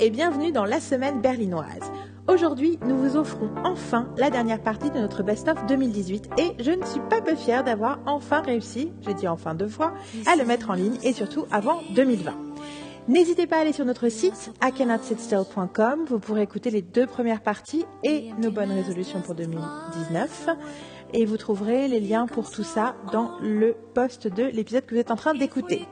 et bienvenue dans la semaine berlinoise. Aujourd'hui, nous vous offrons enfin la dernière partie de notre best-of 2018 et je ne suis pas peu fière d'avoir enfin réussi, j'ai dit enfin deux fois, à le mettre en ligne et surtout avant 2020. N'hésitez pas à aller sur notre site cannot-sit-still.com. Vous pourrez écouter les deux premières parties et nos bonnes résolutions pour 2019. Et vous trouverez les liens pour tout ça dans le post de l'épisode que vous êtes en train d'écouter.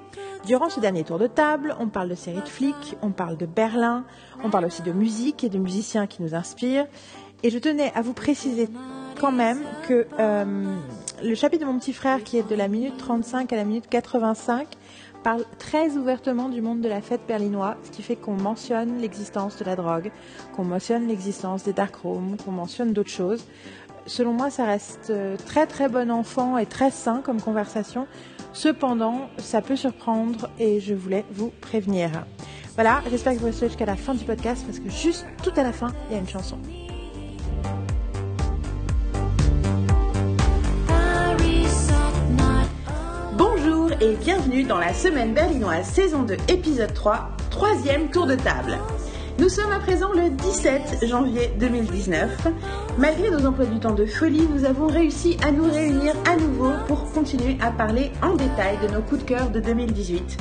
Durant ce dernier tour de table, on parle de séries de flics, on parle de Berlin, on parle aussi de musique et de musiciens qui nous inspirent. Et je tenais à vous préciser quand même que euh, le chapitre de mon petit frère, qui est de la minute 35 à la minute 85, parle très ouvertement du monde de la fête berlinois, ce qui fait qu'on mentionne l'existence de la drogue, qu'on mentionne l'existence des dark rooms, qu'on mentionne d'autres choses. Selon moi, ça reste euh, très très bon enfant et très sain comme conversation. Cependant, ça peut surprendre et je voulais vous prévenir. Voilà, j'espère que vous restez jusqu'à la fin du podcast parce que juste tout à la fin, il y a une chanson. Bonjour et bienvenue dans la semaine berlinoise saison 2 épisode 3, troisième tour de table. Nous sommes à présent le 17 janvier 2019. Malgré nos emplois du temps de folie, nous avons réussi à nous réunir à nouveau pour continuer à parler en détail de nos coups de cœur de 2018.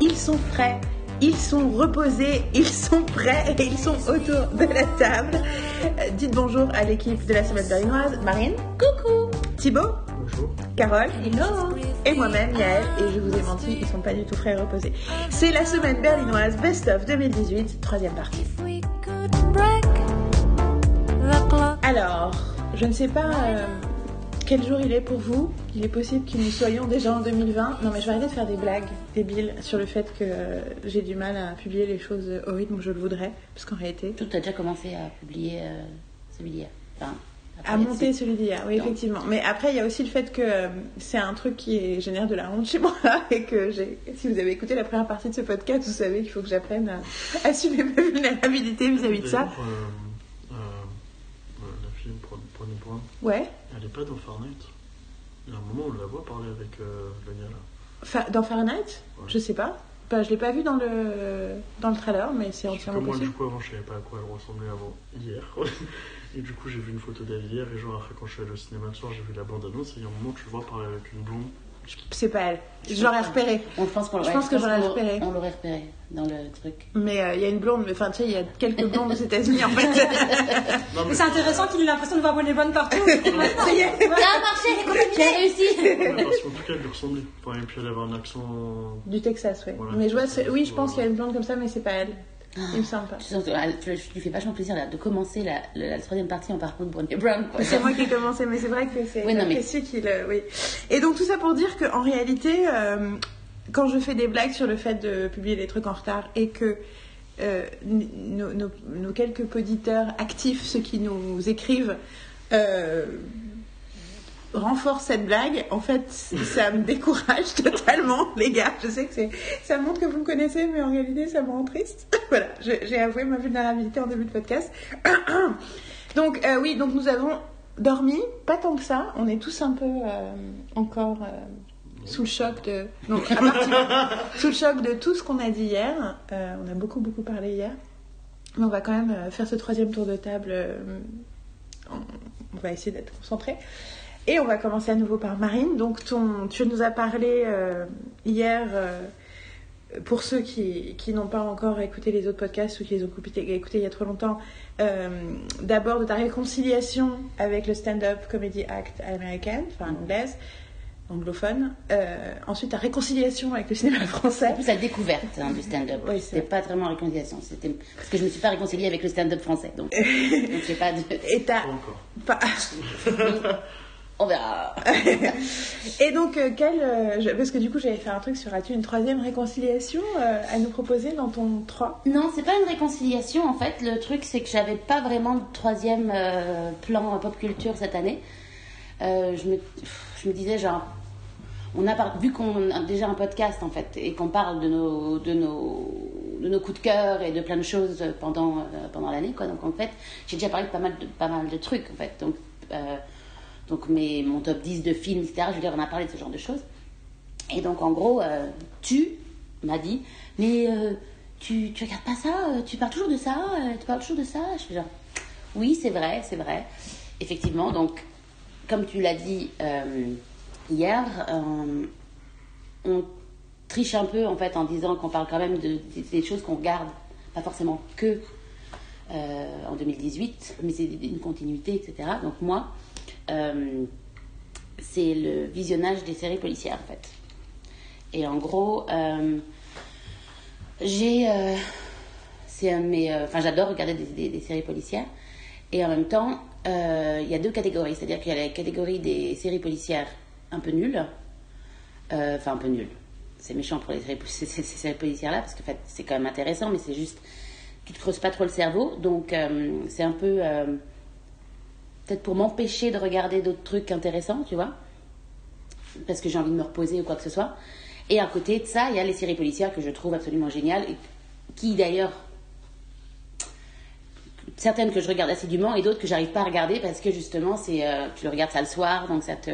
Ils sont frais, ils sont reposés, ils sont prêts et ils sont autour de la table. Euh, dites bonjour à l'équipe de la semaine berlinoise. Marine Coucou Thibaut Bonjour. Carole Hello et moi-même, Yael, et je vous ai menti, ils sont pas du tout frais et reposés. C'est la semaine berlinoise Best of 2018, troisième partie. Alors, je ne sais pas euh, quel jour il est pour vous. Il est possible que nous soyons déjà en 2020. Non, mais je vais arrêter de faire des blagues débiles sur le fait que euh, j'ai du mal à publier les choses au rythme où je le voudrais, parce qu'en réalité, Tu as déjà commencé à publier euh, celui d'hier. Enfin, à monter celui d'hier, oui, Non. effectivement. Mais après, il y a aussi le fait que euh, c'est un truc qui est- génère de la honte chez moi et que. Si vous avez écouté la première partie de ce podcast, vous savez qu'il faut que j'apprenne à assumer ma vulnérabilité vis-à-vis de ça. Euh, euh, la fille Bronny Brown, Ouais. elle est pas dans Fahrenheit. Il y a un moment où on la voit parler avec euh, le gars là. Fa- dans Fahrenheit Ouais. Je sais pas. Bah, je l'ai pas vu dans le dans le trailer, mais c'est entièrement moi, du possible. coup, avant, je savais pas à quoi elle ressemblait avant hier. et du coup, j'ai vu une photo d'elle hier. Et genre, après, quand je suis allé au cinéma le soir, j'ai vu la bande-annonce. Et il y a un moment, tu vois parler avec une blonde. C'est pas elle. Je l'aurais repéré. On pense qu'on Je ouais, pense que j'aurais repéré. On l'aurait repéré dans le truc. Mais euh, il y a une blonde, mais enfin, tu sais, il y a quelques blondes aux États-Unis en fait. Non, Mais c'est intéressant qu'il ait l'impression de voir Bonne Bonne partout. Ça y est. Ça a marché, j'ai réussi Ouais, parce qu'en tout cas, elle lui ressemblait. Enfin, et puis, elle avait un accent. Du Texas, oui. Voilà. Mais je vois, oui, je pense qu'il y a une blonde comme ça, mais c'est pas elle. Il me semble pas. Tu ah, tu fais vachement plaisir là, de commencer la, la, la troisième partie en parcours de Bronny Brown. C'est moi qui ai commencé, mais c'est vrai que c'est Oui, mais- qu'il. euh, oui. Et donc tout ça pour dire qu'en réalité, euh, quand je fais des blagues sur le fait de publier des trucs en retard et que euh, nos, nos- nos quelques auditeurs actifs, ceux qui nous écrivent, renforcent cette blague, en fait, ça me décourage totalement, les gars. Je sais que c'est, ça montre que vous me connaissez, mais en réalité, ça me rend triste. voilà, j'ai avoué ma vulnérabilité en début de podcast. donc, euh, oui, donc nous avons dormi, pas tant que ça. On est tous un peu euh, encore euh, sous le choc de. Non, à partir- sous le choc de tout ce qu'on a dit hier. On a beaucoup, beaucoup parlé hier. Mais on va quand même faire ce troisième tour de table. on, on va essayer d'être concentré. Et on va commencer à nouveau par Marine. Donc, ton, tu nous as parlé euh, hier, euh, pour ceux qui, qui n'ont pas encore écouté les autres podcasts ou qui les ont écoutés, il y a trop longtemps, euh, d'abord de ta réconciliation avec le stand-up comedy act américaine, enfin anglaise, anglophone. Euh, ensuite, ta réconciliation avec le cinéma En français. plus, la découverte hein, du stand-up. Oui, c'était pas vraiment réconciliation. C'était parce que je me suis pas réconciliée avec le stand-up français. Donc, donc j'ai pas de. Et ta... Pas encore. pas- On verra. Et donc, euh, quel, euh, je- parce que du coup, j'avais fait un truc sur as-tu une troisième réconciliation euh, à nous proposer dans ton 3 Non, c'est pas une réconciliation en fait. Le truc, c'est que j'avais pas vraiment de troisième euh, plan pop culture cette année. Euh, je, me, je me disais, genre, on a par- vu qu'on a déjà un podcast en fait et qu'on parle de nos, de, nos, de nos coups de cœur et de plein de choses pendant, euh, pendant l'année, quoi. Donc en fait, j'ai déjà parlé de pas mal de, pas mal de trucs en fait. Donc, euh, donc mes, mon top 10 de films, etc. Je veux dire, on a parlé de ce genre de choses. Et donc, en gros, euh, tu m'as dit, mais euh, tu, tu regardes pas ça euh, Tu parles toujours de ça Tu parles toujours de ça Je fais genre, oui, c'est vrai, c'est vrai. Effectivement, donc, comme tu l'as dit hier, on triche un peu en fait en disant qu'on parle quand même de, des- choses qu'on regarde, pas forcément que en 2018, mais c'est une continuité, etc. Donc moi, euh, c'est le visionnage des séries policières en fait. Et en gros, euh, j'ai, euh, c'est mes, euh, enfin j'adore regarder des, des- séries policières. Et en même temps, il y a deux catégories, c'est-à-dire qu'il y a la catégorie des séries policières un peu nulles, enfin un peu nulles. C'est méchant pour les séries, ces, séries policières-là parce que en fait, c'est quand même intéressant, mais c'est juste tu te creuses pas trop le cerveau, donc c'est un peu peut-être pour m'empêcher de regarder d'autres trucs intéressants, tu vois, parce que j'ai envie de me reposer ou quoi que ce soit. Et à côté de ça, il y a les séries policières que je trouve absolument géniales, et qui d'ailleurs certaines que je regarde assidûment et d'autres que j'arrive pas à regarder parce que justement c'est euh, tu le regardes ça le soir donc ça te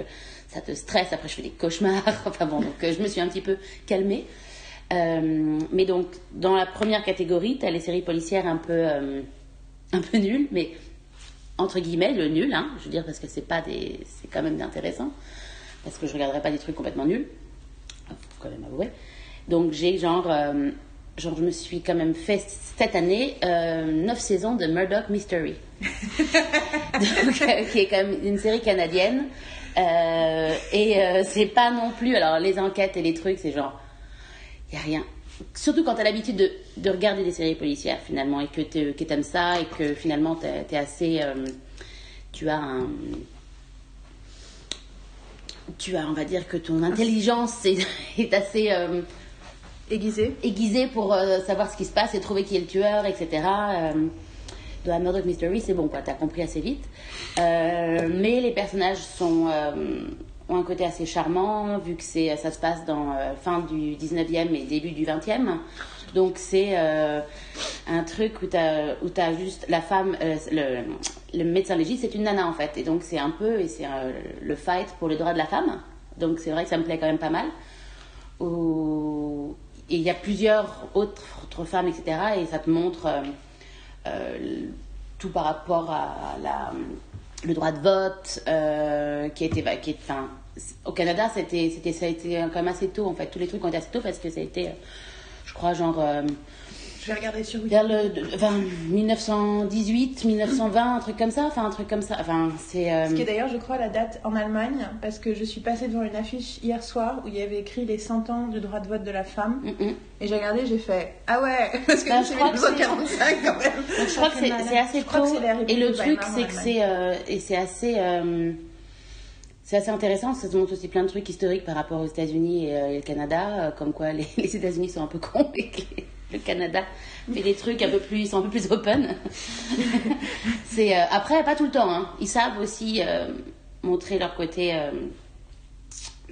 ça te stresse. Après je fais des cauchemars. Enfin bon donc euh, je me suis un petit peu calmée. Euh, mais donc dans la première catégorie tu as les séries policières un peu un peu nulles mais entre guillemets le nul hein, je veux dire parce que c'est pas des c'est quand même intéressant parce que je regarderai pas des trucs complètement nuls. Faut quand même avouer. Donc j'ai genre euh, genre je me suis quand même fait cette année euh, 9 saisons de Murdoch Mystery. Donc, euh, qui est quand même une série canadienne. Euh, et c'est pas non plus alors les enquêtes et les trucs c'est genre il y a rien surtout quand tu as l'habitude de, de regarder des séries policières finalement et que tu que aimes ça et que finalement tu es, assez euh, tu as un tu as on va dire que ton intelligence est, est assez euh, Aiguisé. aiguisée pour euh, savoir ce qui se passe et trouver qui est le tueur, etc. De la Murdoch Mystery, c'est bon, quoi, t'as compris assez vite. Mais les personnages sont, ont un côté assez charmant, vu que c'est, ça se passe dans euh, fin du 19e et début du 20e. Donc c'est euh, un truc où où t'as juste la femme, euh, le, médecin légiste, c'est une nana en fait. Et donc c'est un peu, et c'est le fight pour le droit de la femme. Donc c'est vrai que ça me plaît quand même pas mal et il y a plusieurs autres, autres femmes, etc. Et ça te montre tout par rapport à la, le droit de vote, euh, qui a été, qui est, au Canada, c'était, c'était, ça a été quand même assez tôt, en fait. Tous les trucs ont été assez tôt parce que ça a été, euh, je crois, genre, euh, Je vais regarder sur Wikipédia. le, enfin, 1918, 1920, un truc comme ça. Enfin, un truc comme ça. Enfin, c'est. euh, Ce qui est d'ailleurs, je crois, la date en Allemagne, parce que je suis passée devant une affiche hier soir où il y avait écrit les 100 ans du droit de vote de la femme. mm, mm. Et j'ai regardé, j'ai fait Ah ouais Parce que Bah, c'est je crois que c'est- 1945 quand même. Donc, je crois que c'est assez tôt. Et le truc, c'est que c'est euh, et c'est assez euh, c'est assez intéressant. Ça te montre aussi plein de trucs historiques par rapport aux États-Unis et, euh, et le Canada, euh, comme quoi les, les États-Unis sont un peu cons et que les- le Canada fait des trucs un peu plus, ils sont un peu plus open. c'est euh, après pas tout le temps. Hein. Ils savent aussi euh, montrer leur côté, euh,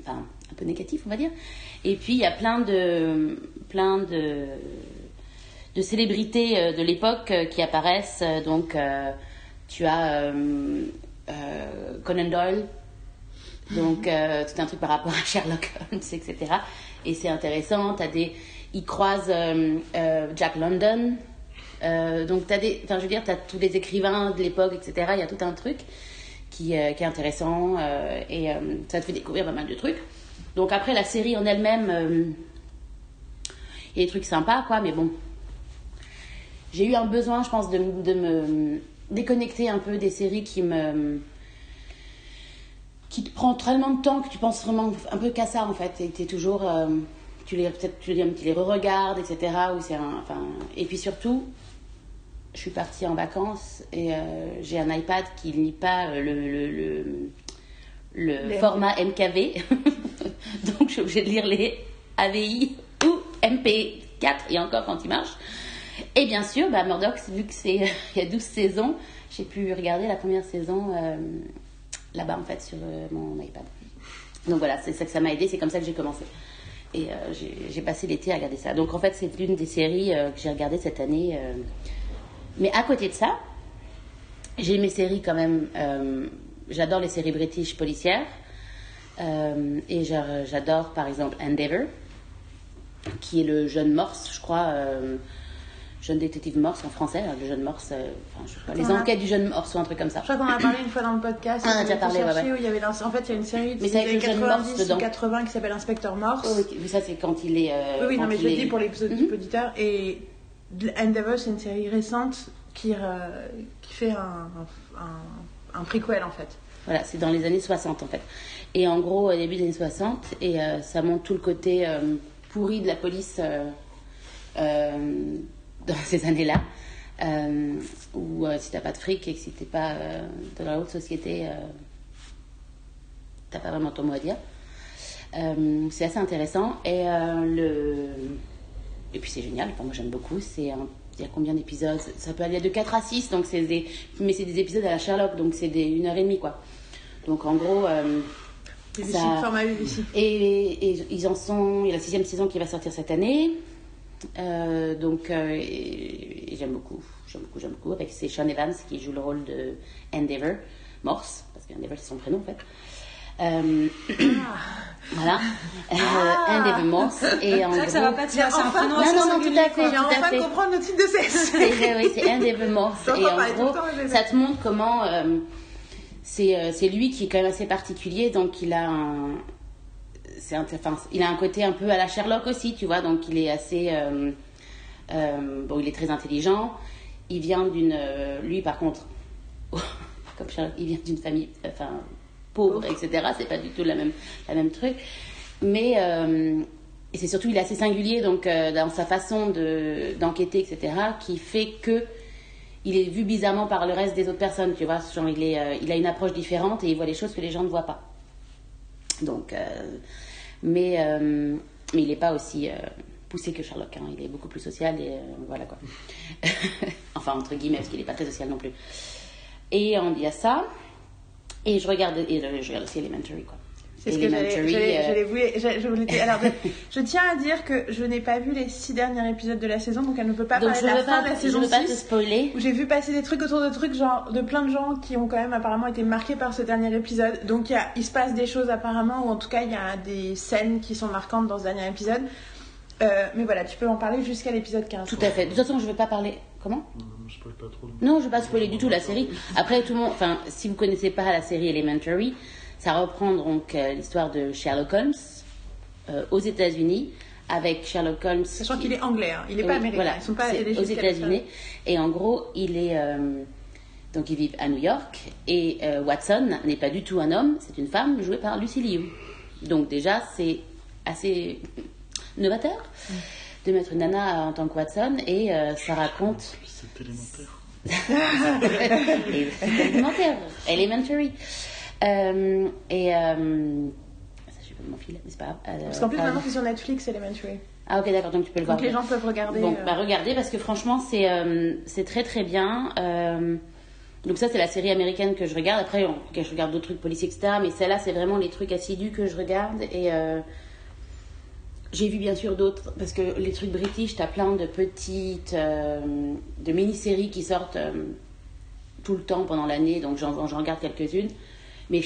un peu négatif, on va dire. Et puis il y a plein de plein de de célébrités euh, de l'époque qui apparaissent. Donc, tu as Conan Doyle, donc tout un truc par rapport à Sherlock Holmes, etc. Et c'est intéressant. T'as des, ils croisent euh, euh, Jack London. Euh, donc, t'as des, je veux dire, t'as tous les écrivains de l'époque, etc. Il y a tout un truc qui, qui est intéressant et ça te fait découvrir pas mal de trucs. Donc après, la série en elle-même, il y a des trucs sympas, quoi, mais bon, j'ai eu un besoin, je pense, de, de me déconnecter un peu des séries qui me. qui te prend tellement de temps que tu penses vraiment un peu qu'à ça, en fait. Et t'es toujours. Tu les, peut-être tu les, tu les re-regardes, etc. Ou c'est enfin, et puis surtout, je suis partie en vacances et euh, j'ai un iPad qui lit pas euh, le, le, le, le Les- format MKV. Donc je suis obligée de lire les AVI ou MP4 et encore quand il marche. Et bien sûr, bah, Murdoch, vu que c'est il y a 12 saisons, j'ai pu regarder la première saison euh, là-bas en fait sur euh, mon iPad. Donc voilà, c'est ça que ça m'a aidé, c'est comme ça que j'ai commencé. Et euh, j'ai- passé l'été à regarder ça. Donc en fait, c'est l'une des séries euh, que j'ai regardées cette année. euh. Mais à côté de ça, j'ai mes séries quand même. J'adore les séries british policières. Et j'a- j'adore par exemple Endeavour, qui est le jeune Morse, je crois, jeune détective Morse en français, le jeune Morse, euh, enfin, je sais pas, les a- enquêtes du jeune Morse ou un truc comme ça. Je crois qu'on en a parlé une fois dans le podcast. Ah, on a déjà été parlé, ouais, ouais. Où il y avait l'ins- en fait, il y a une série de Mais c'est avec le jeune Morse 90 dedans. ou 80 qui s'appelle Inspecteur Morse. Oh, oui, mais ça c'est quand il est. euh, Oui, oui, non, mais je le est- dis pour les autres Mhm. auditeurs. Et Endeavor, c'est une série récente qui, euh, qui fait un, un, un prequel en fait. Voilà, c'est dans les années 60 en fait. Et en gros, au début des années 60, et euh, ça montre tout le côté euh, pourri de la police euh, dans ces années-là. Euh, où euh, si t'as pas de fric et que si t'es pas euh, dans la haute société, euh, t'as pas vraiment ton mot à dire. C'est assez intéressant. Et, le... et puis c'est génial, enfin, moi j'aime beaucoup. C'est un- Il y a combien d'épisodes? Ça peut aller de 4 à 6, donc c'est des... mais c'est des épisodes à la Sherlock, donc c'est des 1 heure et demie quoi. Donc en gros. euh, BBC, Ça- format BBC. et, et ils en sont. Il y a la sixième saison qui va sortir cette année. Euh, donc, euh, j'aime beaucoup. J'aime beaucoup, j'aime beaucoup. Avec c'est Sean Evans qui joue le rôle de Endeavor, Morse, parce qu'Endeavor c'est son prénom en fait. Euh, voilà. Euh, Endeavor Morse. Et en C'est vrai que ça gros- va pas te faire, c'est un Enfin, prénom non, non, non, tout à fait. J'ai enfin fait. comprendre le titre de cette c'est oui, c'est Endeavor Morse. Et en gros, temps, ça te montre comment euh, c'est euh, c'est lui qui est quand même assez particulier, donc il a un c'est un- enfin, il a un côté un peu à la Sherlock aussi, tu vois, donc il est assez euh, euh, bon, il est très intelligent. Il vient d'une euh, lui par contre comme Sherlock, il vient d'une famille enfin pauvre, etc. C'est pas du tout la même la même truc, mais et c'est surtout il est assez singulier donc dans sa façon de d'enquêter etc. qui fait que il est vu bizarrement par le reste des autres personnes, tu vois. Genre, il, est, euh, il a une approche différente et il voit les choses que les gens ne voient pas. Donc, euh, mais, euh, mais il n'est pas aussi euh, poussé que Sherlock. hein. Il est beaucoup plus social et euh, voilà quoi. enfin, entre guillemets, parce qu'il n'est pas très social non plus. Et il y a ça. Et je regarde, et je regarde aussi Elementary quoi. C'est ce que j'allais euh, je Alors, je, je tiens à dire que je n'ai pas vu les six derniers épisodes de la saison, donc elle ne peut pas donc parler je de ne la fin pas, de la je saison veux pas te 6. spoiler. où j'ai vu passer des trucs autour de trucs, genre de plein de gens qui ont quand même apparemment été marqués par ce dernier épisode. Donc il, y a, il se passe des choses apparemment, ou en tout cas il y a des scènes qui sont marquantes dans ce dernier épisode. Euh, mais voilà, tu peux en parler jusqu'à l'épisode 15. Tout à fait. De toute façon, je ne vais pas parler. Comment? Ne spoil pas trop. Non, je ne vais pas spoiler du tout la série. Après, tout le monde, enfin, si vous connaissez pas la série Elementary, ça reprend donc euh, l'histoire de Sherlock Holmes euh, aux États-Unis avec Sherlock Holmes. Sachant qui- qu'il est anglais, hein. il n'est Oui, pas américain. voilà, Ils sont pas aux États-Unis. Et en gros, il est euh, donc ils vivent à New York et euh, Watson n'est pas du tout un homme, c'est une femme jouée par Lucy Liu. Donc déjà, c'est assez novateur de mettre une nana en tant que Watson et euh, ça raconte C'est élémentaire. c'est élémentaire, elementary. Euh, et euh, ça, je pas mon fil, mais c'est pas grave. Euh, Parce qu'en plus, maintenant c'est sur Netflix Elementary. Ah ok, d'accord, donc tu peux le voir. Donc les gens peuvent regarder. Bon, euh, bah regardez parce que franchement c'est c'est très très bien. Donc ça c'est la série américaine que je regarde. Après on- je regarde d'autres trucs policiers etc. Mais celle-là c'est vraiment les trucs assidus que je regarde et j'ai vu bien sûr d'autres parce que les trucs british t'as plein de petites euh, de mini-séries qui sortent euh, tout le temps pendant l'année donc j'en regarde quelques-unes. Mais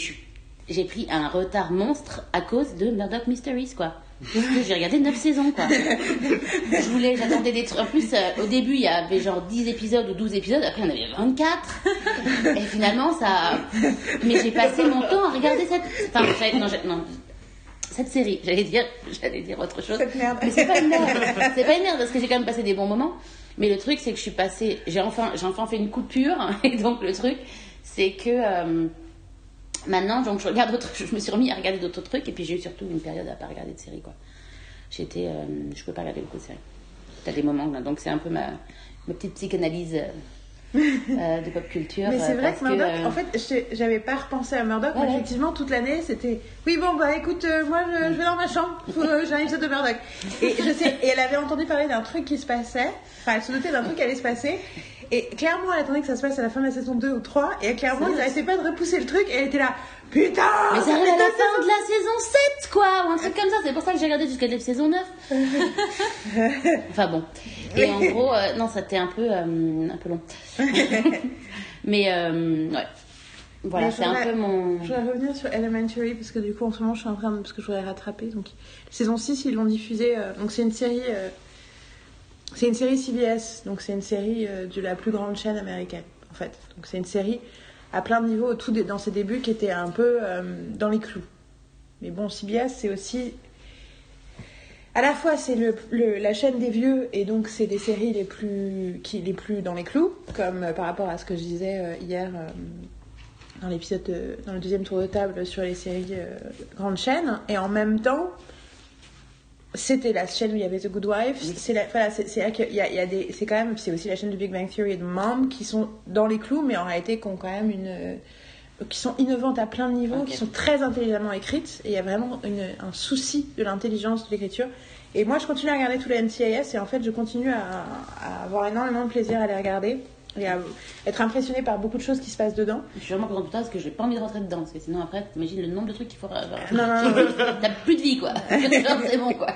j'ai pris un retard monstre à cause de Murdoch Mysteries quoi. Parce que j'ai regardé 9 saisons quoi. Je voulais, j'attendais des trucs. En plus, euh, au début, il y avait genre 10 épisodes ou 12 épisodes, après, il y en avait 24. Et finalement, ça. Mais j'ai passé mon temps à regarder cette. Enfin, non, non, cette série, j'allais dire, j'allais dire autre chose. Cette merde. Mais c'est pas une merde. C'est pas une merde parce que j'ai quand même passé des bons moments. Mais le truc, c'est que je suis passée. J'ai enfin, j'ai enfin fait une coupure. Et donc, le truc, c'est que. euh, Maintenant, donc je regarde je me suis remis à regarder d'autres trucs et puis j'ai eu surtout une période à pas regarder de séries quoi. J'étais, euh, je peux pas regarder beaucoup de séries. T'as des moments là, donc c'est un peu ma, ma petite psychanalyse euh, euh, de pop culture. Mais c'est euh, vrai que Murdoch, euh, en fait, je- j'avais pas repensé à Murdoch, Ouais, ouais. effectivement, toute l'année, c'était oui, bon, bah écoute, euh, moi je, je vais dans ma chambre, j'ai un épisode de Murdoch. Et, je sais, et elle avait entendu parler d'un truc qui se passait, enfin, elle se doutait d'un truc qui allait se passer, et clairement, elle attendait que ça se passe à la fin de la saison 2 ou 3, et clairement, ils n'arrêtaient pas de repousser le truc, et elle était là, putain Mais ça arrive à la fin de la saison 7, quoi, ou un truc comme ça. C'est pour ça que j'ai regardé jusqu'à la saison 9. enfin bon. Et en gros, euh, non, ça t'est un peu, euh, un peu long. Mais euh, ouais. Voilà, c'est un peu mon. Je voudrais revenir sur Elementary parce que du coup en ce moment je suis en train de... parce que je voudrais rattraper donc saison 6 ils l'ont diffusé euh, donc c'est une série c'est une série CBS, donc c'est une série euh, de la plus grande chaîne américaine, en fait. Donc c'est une série à plein de niveaux, tout dans ses débuts, qui était un peu euh, dans les clous. Mais bon, CBS, c'est aussi. À la fois, c'est la chaîne des vieux, et donc c'est des séries les plus, les plus dans les clous, comme euh, par rapport à ce que je disais hier dans le deuxième tour de table sur les séries grandes chaînes. Et en même temps, c'était la chaîne où il y avait The Good Wife. C'est la- voilà, c'est qu'il y a, il y a des, c'est quand même, c'est aussi la chaîne de Big Bang Theory et de Mom qui sont dans les clous, mais en réalité qui ont quand même une, euh, qui sont innovantes à plein de niveaux, qui sont très intelligemment écrites. Et il y a vraiment une- un souci de l'intelligence de l'écriture. Et moi, je continue à regarder tous les NCIS et en fait, je continue à, à avoir énormément de plaisir à les regarder et à être impressionnée par beaucoup de choses qui se passent dedans. Je suis vraiment contente pour toi parce que j'ai pas envie de rentrer dedans. Parce que sinon, après, t'imagines le nombre de trucs qu'il faut. Non, non, non, T'as plus de vie, quoi. C'est bon, quoi.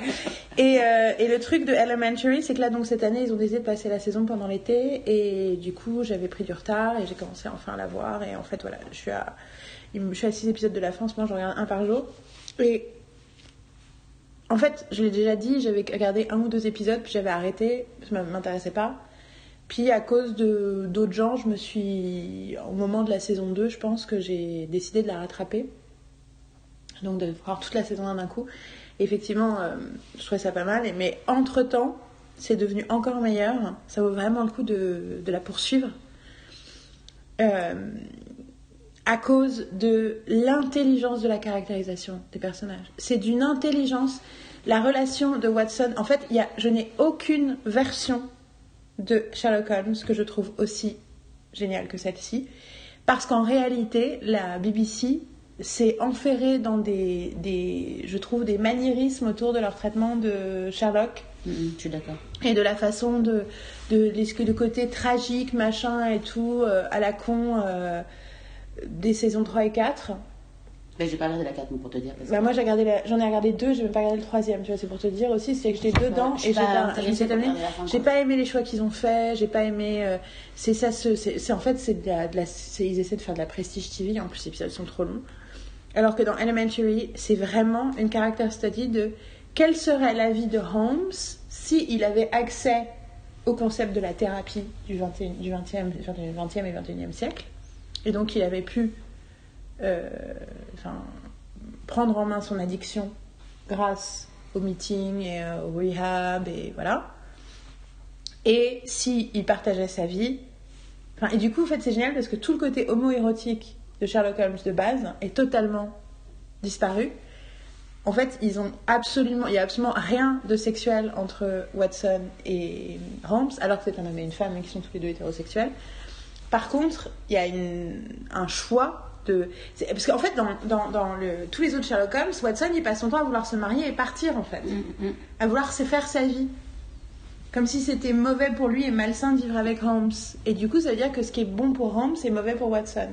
Et, euh, et le truc de Elementary, c'est que là, donc cette année, ils ont décidé de passer la saison pendant l'été. Et du coup, j'avais pris du retard et j'ai commencé enfin à la voir. Et en fait, voilà, je suis à, je suis à 6 épisodes de la fin. En ce moment, j'en regarde un par jour. Et en fait, je l'ai déjà dit, j'avais regardé un ou deux épisodes, puis j'avais arrêté, ça m'intéressait pas. Puis à cause de d'autres gens, je me suis. Au moment de la saison 2, je pense que j'ai décidé de la rattraper. Donc de voir toute la saison 1 d'un coup. Effectivement, euh, je trouvais ça pas mal. Mais entre-temps, c'est devenu encore meilleur. Ça vaut vraiment le coup de, de la poursuivre. Euh, à cause de l'intelligence de la caractérisation des personnages. C'est d'une intelligence. La relation de Watson, en fait, y je n'ai aucune version de Sherlock Holmes que je trouve aussi géniale que celle-ci. Parce qu'en réalité, la BBC s'est enferrée dans des, des, je trouve, des maniérismes autour de leur traitement de Sherlock Mm, mm, je suis d'accord. et de la façon de, de, de, de côté tragique, machin et tout, euh, à la con euh, des saisons 3 et 4. Ben, j'ai pas regardé la 4 moi, pour te dire. Parce Bah, que... moi j'ai regardé la- j'en ai regardé deux, j'ai même pas regardé le troisième, tu vois, c'est pour te dire aussi, c'est que j'étais dedans et j'ai pas J'ai pas aimé les choix qu'ils ont fait, j'ai pas aimé. euh, c'est ça, ce- c'est en fait, c'est de la, de la- c'est- ils essaient de faire de la prestige TV, en plus les épisodes sont trop longs. Alors que dans Elementary, c'est vraiment une character study de quelle serait la vie de Holmes si il avait accès au concept de la thérapie du 20e, du 20e, 20e et 21e siècle. Et donc il avait pu euh, prendre en main son addiction grâce au meeting et euh, au rehab et voilà. Et si il partageait sa vie, et du coup en fait c'est génial parce que tout le côté homo-érotique de Sherlock Holmes de base est totalement disparu. En fait, ils ont absolument, il y a absolument rien de sexuel entre Watson et Holmes, alors que c'est un homme et une femme et qui sont tous les deux hétérosexuels. Par contre, il y a un choix de. c'est- Parce qu'en fait, dans, dans, dans le, tous les autres Sherlock Holmes, Watson, il passe son temps à vouloir se marier et partir, en fait. Mm, mm. À vouloir se faire sa vie. Comme si c'était mauvais pour lui et malsain de vivre avec Holmes. Et du coup, ça veut dire que ce qui est bon pour Holmes est mauvais pour Watson.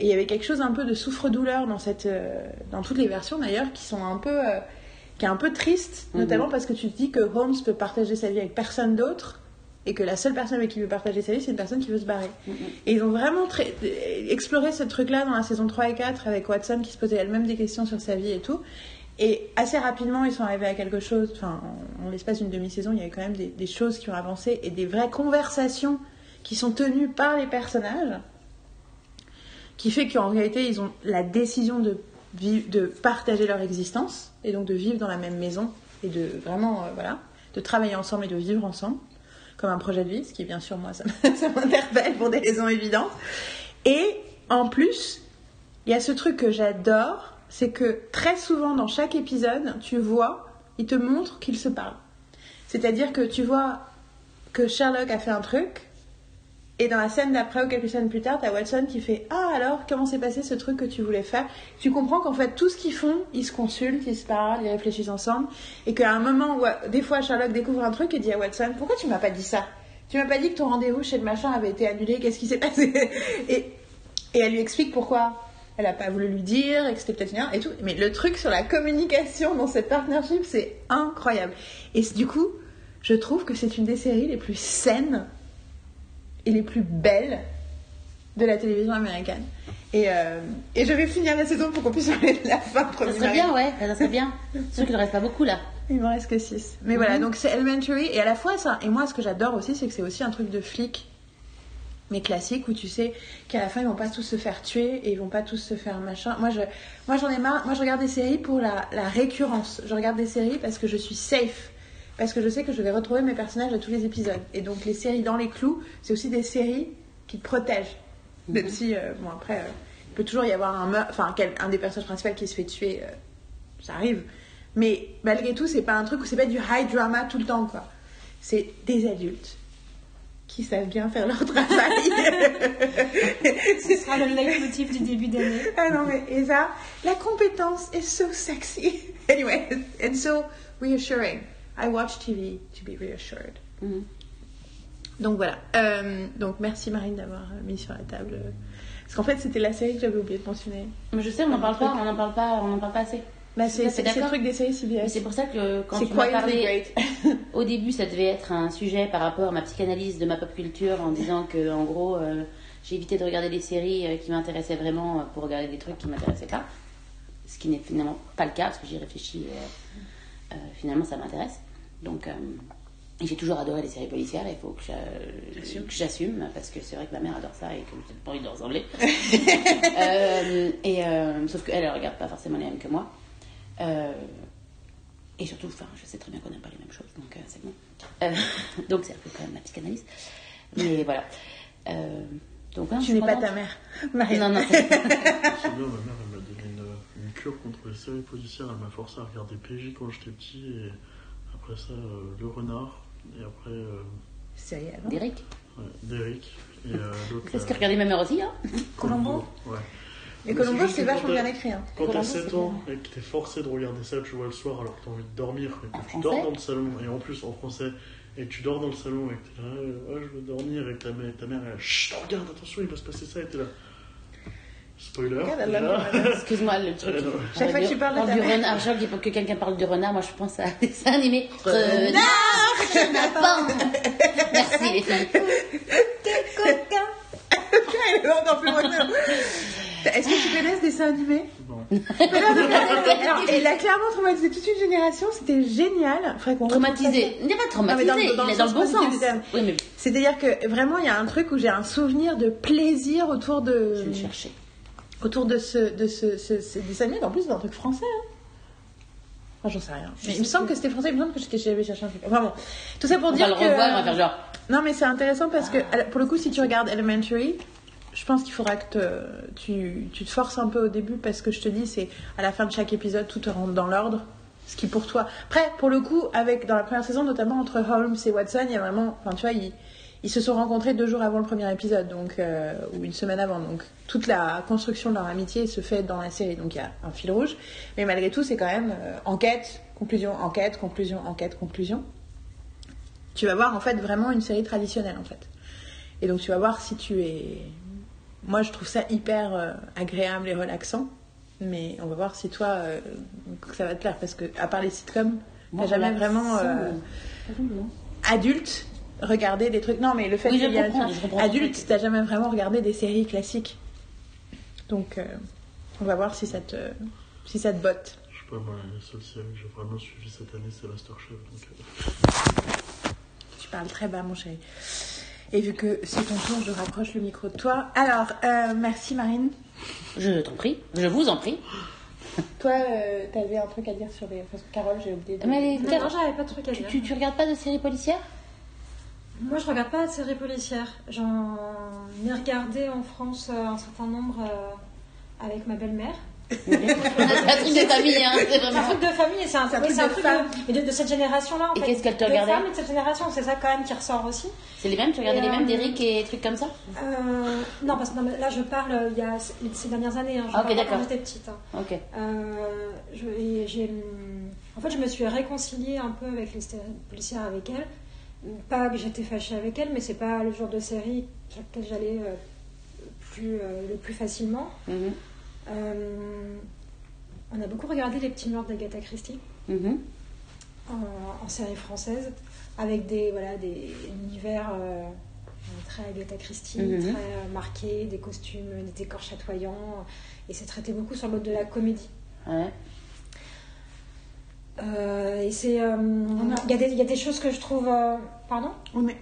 Et il y avait quelque chose un peu de souffre-douleur dans, cette, euh, dans toutes les versions d'ailleurs, qui sont un peu. euh, qui est un peu triste, Mhm. notamment parce que tu te dis que Holmes peut partager sa vie avec personne d'autre et que la seule personne avec qui il veut partager sa vie, c'est une personne qui veut se barrer. Mm. Et ils ont vraiment exploré ce truc-là dans la saison 3 et 4 avec Watson qui se posait elle-même des questions sur sa vie et tout. Et assez rapidement, ils sont arrivés à quelque chose. Enfin, en, en l'espace d'une demi-saison, il y avait quand même des, des choses qui ont avancé et des vraies conversations qui sont tenues par les personnages, qui fait qu'en réalité, ils ont la décision de, vivre, de partager leur existence et donc de vivre dans la même maison et de vraiment, euh, voilà, de travailler ensemble et de vivre ensemble comme un projet de vie, ce qui bien sûr moi ça m'interpelle pour des raisons évidentes. Et en plus, il y a ce truc que j'adore, c'est que très souvent dans chaque épisode, tu vois, il te montre qu'ils se parlent. C'est-à-dire que tu vois que Sherlock a fait un truc, et dans la scène d'après ou quelques scènes plus tard, t'as Watson qui fait Ah alors, comment s'est passé ce truc que tu voulais faire? Tu comprends qu'en fait, tout ce qu'ils font, ils se consultent, ils se parlent, ils réfléchissent ensemble, et qu'à un moment où, des fois, Sherlock découvre un truc et dit à Watson Pourquoi tu m'as pas dit ça? Tu m'as pas dit que ton rendez-vous chez le machin avait été annulé, qu'est-ce qui s'est passé et, et elle lui explique pourquoi elle a pas voulu lui dire, et que c'était peut-être bien, et tout. Mais le truc sur la communication dans cette partnership, c'est incroyable. Et du coup, je trouve que c'est une des séries les plus saines et les plus belles de la télévision américaine. Et, euh, et je vais finir la saison pour qu'on puisse parler de la fin Ça première. serait bien, ouais, ça serait bien. Sûr qu'il ne reste pas beaucoup là. Il me reste que 6. Mais Mhm. voilà, donc c'est Elementary. Et à la fois, ça. Et moi, ce que j'adore aussi, c'est que c'est aussi un truc de flic, mais classique, où tu sais qu'à la fin, ils vont pas tous se faire tuer et ils vont pas tous se faire machin. Moi, je, moi j'en ai marre. Moi, je regarde des séries pour la, la récurrence. Je regarde des séries parce que je suis safe. Parce que je sais que je vais retrouver mes personnages à tous les épisodes. Et donc, les séries dans les clous, c'est aussi des séries qui te protègent. Même si, euh, bon, après, euh, il peut toujours y avoir un meurtre, enfin, un des personnages principaux qui se fait tuer, euh, ça arrive. Mais malgré tout, c'est pas un truc où c'est pas du high drama tout le temps, quoi. C'est des adultes qui savent bien faire leur travail. Ce sera le leitmotiv du début d'année. ah non, mais et ça, la compétence est so sexy. Anyway, and so reassuring. I watch TV to be reassured. Mhm. Donc voilà. Euh, donc merci Marine d'avoir euh, mis sur la table. euh, Parce qu'en fait, c'était la série que j'avais oublié de mentionner. Mais je sais, on n'en parle pas, on n'en parle pas, on n'en parle pas assez. Bah, c'est d'accord. truc des séries CBS. c'est pour ça que quand tu m'as parlé, au début, ça devait être un sujet par rapport à ma psychanalyse de ma pop culture en disant que, en gros, euh, j'ai évité de regarder des séries qui m'intéressaient vraiment pour regarder des trucs qui m'intéressaient pas. Ce qui n'est finalement pas le cas parce que j'y réfléchis et euh, euh, finalement ça m'intéresse. Donc, euh, j'ai toujours adoré les séries policières et il faut que j'a- que j'assume parce que c'est vrai que ma mère adore ça et que j'ai pas envie de ressembler. Euh, et, euh, sauf qu'elle, elle regarde pas forcément les mêmes que moi. Euh, et surtout, enfin, je sais très bien qu'on n'aime pas les mêmes choses, donc euh, c'est bon. Euh, donc c'est un peu quand même ma psychanalyse. Mais voilà. Euh, donc, je Tu n'es pas ta mère. Marine. Non, non, c'est- C'est bien, ma mère, elle m'a donné une, une cure contre les séries policières. Elle m'a forcé à regarder PJ quand j'étais petit. Et après ça, euh, Le Renard. Et après, euh, Série avant. Derek. ouais, Derrick. Et euh, l'autre. C'est ce là, que regardait ma mère aussi, hein Colombo Ouais. Et Mais Colombo, c'est c'est vachement quand bien t'as- écrit. Hein. Quand t'as Colombo, 7 c'est ans bien. et que t'es forcé de regarder ça, tu vois, le soir alors que t'as envie de dormir et que tu français dors dans le salon, et en plus en français, et que tu dors dans le salon et que t'es là, ouais, je veux dormir, et que ta mère, ta mère elle, chut, regarde, attention, il va se passer ça, et t'es là. Spoiler. Excuse-moi, le truc. Euh. Chaque fois que tu parles de ta du renard, chaque fois que quelqu'un parle du renard, moi je pense à un dessin animé. Renard, chenapan. Merci les filles. Elle est encore plus loin. Est-ce que tu connais ce dessin animé? Elle a clairement traumatisé toute une génération, c'était génial. Faudrait qu'on retrouve Traumatisé. Il n'est pas Non, mais traumatisé, dans le- dans il est dans le bon sens. C'est-à-dire que vraiment, il y a un truc où j'ai un souvenir de plaisir autour de, je vais le chercher. Autour de ce, de ce, ce, ce dessin animé. En plus, c'est un truc français. Hein. Moi, j'en sais rien. Mais il me semble que c'était français, il me semble que j'avais cherché un truc. Enfin bon, tout ça pour On dire va le que. revoir, on va faire genre. Non, mais c'est intéressant parce que, pour le coup, si tu regardes Elementary, je pense qu'il faudra que te- tu, tu te forces un peu au début parce que je te dis, c'est à la fin de chaque épisode, tout te rentre dans l'ordre. Ce qui pour toi. Après, pour le coup, avec, dans la première saison, notamment entre Holmes et Watson, il y a vraiment. Enfin, tu vois, ils, ils se sont rencontrés deux jours avant le premier épisode, donc, euh, ou une semaine avant. Donc, toute la construction de leur amitié se fait dans la série. Donc, il y a un fil rouge. Mais malgré tout, c'est quand même euh, enquête, conclusion, enquête, conclusion, enquête, conclusion tu vas voir en fait vraiment une série traditionnelle en fait. Et donc tu vas voir si tu es. Moi je trouve ça hyper euh, agréable et relaxant, mais on va voir si toi ça va te plaire parce que à part les sitcoms, t'as jamais vraiment euh, adulte regardé des trucs. Non mais le fait Oui, comprends adulte, t'as jamais vraiment regardé des séries classiques. Donc euh, on va voir si ça te si ça te botte. Je sais pas, moi, la seule série que j'ai vraiment suivi cette année, c'est Masterchef. Donc, euh, Tu parles très bas, mon chéri. Et vu que c'est ton tour, je rapproche le micro de toi. Alors, euh, merci Marine. Je t'en prie, je vous en prie. Toi, euh, t'avais un truc à dire sur les. Parce que Carole, j'ai oublié de. Mais les- Non, non, j'avais pas de truc à Tu, dire. tu, tu regardes pas de séries policières? Moi, je regarde pas de séries policières. J'en ai regardé en France euh, un certain nombre euh, avec ma belle-mère. C'est un truc de famille, hein, c'est C'est un vraiment. truc de famille et c'est un, C'est un oui, truc c'est un de truc de, mais de, de cette génération-là. En Et fait. qu'est-ce qu'elle te De regardait femmes et de cette génération, c'est ça quand même qui ressort aussi. C'est les mêmes Tu regardais Et, les mêmes euh, d'Eric et trucs comme ça? Euh, non, parce que non, mais là, je parle il y a ces dernières années. Hein, je Ah, quand j'étais petite. hein. Ok. Je- et j'ai, en fait, je me suis réconciliée un peu avec les séries policières avec elle. Pas que j'étais fâchée avec elle, mais c'est pas le genre de série sur laquelle j'allais euh, plus, euh, le plus facilement. Mhm. Euh, on a beaucoup regardé Les Petits Meurtres d'Agatha Christie Mhm. en, en série française, avec des, voilà, des univers très Agatha Christie, Mhm. très marqués, des costumes, des décors chatoyants, et c'est traité beaucoup sur le mode de la comédie. Ouais. Euh, et c'est. euh, Il y, a des- il y a des choses que je trouve. euh, Pardon?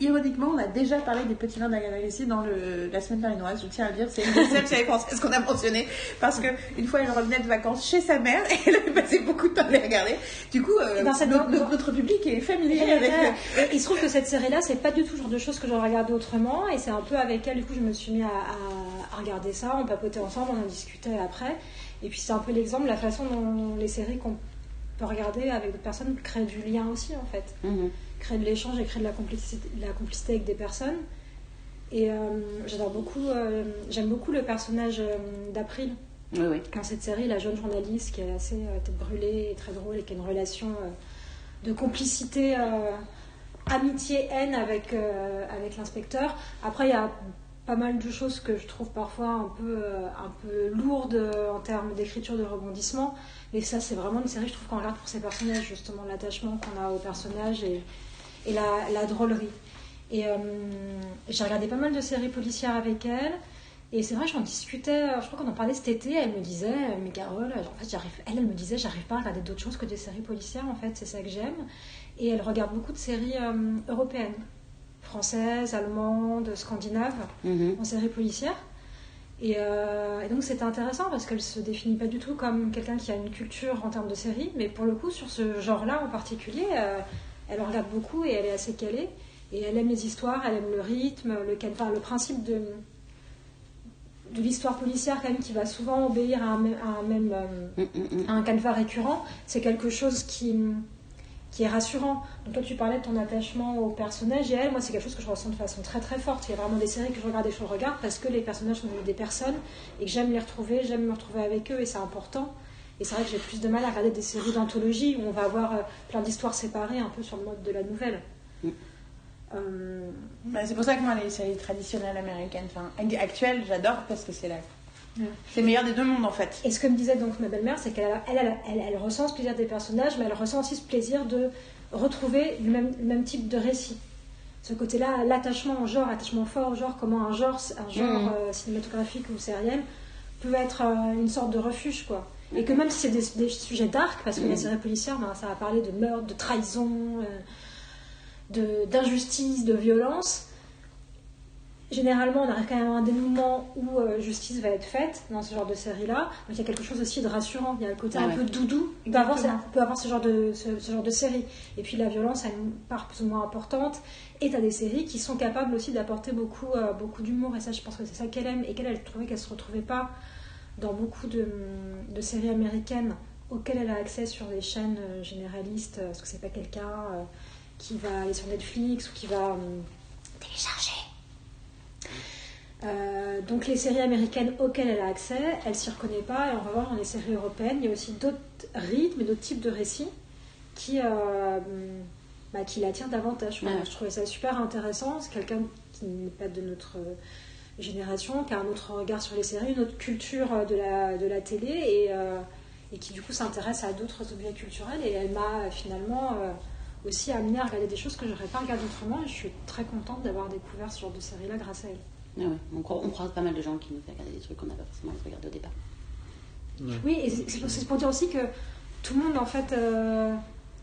Ironiquement, on a déjà parlé des petits nains d'Agatha Christie dans le, la semaine marinoise, je tiens à le dire, c'est une des seules séries françaises qu'on a mentionné parce que une fois elle revenait de vacances chez sa mère et elle avait passé beaucoup de temps à les regarder. Du coup, euh, Et dans cette- notre, notre- notre public est familier avec. Et il se trouve que cette série-là, c'est pas du tout le genre de choses que j'aurais regardé autrement. Et c'est un peu avec elle, du coup, je me suis mis à, à- à regarder ça. On papotait ensemble, on en discutait après. Et puis c'est un peu l'exemple de la façon dont les séries qu'on peut regarder avec d'autres personnes créent du lien aussi, en fait. Mhm. Créent de l'échange et créent de la complicité, de la complicité avec des personnes. Et euh, j'adore beaucoup, euh, j'aime beaucoup le personnage euh, d'April Oui, oui. dans cette série, la jeune journaliste qui est assez tête brûlée et très drôle et qui a une relation de complicité, euh, amitié, haine avec, avec l'inspecteur. Après, il y a pas mal de choses que je trouve parfois un peu, un peu lourdes en termes d'écriture, de rebondissement. Mais ça, c'est vraiment une série, je trouve, qu'on regarde pour ses personnages, justement, l'attachement qu'on a aux personnages et, et la, la drôlerie. Et euh, j'ai regardé pas mal de séries policières avec elle. Et c'est vrai, j'en discutais, euh, je crois qu'on en parlait cet été, elle me disait, euh, mais Carole, en fait, j'arrive, elle, elle me disait, j'arrive pas à regarder d'autres choses que des séries policières, en fait, c'est ça que j'aime. Et elle regarde beaucoup de séries euh, européennes, françaises, allemandes, scandinaves, Mhm. en séries policières. Et, euh, et donc c'était intéressant parce qu'elle se définit pas du tout comme quelqu'un qui a une culture en termes de séries, mais pour le coup, sur ce genre-là en particulier, euh, elle en regarde beaucoup et elle est assez calée. Et elle aime les histoires, elle aime le rythme, le, enfin, le principe de, de l'histoire policière quand même qui va souvent obéir à un, même- à un même euh, Mhm, mhm. à un canevas récurrent, c'est quelque chose qui, qui est rassurant. Donc toi tu parlais de ton attachement aux personnages et elle, moi c'est quelque chose que je ressens de façon très très forte. Il y a vraiment des séries que je regarde et je regarde parce que les personnages sont des personnes et que j'aime les retrouver, j'aime me retrouver avec eux et c'est important. Et c'est vrai que j'ai plus de mal à regarder des séries d'anthologie où on va avoir euh, plein d'histoires séparées un peu sur le mode de la nouvelle. Mm. Euh, Bah, c'est pour ça que moi, les séries traditionnelles américaines, enfin actuelles, j'adore parce que c'est la... Ouais. c'est le meilleur des deux mondes en fait. Et ce que me disait donc ma belle-mère, c'est qu'elle elle, elle, elle- elle ressent ce plaisir des personnages, mais elle ressent aussi ce plaisir de retrouver le même, le même type de récit. Ce côté-là, l'attachement au genre, l'attachement fort au genre, comment un genre, un genre Mhm. euh, cinématographique ou sériel peut être euh, une sorte de refuge, quoi. Et que même si c'est des, des sujets dark, parce que Mhm. les séries policières, ben, ça va parler de meurtre, de trahison, euh, de- d'injustice, de violence, généralement, on arrive quand même à un dénouement où euh, justice va être faite dans ce genre de série-là. Donc il y a quelque chose aussi de rassurant. Il y a le côté Ah un ouais. peu doudou. On peut avoir, on peut avoir ce genre de ce, ce genre de série. Et puis la violence a une part plus ou moins importante. Et tu as des séries qui sont capables aussi d'apporter beaucoup, euh, beaucoup d'humour. Et ça, je pense que c'est ça qu'elle aime. Et qu'elle, elle trouvait qu'elle se retrouvait pas dans beaucoup de, de séries américaines auxquelles elle a accès sur les chaînes euh, généralistes. Parce que c'est pas quelqu'un qui va aller sur Netflix ou qui va télécharger. Euh, donc les séries américaines auxquelles elle a accès, elle s'y reconnaît pas. Et en revanche, dans les séries européennes, il y a aussi d'autres rythmes et d'autres types de récits qui, euh, bah, qui l'attirent davantage. Ouais. Je trouvais ça super intéressant. C'est quelqu'un qui n'est pas de notre euh, génération, qui a un autre regard sur les séries, une autre culture euh, de la, de la télé et, euh, et qui du coup s'intéresse à d'autres objets culturels. Et elle m'a finalement aussi amené à regarder des choses que j'aurais pas regardées autrement. Et je suis très contente d'avoir découvert ce genre de série-là grâce à elle. Ah ouais. on, croise, on croise pas mal de gens qui nous font regarder des trucs qu'on n'a pas forcément regarder au départ. Ouais. Oui, et c'est- pour, dire aussi que tout le monde en fait euh,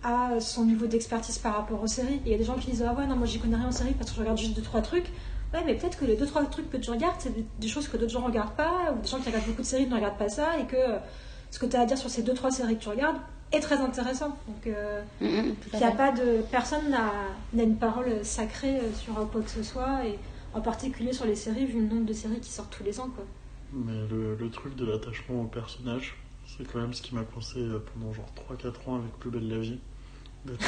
a son niveau d'expertise par rapport aux séries. Il y a des gens qui disent ah ouais non moi j'y connais rien en série parce que je regarde juste deux trois trucs. Ouais mais peut-être que les deux trois trucs que tu regardes c'est des, choses que d'autres gens regardent pas ou des gens qui regardent beaucoup de séries ne regardent pas ça et que euh, ce que tu as à dire sur ces deux trois séries que tu regardes est très intéressant. Donc euh, mhm, tout il n'y a pas de personne n'a n'a une parole sacrée euh, sur quoi que ce soit et en particulier sur les séries vu le nombre de séries qui sortent tous les ans quoi. Mais le, le truc de l'attachement au personnage, c'est quand même ce qui m'a coincé euh, pendant genre 3-4 ans avec Plus belle la vie. D'être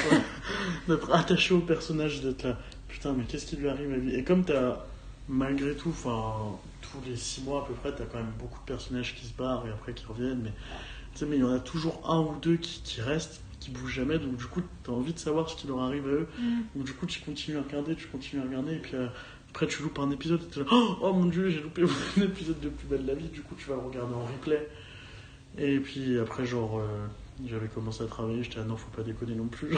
d'être attaché au personnage, d'être là, putain, mais qu'est-ce qui lui arrive à lui? Et comme t'as, malgré tout, enfin, tous les 6 mois à peu près, t'as quand même beaucoup de personnages qui se barrent et après qui reviennent, mais tu sais, mais il y en a toujours un ou deux qui, qui restent, qui bougent jamais, donc du coup, t'as envie de savoir ce qui leur arrive à eux. Donc du coup, tu continues à regarder, tu continues à regarder, et puis euh, après, tu loupes un épisode, et t'es là, oh, oh mon dieu, j'ai loupé un épisode de Plus belle la vie, du coup, tu vas le regarder en replay. Et puis après, genre, euh, j'avais commencé à travailler, j'étais là, non, faut pas déconner non plus.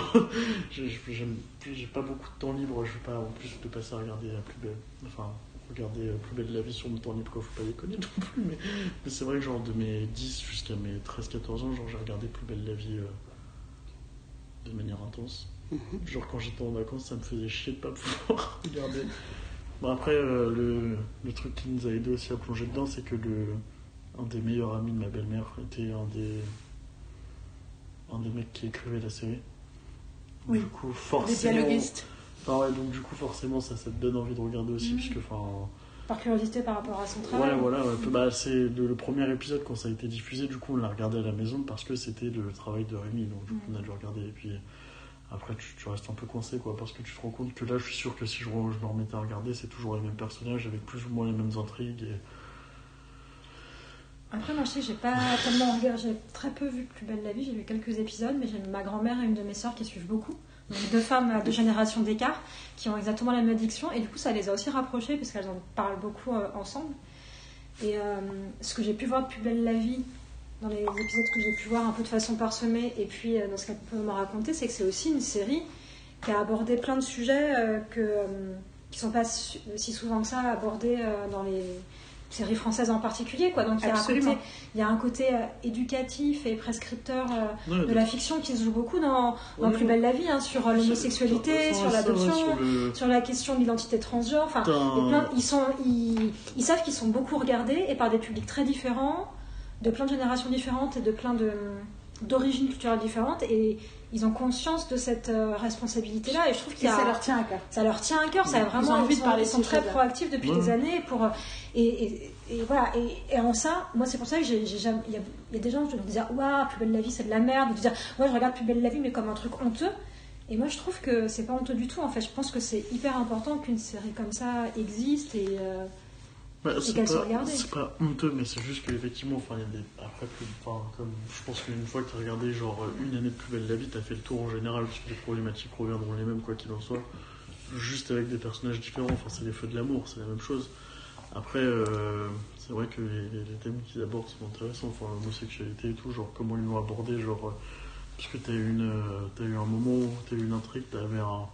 J'ai pas beaucoup de temps libre, je vais pas en plus de passer à regarder la plus belle, enfin, regarder Plus belle la vie sur mon temps libre, quoi, faut pas déconner non plus. Mais, mais c'est vrai que, genre, de mes 10 jusqu'à mes 13-14 ans, genre, j'ai regardé Plus belle la vie. euh, de manière intense. Mhm. Genre quand j'étais en vacances, ça me faisait chier de pas pouvoir regarder. Bon après, euh, le, le truc qui nous a aidé aussi à plonger dedans, c'est que le, un des meilleurs amis de ma belle-mère était un des, un des mecs qui écrivait la série. Oui. Du coup, Des forcément... dialoguistes. Enfin, ouais, donc du coup, forcément, ça, ça te donne envie de regarder aussi, Mhm. puisque enfin... Par curiosité par rapport à son travail. Ouais, voilà, ouais. Bah, c'est le, le premier épisode quand ça a été diffusé, du coup on l'a regardé à la maison parce que c'était le travail de Rémi, donc du coup on a dû regarder. Et puis après tu, tu restes un peu coincé quoi, parce que tu te rends compte que là je suis sûr que si je me remettais à regarder, c'est toujours les mêmes personnages avec plus ou moins les mêmes intrigues. Et... Après, moi, je sais, j'ai pas tellement regardé, j'ai très peu vu Plus belle la vie, j'ai vu quelques épisodes, mais j'ai ma grand-mère et une de mes sœurs qui suivent beaucoup. Deux femmes à deux générations d'écart qui ont exactement la même addiction, et du coup, ça les a aussi rapprochées parce qu'elles en parlent beaucoup euh, ensemble. Et euh, ce que j'ai pu voir de Plus belle la vie, dans les épisodes que j'ai pu voir un peu de façon parsemée, et puis euh, dans ce qu'elle peut me raconter, c'est que c'est aussi une série qui a abordé plein de sujets euh, euh, qui sont pas si souvent que ça abordés euh, dans les séries françaises en particulier. Quoi. Donc il y, a un côté, il y a un côté euh, éducatif et prescripteur euh, Ouais, de la fiction qui se joue beaucoup dans, dans Ouais, Plus belle la vie, hein, sur euh, l'homosexualité, sur l'adoption, sur le- sur la question de l'identité transgenre. Enfin, plein- ils, sont, ils, ils savent qu'ils sont beaucoup regardés et par des publics très différents, de plein de générations différentes et de plein de d'origines culturelles différentes et ils ont conscience de cette euh, responsabilité-là et je trouve a ça leur tient à cœur. ça leur tient à cœur, ça a Ils vraiment ont envie ils de sont, parler ils très proactifs depuis Ouais. des années pour euh, et, et, et voilà. Et, et en ça, moi c'est pour ça que j'ai jamais il y, a, il y a des gens qui me disent waouh plus belle la vie c'est de la merde, ou de dire ouais je regarde plus belle la vie mais comme un truc honteux. Et moi je trouve que c'est pas honteux du tout en fait, je pense que c'est hyper important qu'une série comme ça existe et euh, C'est qu'elles soient pas, regardées. c'est pas honteux, mais c'est juste qu'effectivement, enfin, il y a des. Après, plus, enfin, comme je pense qu'une fois que tu as regardé genre une année de plus belle la vie, tu as fait le tour en général, parce que les problématiques reviendront les mêmes, quoi qu'il en soit. Juste avec des personnages différents, enfin, c'est les feux de l'amour, c'est la même chose. Après, euh, c'est vrai que les, thèmes qu'ils abordent sont intéressants, enfin, l'homosexualité et tout, genre comment ils l'ont abordé, genre. euh, parce que tu as, une, euh, t'as eu un moment où tu as eu une intrigue, tu avais un, un-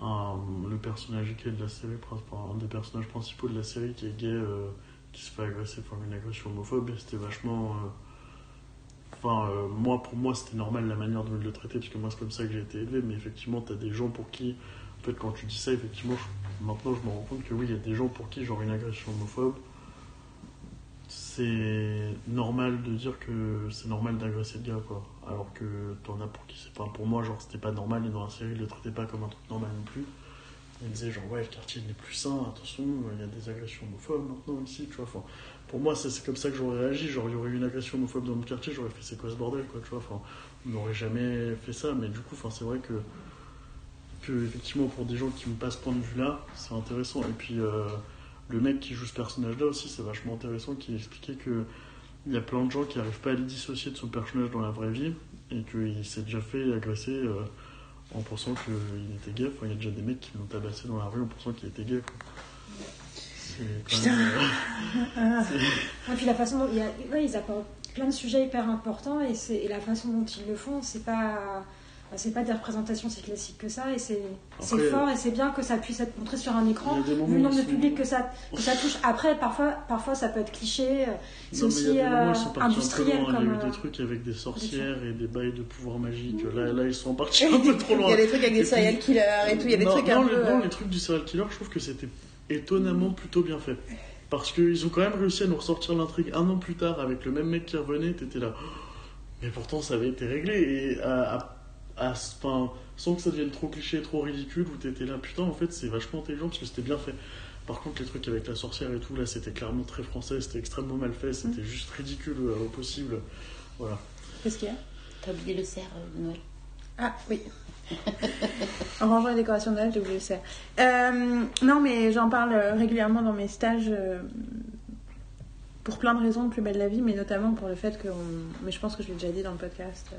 le personnage gay de la série, un des personnages principaux de la série qui est gay, euh, qui se fait agresser, enfin une agression homophobe, c'était vachement. euh, Enfin, euh, moi, pour moi, c'était normal la manière dont ils le traitaient, parce que moi, c'est comme ça que j'ai été élevé, mais effectivement, tu as des gens pour qui, en fait, quand tu dis ça, effectivement, maintenant, je me rends compte que oui, il y a des gens pour qui, genre, une agression homophobe, c'est normal de dire que c'est normal d'agresser le gars, quoi. Alors que t'en as pour qui c'est pas. Pour moi, genre, c'était pas normal, et dans la série, ils le traitaient pas comme un truc normal non plus. Ils disaient, genre, ouais, le quartier n'est plus sain, attention, il y a des agressions homophobes maintenant ici, tu vois. Enfin, pour moi, c'est comme ça que j'aurais réagi. Genre, il y aurait eu une agression homophobe dans mon quartier, j'aurais fait, c'est quoi ce bordel, quoi, tu vois. Enfin, on n'aurait jamais fait ça, mais du coup, enfin, c'est vrai que, que, effectivement, pour des gens qui n'ont pas ce point de vue-là, c'est intéressant. Et puis, euh, le mec qui joue ce personnage-là aussi, c'est vachement intéressant, qui expliquait que il y a plein de gens qui n'arrivent pas à le dissocier de son personnage dans la vraie vie et qu'il s'est déjà fait agresser euh, en pensant qu'il était gay. Enfin, il y a déjà des mecs qui l'ont tabassé dans la rue en pensant qu'il était gay. Putain. même, euh, et puis la façon dont il y a, ouais, ils apportent plein de sujets hyper importants et, et la façon dont ils le font c'est pas c'est pas des représentations si classiques que ça et c'est, fort et c'est bien que ça puisse être montré sur un écran il vu le nombre de public que ça, que ça touche. Après, parfois, parfois ça peut être cliché. euh, C'est il aussi euh, industriel loin. Il y a comme. eu euh, des trucs avec des sorcières et des bails de pouvoir magique. Là, là, ils sont partis un peu trop Il loin. y a des trucs avec des puis- serial killers et tout. Il y a des non, trucs non, un les, peu. non, euh, les trucs du serial killer, je trouve que c'était étonnamment plutôt bien fait. Parce qu'ils ont quand même réussi à nous ressortir l'intrigue un an plus tard avec le même mec qui revenait. T'étais là. Mais pourtant, ça avait été réglé. Et à, à- à- enfin, sans que ça devienne trop cliché, trop ridicule, où t'étais là, putain, en fait, c'est vachement intelligent parce que c'était bien fait. Par contre, les trucs avec la sorcière et tout, là, c'était clairement très français, c'était extrêmement mal fait, c'était juste ridicule euh, au possible. Voilà. Qu'est-ce qu'il y a? T'as oublié le cerf euh, de Noël? Ah oui. en rangeant les décorations de Noël, j'ai oublié le cerf. Euh, non, mais j'en parle euh, régulièrement dans mes stages euh, pour plein de raisons de Plus belle la vie, mais notamment pour le fait que, on- mais je pense que je l'ai déjà dit dans le podcast, euh,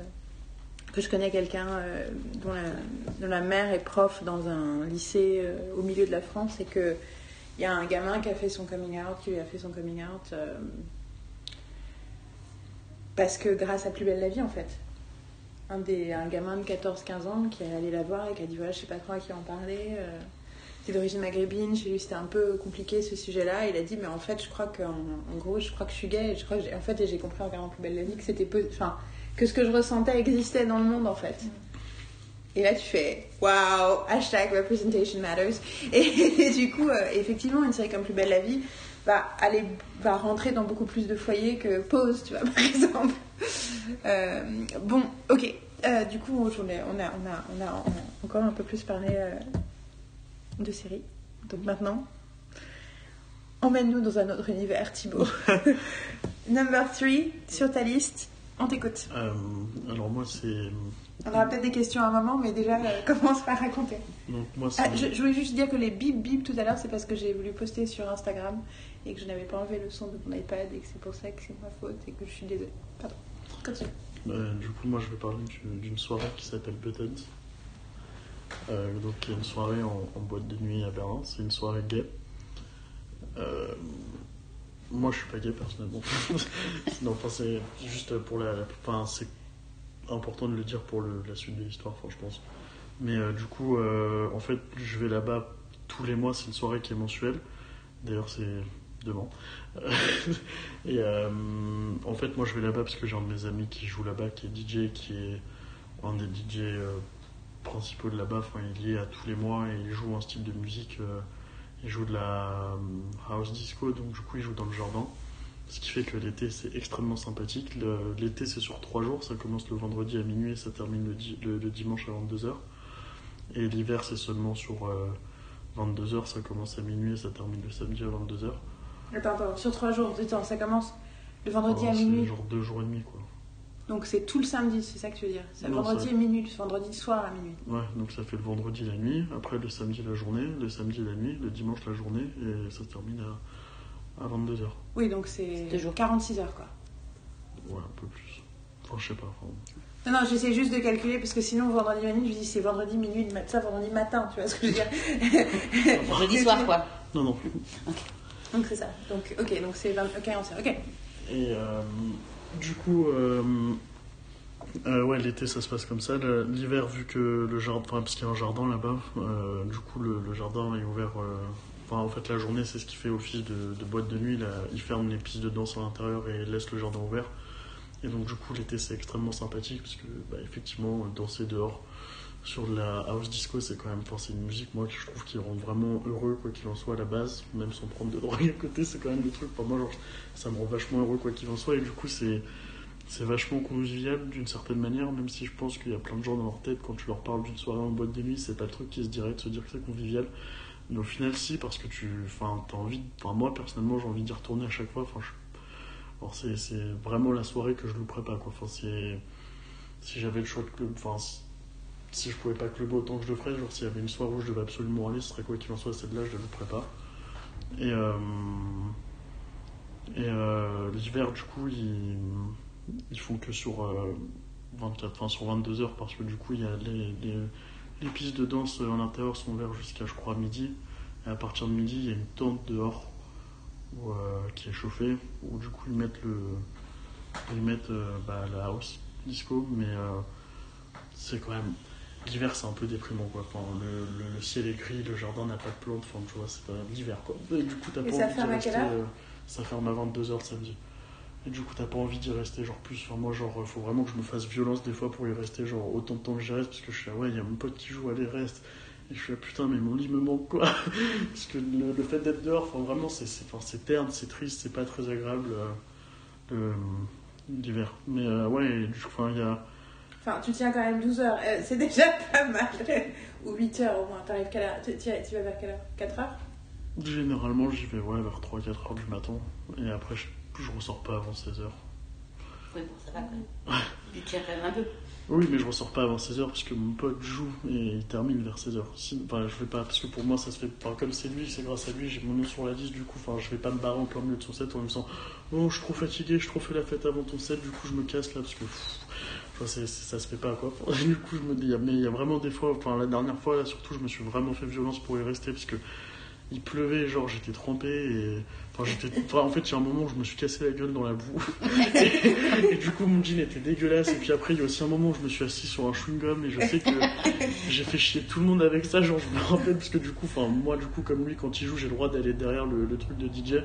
que je connais quelqu'un euh, dont, la, mère est prof dans un lycée euh, au milieu de la France et que il y a un gamin qui a fait son coming out, qui lui a fait son coming out euh, parce que grâce à Plus belle la vie en fait un, des, un gamin de 14-15 ans qui est allé la voir et qui a dit voilà, je sais pas trop à qui en parler. C'est d'origine maghrébine, chez lui c'était un peu compliqué ce sujet-là. Il a dit mais en fait je crois qu'en en gros je crois que je suis gay. Je crois que en fait j'ai compris en regardant plus belle la vie que c'était peu, enfin que ce que je ressentais existait dans le monde en fait. Et là, tu fais waouh, hashtag representation matters. Et, du coup, euh, effectivement, une série comme Plus belle la vie va, aller, va rentrer dans beaucoup plus de foyers que Pause, tu vois, par exemple. Euh, bon, ok. Euh, du coup, on a, on, a, on, a, on a encore un peu plus parlé de séries. Donc maintenant, emmène-nous dans un autre univers, Thibaut. Number 3 sur ta liste, on t'écoute. alors moi, c'est on aura peut-être des questions à un moment, mais déjà, euh, commence par raconter. Donc, moi, ah, je, voulais juste dire que les bip bip tout à l'heure, c'est parce que j'ai voulu poster sur Instagram et que je n'avais pas enlevé le son de mon iPad et que c'est pour ça que c'est ma faute et que je suis désolée. Pardon. Continue. Bah, du coup, moi, je vais parler d'une soirée qui s'appelle Buttons. Euh, donc, il y a une soirée en, boîte de nuit à Berlin. C'est une soirée gay. Moi, je suis pas gay personnellement. non, enfin, c'est juste pour la. Enfin, c'est important de le dire pour la suite de l'histoire, je pense. Mais euh, du coup, euh, en fait, je vais là-bas tous les mois, c'est une soirée qui est mensuelle. D'ailleurs, c'est demain. et euh, en fait, moi, je vais là-bas parce que j'ai un de mes amis qui joue là-bas, qui est DJ, qui est un des DJ principaux de là-bas. Enfin, il y est à tous les mois et il joue un style de musique. Il joue de la house disco, donc du coup, il joue dans le jardin. Ce qui fait que l'été c'est extrêmement sympathique. L'été c'est sur trois jours, ça commence le vendredi à minuit et ça termine le, dimanche à 22h. Et l'hiver c'est seulement sur 22h, euh, ça commence à minuit et ça termine le samedi à 22h. Attends, attends, sur trois jours, attends, ça commence le vendredi à minuit genre deux jours et demi quoi. Donc c'est tout le samedi, c'est ça que tu veux dire C'est vendredi à minuit, vendredi soir à minuit. Ouais, donc ça fait le vendredi la nuit, après le samedi la journée, le samedi la nuit, le dimanche la journée et ça termine à à 22h. Oui, donc c'est 46 heures, quoi. Ouais, un peu plus. Enfin, je sais pas. Non, non, j'essaie juste de calculer parce que sinon, vendredi minuit, je dis c'est vendredi minuit, ça, vendredi matin, tu vois ce que je veux dire Vendredi soir, quoi. Non, non. Donc c'est ça. Donc, ok, donc c'est 20... 40 heures, ok. Et euh, du coup, euh, euh, ouais, l'été ça se passe comme ça. L'hiver, vu que le jardin, enfin, parce qu'il y a un jardin là-bas, du coup, le, jardin est ouvert en fait, la journée, c'est ce qui fait office de, de boîte de nuit. Là, ils ferment les pistes de danse à l'intérieur et laissent le jardin ouvert. Et donc, du coup, l'été, c'est extrêmement sympathique parce que, bah, effectivement, danser dehors sur la house disco, c'est quand même, c'est une musique, moi, que je trouve qui rend vraiment heureux, quoi qu'il en soit, à la base, même sans prendre de drogue à côté, c'est quand même des trucs, pour moi, genre, ça me rend vachement heureux, quoi qu'il en soit, et du coup, c'est, c'est vachement convivial d'une certaine manière, même si je pense qu'il y a plein de gens dans leur tête, quand tu leur parles d'une soirée en boîte de nuit, c'est pas le truc qui se dirait de se dire que c'est convivial. Mais au final, si, parce que tu. Enfin, envie. Enfin, moi, personnellement, j'ai envie d'y retourner à chaque fois. C'est vraiment la soirée que je louperais pas, quoi. Enfin. Si j'avais le choix de si je pouvais pas club autant que je le ferais, genre s'il y avait une soirée où je devais absolument aller, ce serait quoi qu'il en soit, celle-là, je ne louperais pas. Et. Euh... Et euh, l'hiver, du coup, ils, ils font que sur 24, euh, enfin sur 22 heures parce que du coup, il y a les, les les pistes de danse en intérieur sont ouvertes jusqu'à, je crois, midi. Et à partir de midi, il y a une tente dehors euh, qui est chauffée, où du coup ils mettent, le, ils mettent euh, bah, la house disco, mais c'est quand même. L'hiver, c'est un peu déprimant, quoi. Enfin, le, le, ciel est gris, le jardin n'a pas de plantes, enfin, tu vois, c'est l'hiver, quoi. Et du coup, t'as pas ça ferme à quelle heure Ça ferme à 22h samedi. Et du coup, t'as pas envie d'y rester, genre plus. Enfin, moi, genre, faut vraiment que je me fasse violence des fois pour y rester, genre autant de temps que j'y reste, parce que je suis là, ouais, il y a mon pote qui joue, allez, reste. Et je suis là, putain, mais mon lit me manque, quoi. parce que le, fait d'être dehors, enfin, vraiment, c'est, c'est, terne, c'est triste, c'est pas très agréable euh, l'hiver. Mais euh, ouais, du coup, enfin, il y a. Enfin, tu tiens quand même 12 heures, euh, c'est déjà pas mal. Ou 8 heures au moins, t'arrives quelle heure? Tu, tu, vas vers quelle heure? 4 heures? Généralement, j'y vais ouais, vers 3-4 heures du matin. Et après, je je ressors pas avant 16h. Oui, bon, ça va quand même. Tu tiens quand même un peu. Oui, mais je ressors pas avant 16h parce que mon pote joue et il termine vers 16h. enfin, je vais pas, parce que pour moi, ça se fait pas comme c'est lui, c'est grâce à lui, j'ai mon nom sur la liste, du coup, enfin, je vais pas me barrer en plein milieu de son set en me disant Oh, je suis trop fatigué, je trop fait la fête avant ton set, du coup, je me casse là parce que pff, ça se fait pas quoi. du coup, je me dis, mais il y a vraiment des fois, enfin, la dernière fois, là, surtout, je me suis vraiment fait violence pour y rester parce que il pleuvait, genre j'étais trempé et. Enfin, j'étais. Enfin, en fait, il y a un moment où je me suis cassé la gueule dans la boue. et, et du coup, mon jean était dégueulasse. Et puis après, il y a aussi un moment où je me suis assis sur un chewing-gum et je sais que j'ai fait chier tout le monde avec ça. Genre, je me rappelle, parce que du coup, enfin, moi, du coup, comme lui, quand il joue, j'ai le droit d'aller derrière le, le truc de DJ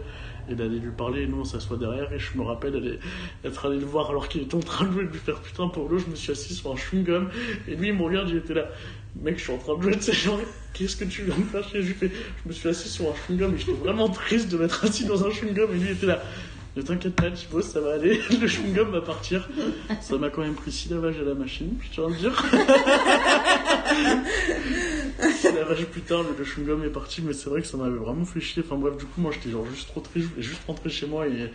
et d'aller lui parler. Et nous, on s'assoit derrière. Et je me rappelle aller, être allé le voir alors qu'il était en train de jouer et de lui faire putain, Paulo, je me suis assis sur un chewing-gum. Et lui, il me regarde, il était là. Mec, je suis en train de jouer, tu sais, genre, qu'est-ce que tu viens de faire? Je je me suis assis sur un chewing-gum et j'étais vraiment triste de m'être assis dans un chewing-gum et lui était là. Ne t'inquiète pas, Thibaut, ça va aller, le chewing-gum va partir. Ça m'a quand même pris 6 lavages à la machine, je tiens à le dire. 6 lavages plus tard, le, le chewing-gum est parti, mais c'est vrai que ça m'avait vraiment fait chier. Enfin bref, du coup, moi j'étais genre juste trop triste, je voulais juste rentrer chez moi et,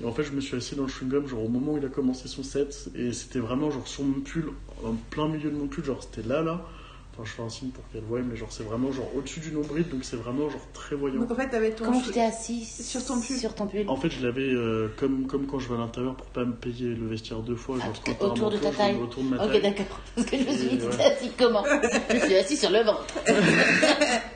et en fait, je me suis assis dans le chewing-gum, genre au moment où il a commencé son set, et c'était vraiment genre sur mon pull, en plein milieu de mon pull, genre c'était là, là. Enfin, je fais un signe pour qu'elle voie, mais genre c'est vraiment genre au-dessus du nombril, donc c'est vraiment genre très voyant. Donc en fait, t'avais ton. Comment chou- tu t'es assis Sur ton pull. Sur ton pull. En fait, je l'avais euh, comme, comme quand je vais à l'intérieur pour pas me payer le vestiaire deux fois. Ah, Genre, quand autour de ta taille. autour de ma Ok, taille. d'accord. Parce que je me suis dit, tu t'es assis comment? Je suis assis sur le ventre.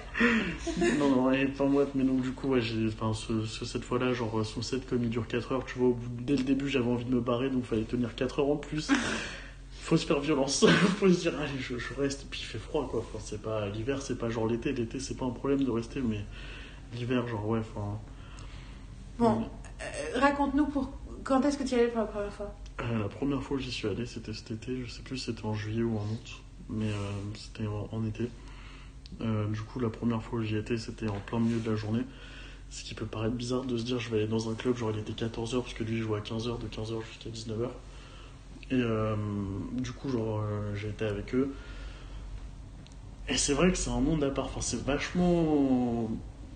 Non, non, et enfin, bref, mais donc du coup, ouais, j'ai, enfin, ce, ce- cette fois-là, genre, son set, comme il dure 4 heures, tu vois, au bout, dès le début, j'avais envie de me barrer, donc fallait tenir 4 heures en plus. Faut se faire violence, faut se dire, allez, je, je reste, et puis il fait froid, quoi. Enfin, c'est pas, l'hiver, c'est pas genre l'été, l'été, c'est pas un problème de rester, mais l'hiver, genre, ouais, enfin. Bon, euh, raconte-nous pour quand est-ce que tu y allais pour la première fois? Euh, la première fois où j'y suis allé, c'était cet été, je sais plus si c'était en juillet ou en août, mais euh, c'était en, en été. Du coup, la première fois où j'y étais, c'était en plein milieu de la journée. Ce qui peut paraître bizarre de se dire, je vais aller dans un club, genre il était 14h, parce que lui il jouait à 15h, de 15h jusqu'à 19h. Et euh, du coup, genre, euh, été avec eux. Et c'est vrai que c'est un monde à part, enfin, c'est vachement.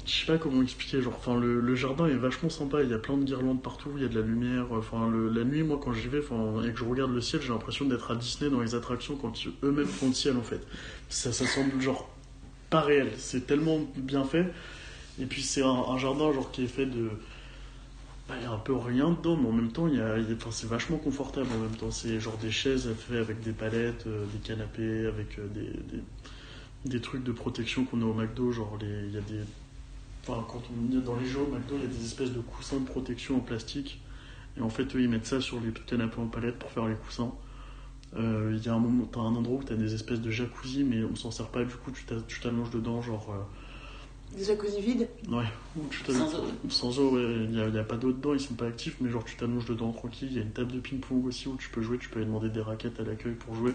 Je sais pas comment expliquer, genre, enfin, le, le jardin est vachement sympa, il y a plein de guirlandes partout, il y a de la lumière, enfin, la nuit, moi, quand j'y vais, enfin, et que je regarde le ciel, j'ai l'impression d'être à Disney dans les attractions quand eux-mêmes font le ciel, en fait. Ça, ça semble, genre, pas réel, c'est tellement bien fait, et puis c'est un, un jardin, genre, qui est fait de... bah, y a un peu rien dedans, mais en même temps, y a, c'est vachement confortable en même temps. C'est genre des chaises faites avec des palettes, euh, des canapés, avec euh, des, des, des trucs de protection qu'on a au McDo. Genre, il y a des. Enfin, quand on est dans les jeux au McDo, il y a des espèces de coussins de protection en plastique. Et en fait, eux, ils mettent ça sur les canapés en palette pour faire les coussins. Euh, Il y a un moment, t'as un endroit où t'as des espèces de jacuzzi, mais on s'en sert pas, du coup, tu t'allonges dedans, genre. Euh, Des jacuzzi vides Ouais, ou tu t'as- Sans eau. Sans eau, ouais, il n'y a, il y a pas d'eau dedans, ils sont pas actifs, mais genre tu t'allonges dedans tranquille. Il y a une table de ping-pong aussi où tu peux jouer, tu peux aller demander des raquettes à l'accueil pour jouer.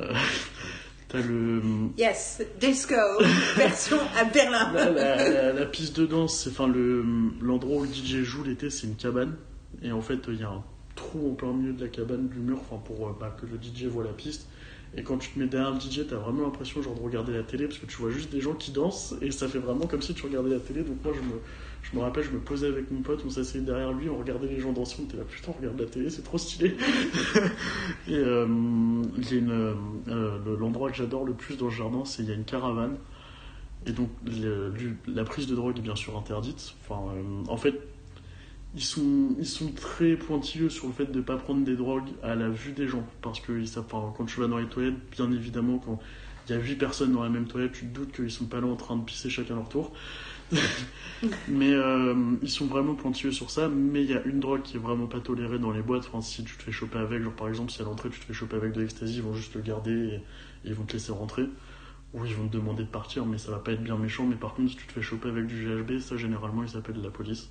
Euh, T'as le. Yes, disco, version à Berlin. La, la- la- la piste de danse, c'est enfin le l'endroit où le DJ joue l'été, c'est une cabane. Et en fait, il y a un trou en plein milieu de la cabane du mur, enfin pour euh, bah, que le DJ voit la piste. Et quand tu te mets derrière le DJ, t'as vraiment l'impression genre de regarder la télé parce que tu vois juste des gens qui dansent et ça fait vraiment comme si tu regardais la télé. Donc moi, je me, je me rappelle, je me posais avec mon pote, on s'asseyait derrière lui, on regardait les gens danser, on était là putain, on regarde la télé, c'est trop stylé. et euh, euh, le- l'endroit que j'adore le plus dans le jardin, c'est il y a une caravane. Et donc la prise de drogue est bien sûr interdite. Enfin, euh, en fait, ils sont, ils sont très pointilleux sur le fait de ne pas prendre des drogues à la vue des gens. Parce que quand tu vas dans les toilettes, bien évidemment, quand il y a 8 personnes dans la même toilette, tu te doutes qu'ils sont pas là en train de pisser chacun leur tour. mais euh, ils sont vraiment pointilleux sur ça. Mais il y a une drogue qui est vraiment pas tolérée dans les boîtes. Enfin, si tu te fais choper avec, genre par exemple, si à l'entrée tu te fais choper avec de l'ecstasy, ils vont juste le garder et, et ils vont te laisser rentrer. Ou ils vont te demander de partir, mais ça va pas être bien méchant. Mais par contre, si tu te fais choper avec du GHB, ça généralement ils appellent la police.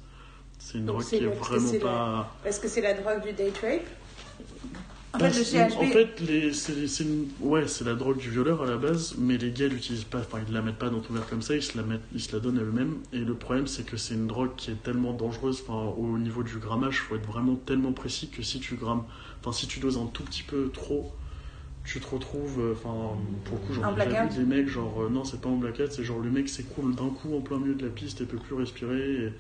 C'est une Donc drogue qui est vraiment la- pas. Parce que c'est la drogue du date rape. En Bah, fait, le c'est- GHB. En fait, les, c'est, c'est une- ouais, c'est la drogue du violeur à la base, mais les gars l'utilisent pas, enfin ils la mettent pas dans ton verre comme ça, ils se la mettent, ils se la donnent à eux-mêmes. Et le problème, c'est que c'est une drogue qui est tellement dangereuse, enfin au niveau du grammage, faut être vraiment tellement précis que si tu grammes, enfin si tu doses un tout petit peu trop, tu te retrouves, euh, enfin pour le coup, En j'en ai vu des mecs, genre euh, non, c'est pas en blackout, c'est genre le mec s'écroule d'un coup en plein milieu de la piste et peut plus respirer. et-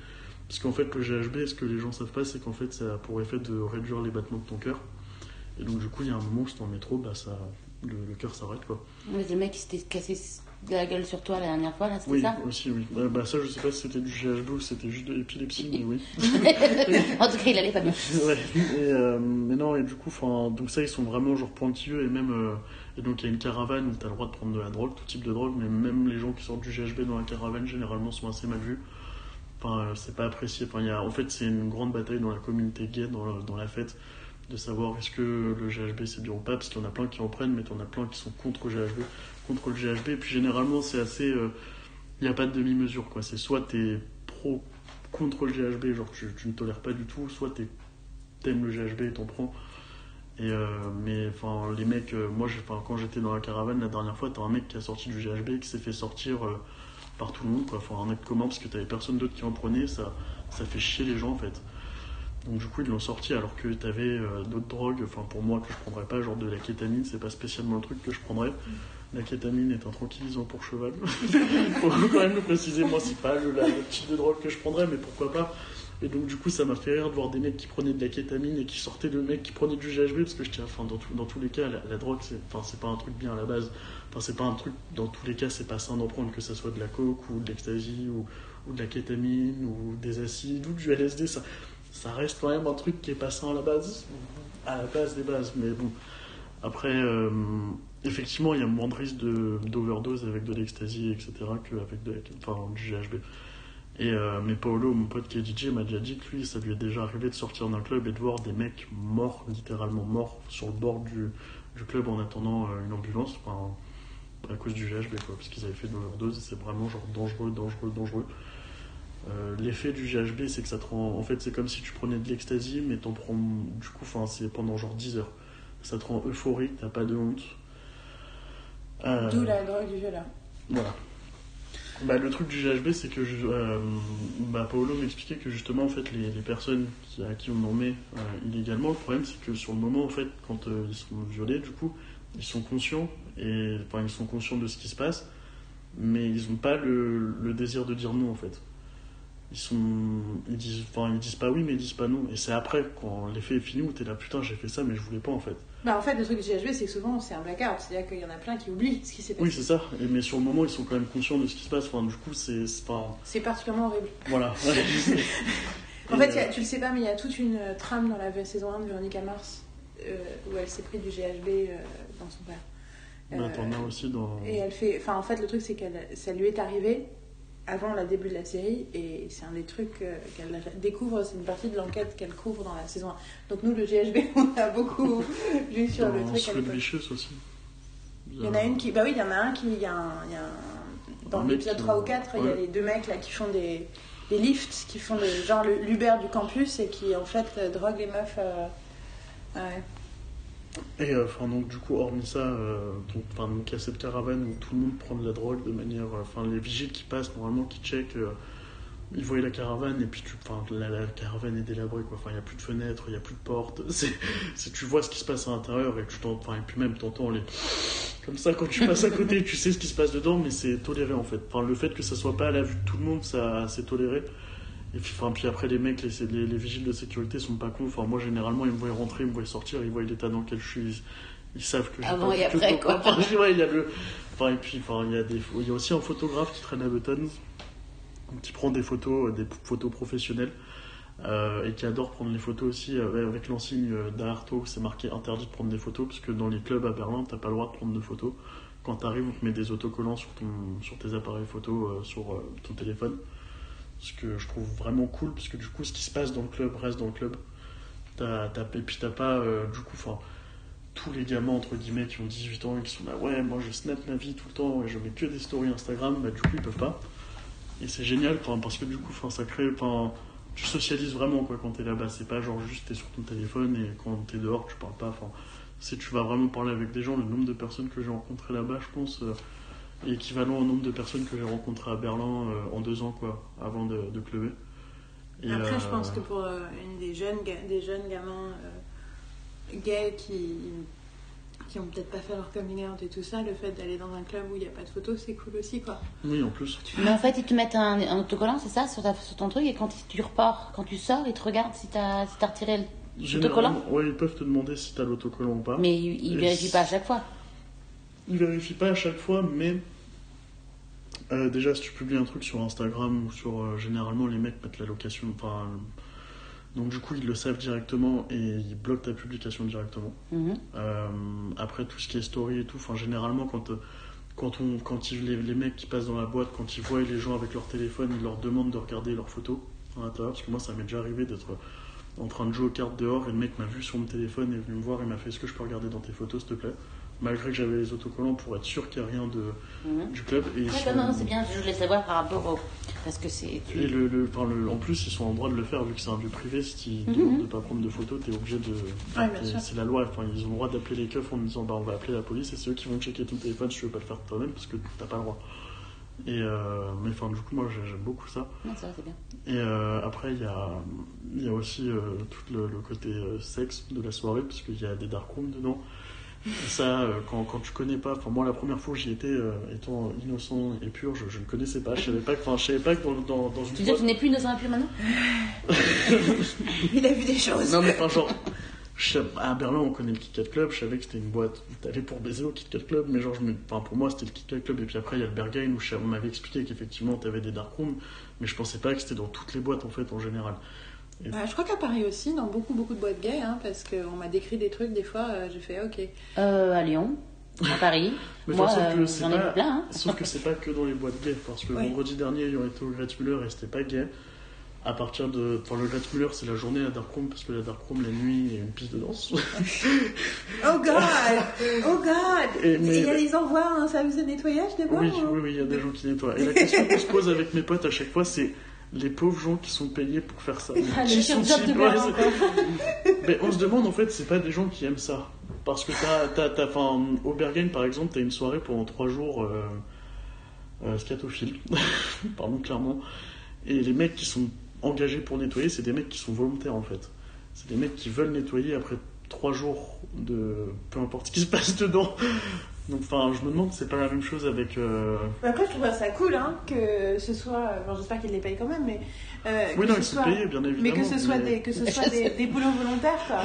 Parce qu'en fait, le GHB, ce que les gens savent pas, c'est qu'en fait, ça a pour effet de réduire les battements de ton cœur. Et donc, du coup, il y a un moment où c'est dans le métro, bah, ça, le, le cœur s'arrête, quoi. Mais le mec il s'était cassé de la gueule sur toi la dernière fois, là, c'était Oui, ça? aussi, oui. Bah, ça, je sais pas si c'était du GHB ou si c'était juste de l'épilepsie, mais oui. En tout cas, il allait pas bien. ouais, et, euh, mais non, et du coup, donc ça, ils sont vraiment genre pointilleux, et même, euh, et donc il y a une caravane où t'as le droit de prendre de la drogue, tout type de drogue, mais même les gens qui sortent du GHB dans la caravane, généralement, sont assez mal vus. Enfin, euh, c'est pas apprécié. Enfin, il y a, en fait, c'est une grande bataille dans la communauté gay, dans, la- dans la fête, de savoir est-ce que le GHB c'est bien ou pas, parce qu'il y en a plein qui en prennent, mais t'en as plein qui sont contre le GHB, contre le GHB, et puis généralement, c'est assez. euh, Il n'y a pas de demi-mesure, quoi. C'est soit t'es pro contre le GHB, genre tu, tu ne tolères pas du tout, soit t'aimes le GHB et t'en prends. Et euh, mais enfin les mecs, euh, moi quand j'étais dans la caravane la dernière fois, t'as un mec qui a sorti du GHB qui s'est fait sortir euh, par tout le monde, quoi. Enfin un acte commun parce que t'avais personne d'autre qui en prenait, ça, ça fait chier les gens en fait. Donc du coup ils l'ont sorti alors que t'avais euh, d'autres drogues, enfin pour moi que je prendrais pas, genre de la kétamine, c'est pas spécialement le truc que je prendrais. La kétamine est un tranquillisant pour cheval. Faut quand même le préciser, moi c'est pas le, la- type de drogue que je prendrais, mais pourquoi pas. Et donc, du coup, ça m'a fait rire de voir des mecs qui prenaient de la kétamine et qui sortaient de mecs qui prenaient du GHB parce que je tiens, enfin, dans, tous les cas, la, la drogue, c'est, enfin, pas un truc bien à la base. Enfin, c'est pas un truc, dans tous les cas, c'est pas sain d'en prendre, que ça soit de la coke ou de l'ecstasy ou, de la kétamine ou des acides ou du LSD. Ça, ça reste quand même un truc qui est pas sain à la base, à la base des bases. Mais bon, après, euh, effectivement, il y a moins de risque d'overdose avec de l'ecstasy, etc., qu'avec enfin, du GHB. Et euh, mais Paolo, mon pote qui est DJ, m'a déjà dit que lui, ça lui est déjà arrivé de sortir d'un club et de voir des mecs morts, littéralement morts, sur le bord du, club en attendant euh, une ambulance, à cause du GHB, quoi, parce qu'ils avaient fait de l'overdose et c'est vraiment genre dangereux, dangereux, dangereux. Euh, L'effet du GHB, c'est que ça te rend. En fait, c'est comme si tu prenais de l'ecstasy, mais t'en prends. Du coup, enfin, c'est pendant genre 10 heures. Ça te rend euphorique, t'as pas de honte. Euh, D'où la drogue du violeur. voilà. Bah, le truc du GHB, c'est que je- euh, bah, Paolo m'expliquait que justement, en fait, les, les personnes qui, à qui on en met euh, illégalement, le problème, c'est que sur le moment, en fait, quand euh, ils sont violés, du coup, ils sont conscients, et enfin, ils sont conscients de ce qui se passe, mais ils n'ont pas le, le désir de dire non, en fait. Ils sont, ils disent, enfin, ils disent pas oui, mais ils disent pas non. Et c'est après, quand l'effet est fini, où t'es là, putain, j'ai fait ça, mais je voulais pas, en fait. Bah, en fait, le truc du GHB, c'est que souvent, c'est un blackout. C'est-à-dire qu'il y en a plein qui oublient ce qui s'est passé. Oui, c'est ça. Et, mais sur le moment, ils sont quand même conscients de ce qui se passe. Enfin, du coup, c'est, pas, C'est particulièrement horrible. voilà. En fait, y euh, a- tu le sais pas, mais il y a toute une euh, trame dans la saison 1 de Véronica Mars euh, où elle s'est pris du GHB euh, dans son père. Bah, Euh, t'en as aussi dans. Et elle fait. Enfin, en fait, le truc, c'est qu'elle, ça lui est arrivé avant le début de la série, et c'est un des trucs euh, qu'elle découvre, c'est une partie de l'enquête qu'elle couvre dans la saison 1. Donc, nous, le GHB, on a beaucoup lu sur le dans truc à Sweet l'époque. Vicious aussi. Il y en a une qui. Bah oui, il y en a un qui. y a un- y a un- Dans l'épisode qui- 3 ou 4, il y a ouais. les deux mecs là qui font des, des lifts, qui font des, genre le- l'Uber du campus et qui en fait euh, droguent les meufs. euh, ouais. Et euh, enfin, donc, du coup, hormis ça, euh, donc, donc, il y a cette caravane où tout le monde prend de la drogue de manière. euh, Enfin, les vigiles qui passent, normalement, qui checkent, ils voient la caravane et puis tu, la, caravane est délabrée, quoi. Enfin, il n'y a plus de fenêtres, il n'y a plus de portes. Tu vois ce qui se passe à l'intérieur et tu et puis même, t'entends les. Comme ça, quand tu passes à côté, tu sais ce qui se passe dedans, mais c'est toléré en fait. Enfin, le fait que ça soit pas à la vue de tout le monde, ça, c'est toléré. Et puis, enfin, puis après, les mecs, les, les, les vigiles de sécurité sont pas cons. Enfin, moi, généralement, ils me voient rentrer, ils me voient sortir, ils voient l'état dans lequel je suis. Ils, ils savent que j'ai Avant pas et après, quoi. Ouais, il y a le. Enfin, et puis, enfin, il y a des, il y a aussi un photographe qui traîne à Button, qui prend des photos, euh, des photos professionnelles. euh, et qui adore prendre les photos aussi euh, avec l'enseigne euh, d'Arto, c'est marqué interdit de prendre des photos parce que dans les clubs à Berlin, t'as pas le droit de prendre de photos. Quand t'arrives, on te met des autocollants sur, ton, sur tes appareils photo, sur ton téléphone. Ce que je trouve vraiment cool, parce que du coup, ce qui se passe dans le club reste dans le club. T'as, t'as- et puis t'as pas, euh, du coup, tous les gamins, entre guillemets, qui ont 18 ans et qui sont là, ouais, moi je snap ma vie tout le temps et je mets que des stories Instagram, bah du coup, ils peuvent pas. Et c'est génial, enfin, parce que du coup, ça crée, enfin, tu socialises vraiment, quoi, quand t'es là-bas. C'est pas genre juste t'es sur ton téléphone et quand t'es dehors, tu parles pas, enfin, si tu vas vraiment parler avec des gens, le nombre de personnes que j'ai rencontrées là-bas, je pense, euh, équivalent au nombre de personnes que j'ai rencontrées à Berlin euh, en deux ans, quoi, avant de, de clubber. Et, Après, euh, je pense que pour euh, une des jeunes, ga- des jeunes gamins euh, gays qui qui ont peut-être pas fait leur coming out et tout ça, le fait d'aller dans un club où il n'y a pas de photos, c'est cool aussi, quoi. Oui, en plus. Mais en fait, ils te mettent un, un autocollant, c'est ça, sur, ta- sur ton truc, et quand tu repars, quand tu sors, ils te regardent si t'as si t'as retiré le. Généralement, ouais, ils peuvent te demander si t'as l'autocollant ou pas. Mais ils, ils vérifient pas à chaque fois. Ils vérifient pas à chaque fois, mais Euh, déjà, si tu publies un truc sur Instagram ou sur. euh, généralement, les mecs mettent la location. Enfin. Donc, du coup, ils le savent directement et ils bloquent ta publication directement. Mhm. Euh, après, tout ce qui est story et tout, enfin, généralement, quand, quand, on, quand ils- les, les mecs qui passent dans la boîte, quand ils voient les gens avec leur téléphone, ils leur demandent de regarder leurs photos à l'intérieur. Parce que moi, ça m'est déjà arrivé d'être en train de jouer aux cartes dehors et le mec m'a vu sur mon téléphone et est venu me voir et m'a fait Est-ce que je peux regarder dans tes photos, s'il te plaît? Malgré que j'avais les autocollants pour être sûr qu'il n'y a rien de, Mhm. du club. Et Ouais, sont- non, non, c'est bien, je voulais savoir par rapport au. Parce que c'est. tu- et le, le- enfin, le- en plus, ils sont en droit de le faire vu que c'est un lieu privé. Si tu Mhm. demandes de ne pas prendre de photos, tu es obligé de. C'est- la loi. Enfin, ils ont le droit d'appeler les keufs en disant bah, on va appeler la police et c'est eux qui vont checker ton téléphone si tu veux pas le faire toi-même parce que t'as pas le droit. Et euh, mais enfin, du coup, moi j'ai- j'aime beaucoup ça. Non, ça c'est bien. Et euh, après, il y a, y a aussi euh, tout le, le côté sexe de la soirée parce qu'il y a des dark rooms dedans. Ça, euh, quand, quand tu connais pas, enfin moi la première fois où j'y étais, euh, étant innocent et pur, je, je ne connaissais pas, je savais pas que, enfin, je savais pas que dans, dans, dans une Tu veux dire que tu n'es plus innocent et plus maintenant? Il a vu des choses. Non, mais enfin, genre, je sais- à Berlin, on connaît le Kit Kat Club. Je savais que c'était une boîte où t'allais pour baiser au Kit Kat Club, mais genre, je me... enfin, pour moi, c'était le Kit Kat Club. Et puis après, il y a le Berghain où je- on m'avait expliqué qu'effectivement, t'avais des dark rooms, mais je pensais pas que c'était dans toutes les boîtes en fait, en général. Bah, je crois qu'à Paris aussi, dans beaucoup beaucoup de boîtes gays, hein, parce qu'on m'a décrit des trucs, des fois, euh, j'ai fait ok. euh, À Lyon, à Paris. Mais Moi, euh, j'en ai vu plein. Hein. Sauf que c'est pas que dans les boîtes gays, parce que vendredi dernier, ayant été au Gretz-Müller et c'était pas gay. À partir de. Enfin, le c'est la journée à Dark Room, parce que la Dark Room, la nuit, il y a une piste de danse. Oh god Oh god Et- Et mais- il y a- ils envoient un service de nettoyage d'abord Oui, ou- oui, oui, il y a des gens qui nettoient. Et la question qu'on se pose avec mes potes à chaque fois, c'est les pauvres gens qui sont payés pour faire ça. Ah, Qui c'est- Mais on se demande en fait, c'est pas des gens qui aiment ça. Parce que t'as, t'as, enfin, au Berghain par exemple, t'as une soirée pendant trois jours euh, euh, scatophile, pardon, clairement. Et les mecs qui sont engagés pour nettoyer, c'est des mecs qui sont volontaires en fait. C'est des mecs qui veulent nettoyer après trois jours de peu importe ce qui se passe dedans. Donc, enfin, je me demande, si c'est pas la même chose avec. euh, Mais Après, je trouve ça cool hein, que ce soit. Bon, j'espère qu'ils les payent quand même, mais. euh, Oui, que non, ce ils sont payés, bien évidemment. Mais que ce soit mais- des, que ce soit des, des boulots volontaires, quoi.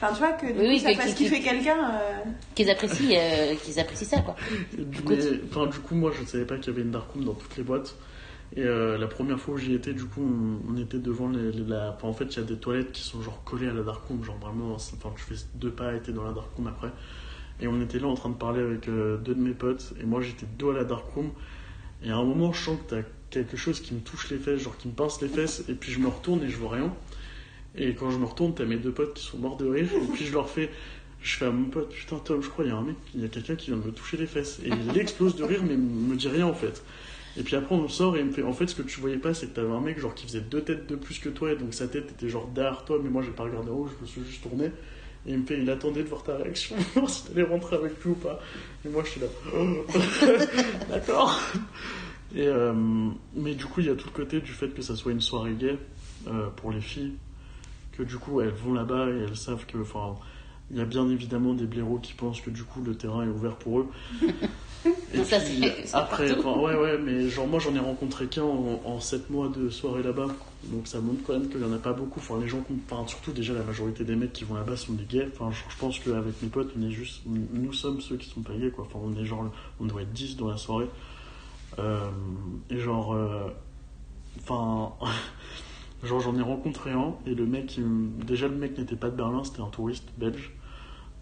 Enfin, tu vois, que du Oui, coup, oui, ça fasse qui- kiffer quelqu'un. euh, Qu'ils apprécient, euh, qu'ils apprécient ça, quoi. Du, mais, enfin, du coup, moi, je ne savais pas qu'il y avait une dark room dans toutes les boîtes. Et euh, la première fois où j'y étais, du coup, on, on était devant les, les- la. enfin, en fait, il y a des toilettes qui sont genre collées à la dark room, genre vraiment. Enfin, tu fais deux pas et t'es dans la dark room après. Et on était là en train de parler avec euh, deux de mes potes, et moi j'étais dos à la dark room. Et à un moment, je sens que t'as quelque chose qui me touche les fesses, genre qui me pince les fesses, et puis je me retourne et je vois rien. Et quand je me retourne, t'as mes deux potes qui sont morts de rire, et puis je leur fais. Je fais à mon pote, putain Tom, je crois il y a un mec, il y a quelqu'un qui vient de me toucher les fesses. Et il explose de rire, mais me dit rien en fait. Et puis après on sort et il me fait, en fait ce que tu voyais pas, c'est que t'avais un mec genre qui faisait deux têtes de plus que toi, et donc sa tête était genre derrière toi, mais moi j'ai pas regardé en haut, je me suis juste tourné. Et il me fait, il attendait de voir ta réaction, voir si t'allais rentrer avec lui ou pas. Et moi je suis là, d'accord. Et euh, mais du coup il y a tout le côté du fait que ça soit une soirée gay euh, pour les filles, que du coup elles vont là-bas et elles savent que, enfin, il y a bien évidemment des blaireaux qui pensent que du coup le terrain est ouvert pour eux. Et Ça, puis, c'est- c'est après, enfin, ouais, ouais, mais genre moi j'en ai rencontré qu'un en, en 7 mois de soirée là-bas, donc ça montre quand même qu'il y en a pas beaucoup. Enfin, les gens, enfin, surtout déjà la majorité des mecs qui vont là-bas sont des gays. Enfin, je, je pense qu'avec mes potes, on est juste, nous sommes ceux qui sont pas gays, quoi. Enfin, on est genre, on doit être 10 dans la soirée. Euh, et genre, euh, enfin, genre j'en ai rencontré un et le mec, il déjà le mec n'était pas de Berlin, c'était un touriste belge.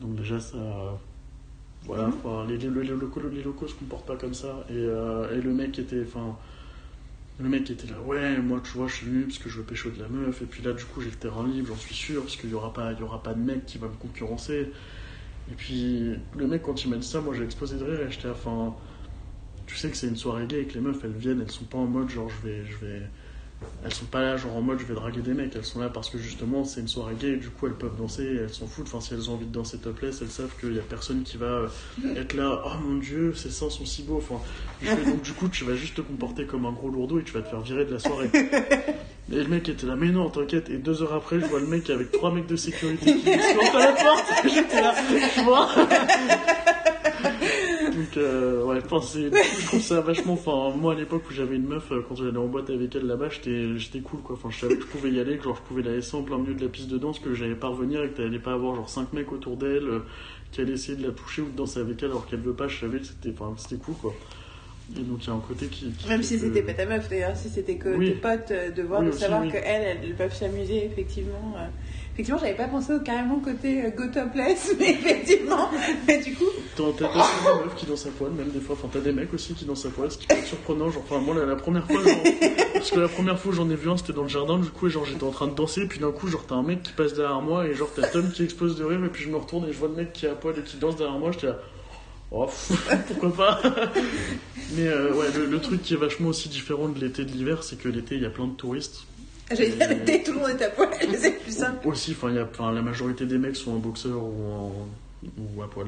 Donc déjà ça, voilà, les, les, les locaux, se comportent pas comme ça. Et, euh, le mec était, était là, ouais, moi tu vois, je suis venu parce que je veux pécho de la meuf. Et puis là, du coup, j'ai le terrain libre, j'en suis sûr, parce qu'il y aura pas, y aura pas de mec qui va me concurrencer. Et puis le mec, quand il m'a dit ça, moi j'ai explosé de rire et j'étais, enfin, tu sais que c'est une soirée gay et que les meufs elles viennent, elles sont pas en mode genre je vais, je vais, elles sont pas là genre en mode je vais draguer des mecs, elles sont là parce que justement c'est une soirée gay et du coup elles peuvent danser, et elles s'en foutent. Enfin, si elles ont envie de danser topless, elles savent qu'il y a personne qui va euh, être là, oh mon dieu, ces seins sont si beaux. Enfin, je fais, donc du coup tu vas juste te comporter comme un gros lourdeau et tu vas te faire virer de la soirée. Et le mec était là, mais non, t'inquiète. Et deux heures après, je vois le mec avec trois mecs de sécurité qui sortent à la porte. J'étais là, tu vois. Euh, ouais, enfin, je trouve ça vachement. Enfin, moi, à l'époque où j'avais une meuf, euh, quand j'allais en boîte avec elle là-bas, j'étais, j'étais cool, quoi. Enfin, je savais que je pouvais y aller, que genre, je pouvais la laisser en plein milieu de la piste de danse, que j'allais pas revenir et que t'allais pas avoir genre cinq mecs autour d'elle euh, qui allaient essayer de la toucher ou de danser avec elle alors qu'elle veut pas. Je savais que c'était, enfin, que c'était cool, quoi. Et donc il y a un côté qui. qui Même si que- c'était pas ta meuf d'ailleurs, si c'était que Oui. tes potes, euh, de voir, Oui, de aussi, savoir oui. qu'elles, elles peuvent s'amuser, effectivement. Effectivement, j'avais pas pensé au carrément côté euh, go topless, mais effectivement, mais du coup, T'as des meufs qui dansent à poil, même des fois. Enfin, t'as des mecs aussi qui dansent à poil, ce qui peut être surprenant. Genre, enfin, moi, la, la première fois, genre, parce que la première fois j'en ai vu un, c'était dans le jardin, du coup, et genre, j'étais en train de danser, et puis d'un coup, genre, t'as un mec qui passe derrière moi, et genre, t'as Tom qui explose de rire, et puis je me retourne et je vois le mec qui est à poil et qui danse derrière moi, j'étais là. Oh, pourquoi pas? Mais euh, ouais, le, le truc qui est vachement aussi différent de l'été et de l'hiver, c'est que l'été, il y a plein de touristes. J'allais dire l'été, tout le monde est à poil, c'est plus simple. Aussi, enfin, il y a, enfin, la majorité des mecs sont en boxeur ou, en, ou à poil.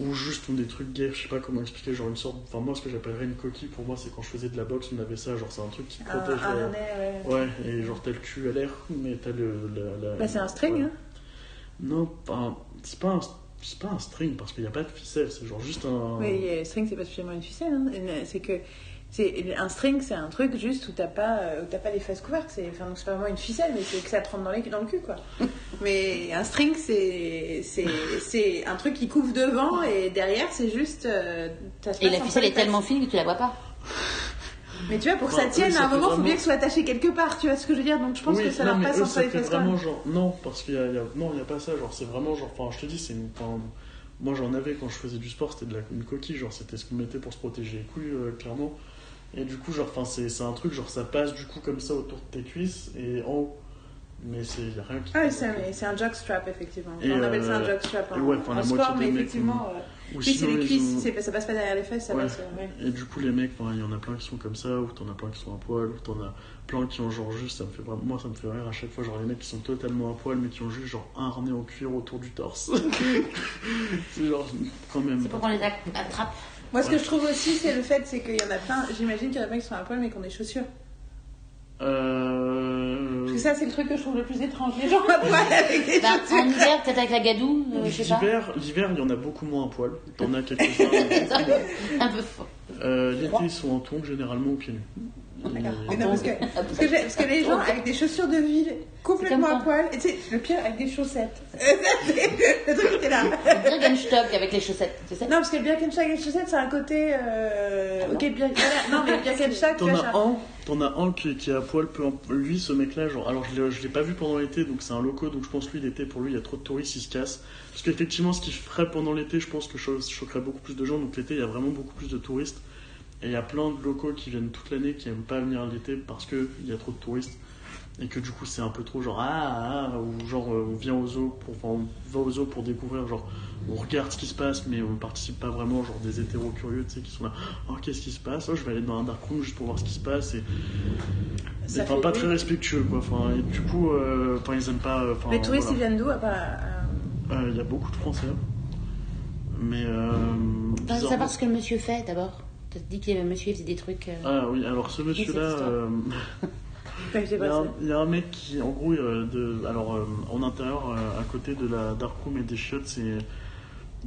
Ou juste ont des trucs gays, je sais pas comment expliquer, genre une sorte. Enfin, moi, ce que j'appellerais une coquille, pour moi, c'est quand je faisais de la boxe, on avait ça, genre, c'est un truc qui Un, protège. un euh, harnais, ouais. Ouais, et genre, t'as le cul à l'air, mais t'as le. la- la- Bah, c'est un string, ouais. hein. Non, c'est pas un. C'est pas un string parce qu'il n'y a pas de ficelle, c'est genre juste un. Oui, euh, string, c'est pas spécialement une ficelle. hein. C'est que c'est un string, c'est un truc juste où t'as pas, euh, où t'as pas les fesses couvertes. C'est, enfin, donc c'est pas vraiment une ficelle, mais c'est que ça te rentre dans, les, dans le cul, quoi. mais un string, c'est, c'est, c'est un truc qui couvre devant et derrière, c'est juste. euh, Et la ficelle est tellement fine que tu la vois pas. Mais tu vois, pour que Bah, ça tienne, à un moment, il faut bien que ce soit attaché quelque part. Tu vois ce que je veux dire Donc je pense oui, que ça leur passe entre les fesses. vraiment genre. Non, parce qu'il y a, il y a- Non, il n'y a pas ça, genre, c'est vraiment genre. Enfin, je te dis, c'est une. moi, j'en avais quand je faisais du sport, c'était de la... une coquille, genre, c'était ce qu'on mettait pour se protéger les couilles, euh, clairement. Et du coup, genre, enfin, c'est c'est un truc, genre, ça passe du coup comme ça autour de tes cuisses et en haut. Mais c'est y a rien qui. Ah c'est un, un jockstrap, effectivement. Et, on appelle ça un euh, jockstrap en, ouais, enfin, en la sport, moitié mais effectivement. euh, ou Oui, c'est les cuisses, ont- c'est- ça passe pas derrière les fesses, ça Ouais. passe. euh, ouais. Et du coup, les mecs, il y en a plein qui sont comme ça, ou t'en as plein qui sont à poil, ou t'en as plein qui ont genre juste, ça me fait vraiment, moi ça me fait rire à chaque fois, genre les mecs qui sont totalement à poil, mais qui ont juste genre un harnais en cuir autour du torse. c'est genre, quand même. C'est pour qu'on les attrape. Moi, ce que je trouve aussi, c'est le fait, c'est qu'il y en a plein. J'imagine qu'il y en a plein qui sont à poil, mais qui ont des chaussures. Euh... Parce que ça, c'est le truc que je trouve le plus étrange. Les gens à poil avec des Bah, en chaussures. hiver, peut-être avec la gadoue, euh, je sais pas. L'hiver, l'hiver, il y en a beaucoup moins à poil. T'en as quelques-uns. Un peu fort. euh, L'été, ils sont en tongs généralement au pied nu. D'accord. Et- Mais non, parce que, parce, que j'ai- parce que les gens avec des chaussures de ville complètement à poil, et tu sais, le pire avec des chaussettes. le truc qui était là. Birkenstock avec les chaussettes, tu sais. Non, parce que le Birkenstock et les chaussettes, c'est un côté. Euh... Ah ok, bien. voilà. Non, mais le Birkenstock, tu T'en vois, un, t'en as un qui, qui est à poil, lui ce mec là, genre, alors je l'ai, je l'ai pas vu pendant l'été, donc c'est un loco, donc je pense lui l'été pour lui il y a trop de touristes, il se casse. Parce qu'effectivement ce qu'il ferait pendant l'été, je pense que cho- choquerait beaucoup plus de gens, donc l'été il y a vraiment beaucoup plus de touristes. Et il y a plein de locaux qui viennent toute l'année qui aiment pas venir l'été parce qu'il y a trop de touristes. Et que du coup c'est un peu trop genre ah, ah ou genre euh, on vient au zoo pour enfin on va au zoo pour découvrir genre on regarde ce qui se passe mais on participe pas vraiment genre des hétéros curieux tu sais qui sont là oh qu'est-ce qui se passe? Oh je vais aller dans un dark room juste pour voir ce qui se passe et enfin fait- pas très respectueux quoi enfin et du coup euh, enfin ils aiment pas euh, enfin Les touristes, voilà. ils viennent d'où à part, euh, Euh, il y a beaucoup de français mais euh, bizarrement- savoir ce que le monsieur fait d'abord. Tu te dis que le monsieur faisait des trucs. euh, ah oui alors ce monsieur là histoire. enfin, je sais Il y, a un, y un mec qui, en gros, euh, de, alors euh, en intérieur, euh, à côté de la dark room et des chiottes, c'est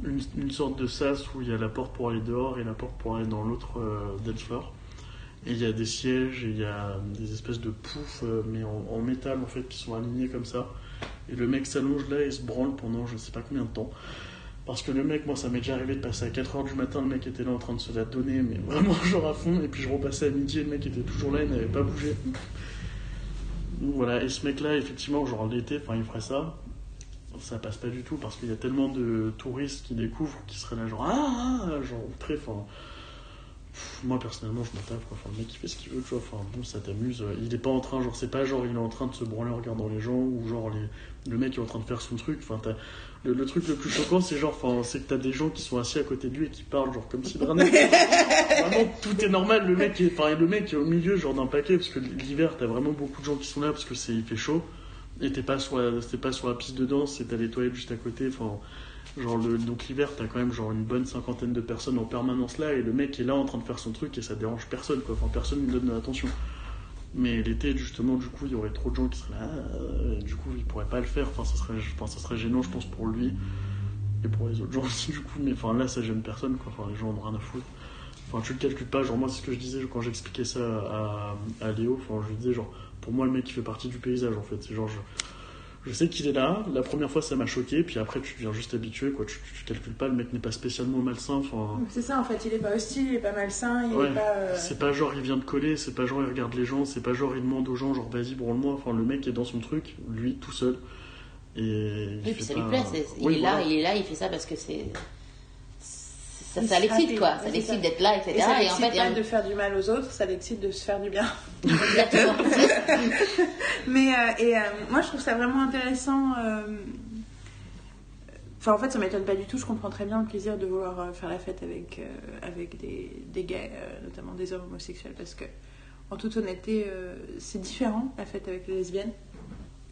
une, une sorte de sas où il y a la porte pour aller dehors et la porte pour aller dans l'autre euh, dance floor. Et il y a des sièges et il y a des espèces de poufs, euh, mais en, en métal en fait, qui sont alignés comme ça. Et le mec s'allonge là et se branle pendant je sais pas combien de temps. Parce que le mec, moi ça m'est déjà arrivé de passer à 4h du matin, le mec était là en train de se la donner, mais vraiment genre à fond. Et puis je repassais à midi et le mec était toujours là, il n'avait pas bougé. Donc voilà, et ce mec-là, effectivement, genre l'été, enfin il ferait ça. Ça passe pas du tout parce qu'il y a tellement de touristes qui découvrent qui seraient là, genre ah, ah genre très, enfin. Moi personnellement, je m'en tape quoi. Enfin, le mec il fait ce qu'il veut, tu vois. Enfin, bon, ça t'amuse. Il est pas en train, genre, c'est pas genre il est en train de se branler en regardant les gens ou genre les... le mec est en train de faire son truc. Enfin, t'as- le, le truc le plus choquant, c'est genre, enfin, c'est que t'as des gens qui sont assis à côté de lui et qui parlent, genre comme si. Vraiment, tout est normal. Le mec, est, enfin, le mec est au milieu, genre d'un paquet, parce que l'hiver, t'as vraiment beaucoup de gens qui sont là parce que c'est, il fait chaud. Et t'es pas sur la, t'es pas sur la piste de danse, et t'as les toilettes juste à côté. Enfin, genre le, donc l'hiver, t'as quand même genre une bonne cinquantaine de personnes en permanence là, et le mec est là en train de faire son truc et ça dérange personne, quoi. Enfin, personne ne donne de l'attention. Mais l'été, justement, du coup, il y aurait trop de gens qui seraient là, euh, du coup, il pourrait pas le faire. Enfin, ça serait, enfin, ça serait gênant, je pense, pour lui et pour les autres gens aussi, du coup. Mais enfin, là, ça gêne personne, quoi. Enfin, les gens en ont rien à foutre. Enfin, tu le calcules pas. Genre, moi, c'est ce que je disais quand j'expliquais ça à, à Léo. Enfin, je lui disais, genre, pour moi, le mec, il fait partie du paysage, en fait. C'est genre, je, je sais qu'il est là. La première fois, ça m'a choqué, puis après, tu deviens juste habitué, quoi. Tu, tu, calcules pas, le mec n'est pas spécialement malsain. Enfin, C'est ça, en fait, il est pas hostile, il est pas malsain, il Ouais, est pas. euh, c'est pas genre il vient de coller, c'est pas genre il regarde les gens, c'est pas genre il demande aux gens genre vas-y branle-moi. Enfin, le mec est dans son truc, lui tout seul. Et il Oui, fait puis ça pas- lui plaît. c'est- Il Oui, est là, il est là, il fait ça parce que c'est. Ça, ça l'excite, quoi. Ça l'excite d'être là, etc. Et ça Et en l'excite fait, pas de faire du mal aux autres, ça l'excite de se faire du bien. exactement. Mais euh, et euh, moi je trouve ça vraiment intéressant. euh, Enfin en fait ça m'étonne pas du tout. Je comprends très bien le plaisir de vouloir faire la fête avec avec des, des gays, notamment des hommes homosexuels, parce que en toute honnêteté c'est différent la fête avec les lesbiennes.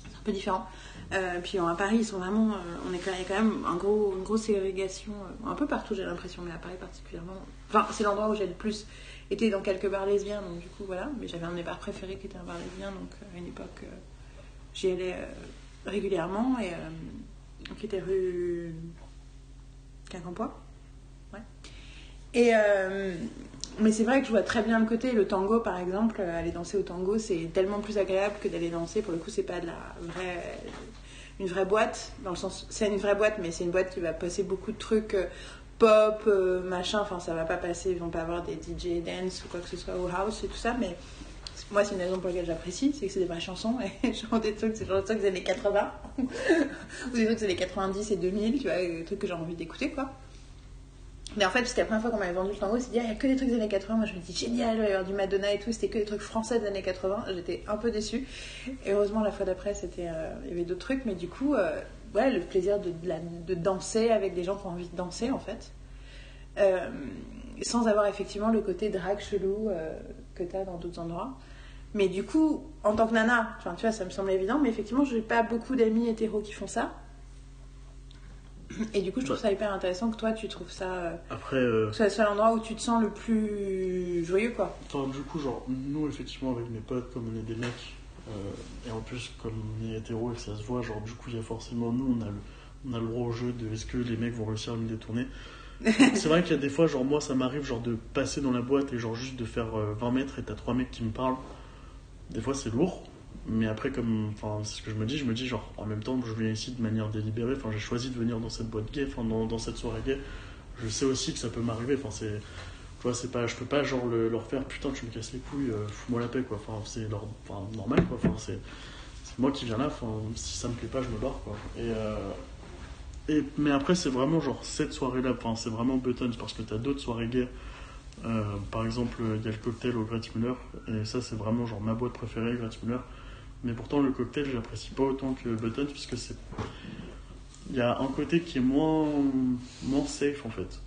C'est un peu différent. Euh, puis à Paris ils sont vraiment, euh, on est il y a quand même un gros, une grosse ségrégation euh, un peu partout j'ai l'impression, mais à Paris particulièrement. Enfin c'est l'endroit où j'ai le plus été dans quelques bars lesbiens, donc du coup voilà. Mais j'avais un de mes bars préférés qui était un bar lesbien, donc à une époque, j'y allais régulièrement et qui était rue Quincampoix. Ouais. Et mais c'est vrai que je vois très bien le côté. Le tango, par exemple, aller danser au tango, c'est tellement plus agréable que d'aller danser. Pour le coup, c'est pas de la vraie, une vraie boîte, dans le sens, c'est une vraie boîte, mais c'est une boîte qui va passer beaucoup de trucs euh, pop, euh, machin. Enfin, ça va pas passer. Ils vont pas avoir des DJ dance ou quoi que ce soit au house et tout ça, mais moi, c'est une raison pour laquelle j'apprécie, c'est que c'est des vraies chansons et chante des trucs, c'est genre des trucs des années 80 ou des trucs des années 90 et 2000, tu vois, des trucs que j'ai envie d'écouter, quoi. Mais en fait, que la première fois qu'on m'avait vendu le tango, c'est dit, ah, il n'y a que des trucs des années 80. Moi, je me dis, génial, il va y avoir du Madonna et tout. C'était que des trucs français des années 80. J'étais un peu déçue. Et heureusement, la fois d'après, c'était, euh, il y avait d'autres trucs. Mais du coup, euh, ouais, le plaisir de, de danser avec des gens qui ont envie de danser, en fait. Euh, sans avoir effectivement le côté drague chelou que tu as dans d'autres endroits. Mais du coup, en tant que nana, tu vois, ça me semble évident. Mais effectivement, je n'ai pas beaucoup d'amis hétéros qui font ça. Et du coup, je trouve ça hyper intéressant que toi, tu trouves ça. euh, Après, euh, que ce soit l'endroit où tu te sens le plus joyeux, quoi. Du coup, genre, nous, effectivement, avec mes potes, comme on est des mecs, euh, et en plus, comme on est hétéro et que ça se voit, genre, du coup, il y a forcément, nous, on a le, on a le droit au jeu de est-ce que les mecs vont réussir à me détourner. C'est vrai qu'il y a des fois, genre, moi, ça m'arrive, genre, de passer dans la boîte et, genre, juste de faire euh, 20 mètres et t'as trois mecs qui me parlent. Des fois, c'est lourd. Mais après, comme, enfin, c'est ce que je me dis, je me dis, genre, en même temps, je viens ici de manière délibérée. Enfin, j'ai choisi de venir dans cette boîte gay, enfin, dans, dans cette soirée gay. Je sais aussi que ça peut m'arriver. Enfin, c'est, tu c'est pas, je peux pas genre le- leur faire putain, tu me casses les couilles, euh, fous-moi la paix quoi. Enfin, c'est leur, enfin, normal quoi. Enfin, c'est, moi qui viens là. Enfin, si ça me plaît pas, je me barre quoi. Et, euh, et mais après, c'est vraiment genre cette soirée-là. Enfin, c'est vraiment Buttons parce que t'as d'autres soirées gays. Euh, par exemple, il y a le cocktail au Gretmuller et ça, c'est vraiment genre ma boîte préférée, Gretmuller. Mais pourtant, le cocktail, j'apprécie pas autant que Buttons puisque c'est, il y a un côté qui est moins, moins safe en fait.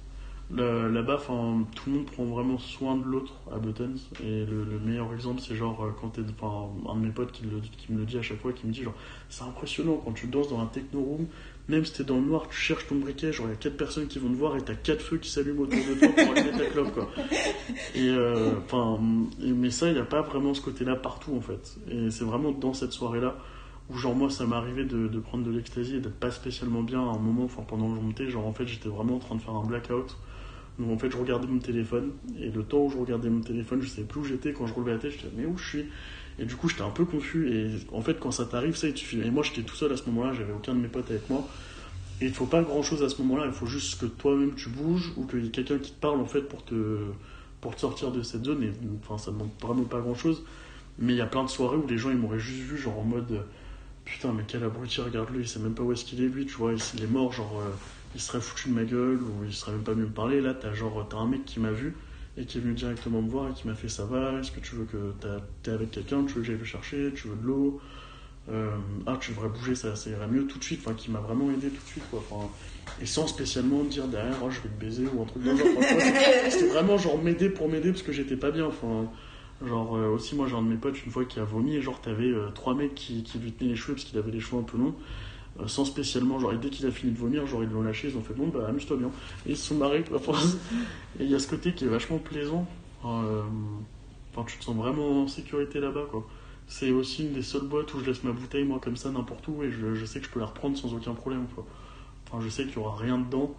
Là-bas, enfin, tout le monde prend vraiment soin de l'autre à Buttons. Et le, le meilleur exemple, c'est genre euh, quand t'es. Enfin, un de mes potes qui, le- qui me le dit à chaque fois, qui me dit genre, c'est impressionnant quand tu danses dans un techno room, même si t'es dans le noir, tu cherches ton briquet, genre il y a 4 personnes qui vont te voir et t'as 4 feux qui s'allument autour de toi pour allumer ta clope quoi. Et euh, enfin, mais ça, il n'y a pas vraiment ce côté-là partout en fait. Et c'est vraiment dans cette soirée-là où genre moi ça m'est arrivé de, de prendre de l'ecstasy et d'être pas spécialement bien à un moment, enfin pendant que je montais, genre en fait j'étais vraiment en train de faire un blackout. Donc en fait je regardais mon téléphone et le temps où je regardais mon téléphone, je savais plus où j'étais, quand je relevais la tête, j'étais mais où je suis? Et du coup j'étais un peu confus et en fait quand ça t'arrive ça, il suffit. Et moi j'étais tout seul à ce moment-là, j'avais aucun de mes potes avec moi. Et il faut pas grand chose à ce moment-là, il faut juste que toi-même tu bouges ou qu'il y ait quelqu'un qui te parle en fait pour te, pour te sortir de cette zone. Et enfin ça demande vraiment pas grand chose. Mais il y a plein de soirées où les gens ils m'auraient juste vu genre en mode euh, putain mais quel abruti regarde-le, il sait même pas où est-ce qu'il est lui, tu vois, il est mort genre euh, il serait foutu de ma gueule ou il serait même pas venu me parler. Là t'as genre t'as un mec qui m'a vu et qui est venu directement me voir et qui m'a fait ça va, est-ce que tu veux que t'es avec quelqu'un, tu veux que j'aille le chercher, tu veux de l'eau, Euh, ah tu devrais bouger ça, ça irait mieux tout de suite, enfin qui m'a vraiment aidé tout de suite quoi. Enfin, et sans spécialement dire derrière oh, je vais te baiser ou un truc dans genre. C'était vraiment genre m'aider pour m'aider parce que j'étais pas bien. Enfin, genre euh, aussi moi j'ai un de mes potes une fois qui a vomi et genre t'avais euh, trois mecs qui, qui lui tenaient les cheveux parce qu'il avait les cheveux un peu longs. Euh, sans spécialement, genre, et dès qu'il a fini de vomir, genre, ils l'ont lâché, ils ont fait bon, bah, amuse-toi bien. Et ils se sont marrés, quoi. Enfin, et il y a ce côté qui est vachement plaisant. Euh, Enfin, tu te sens vraiment en sécurité là-bas, quoi. C'est aussi une des seules boîtes où je laisse ma bouteille, moi, comme ça, n'importe où, et je, je sais que je peux la reprendre sans aucun problème, quoi. Enfin, je sais qu'il y aura rien dedans.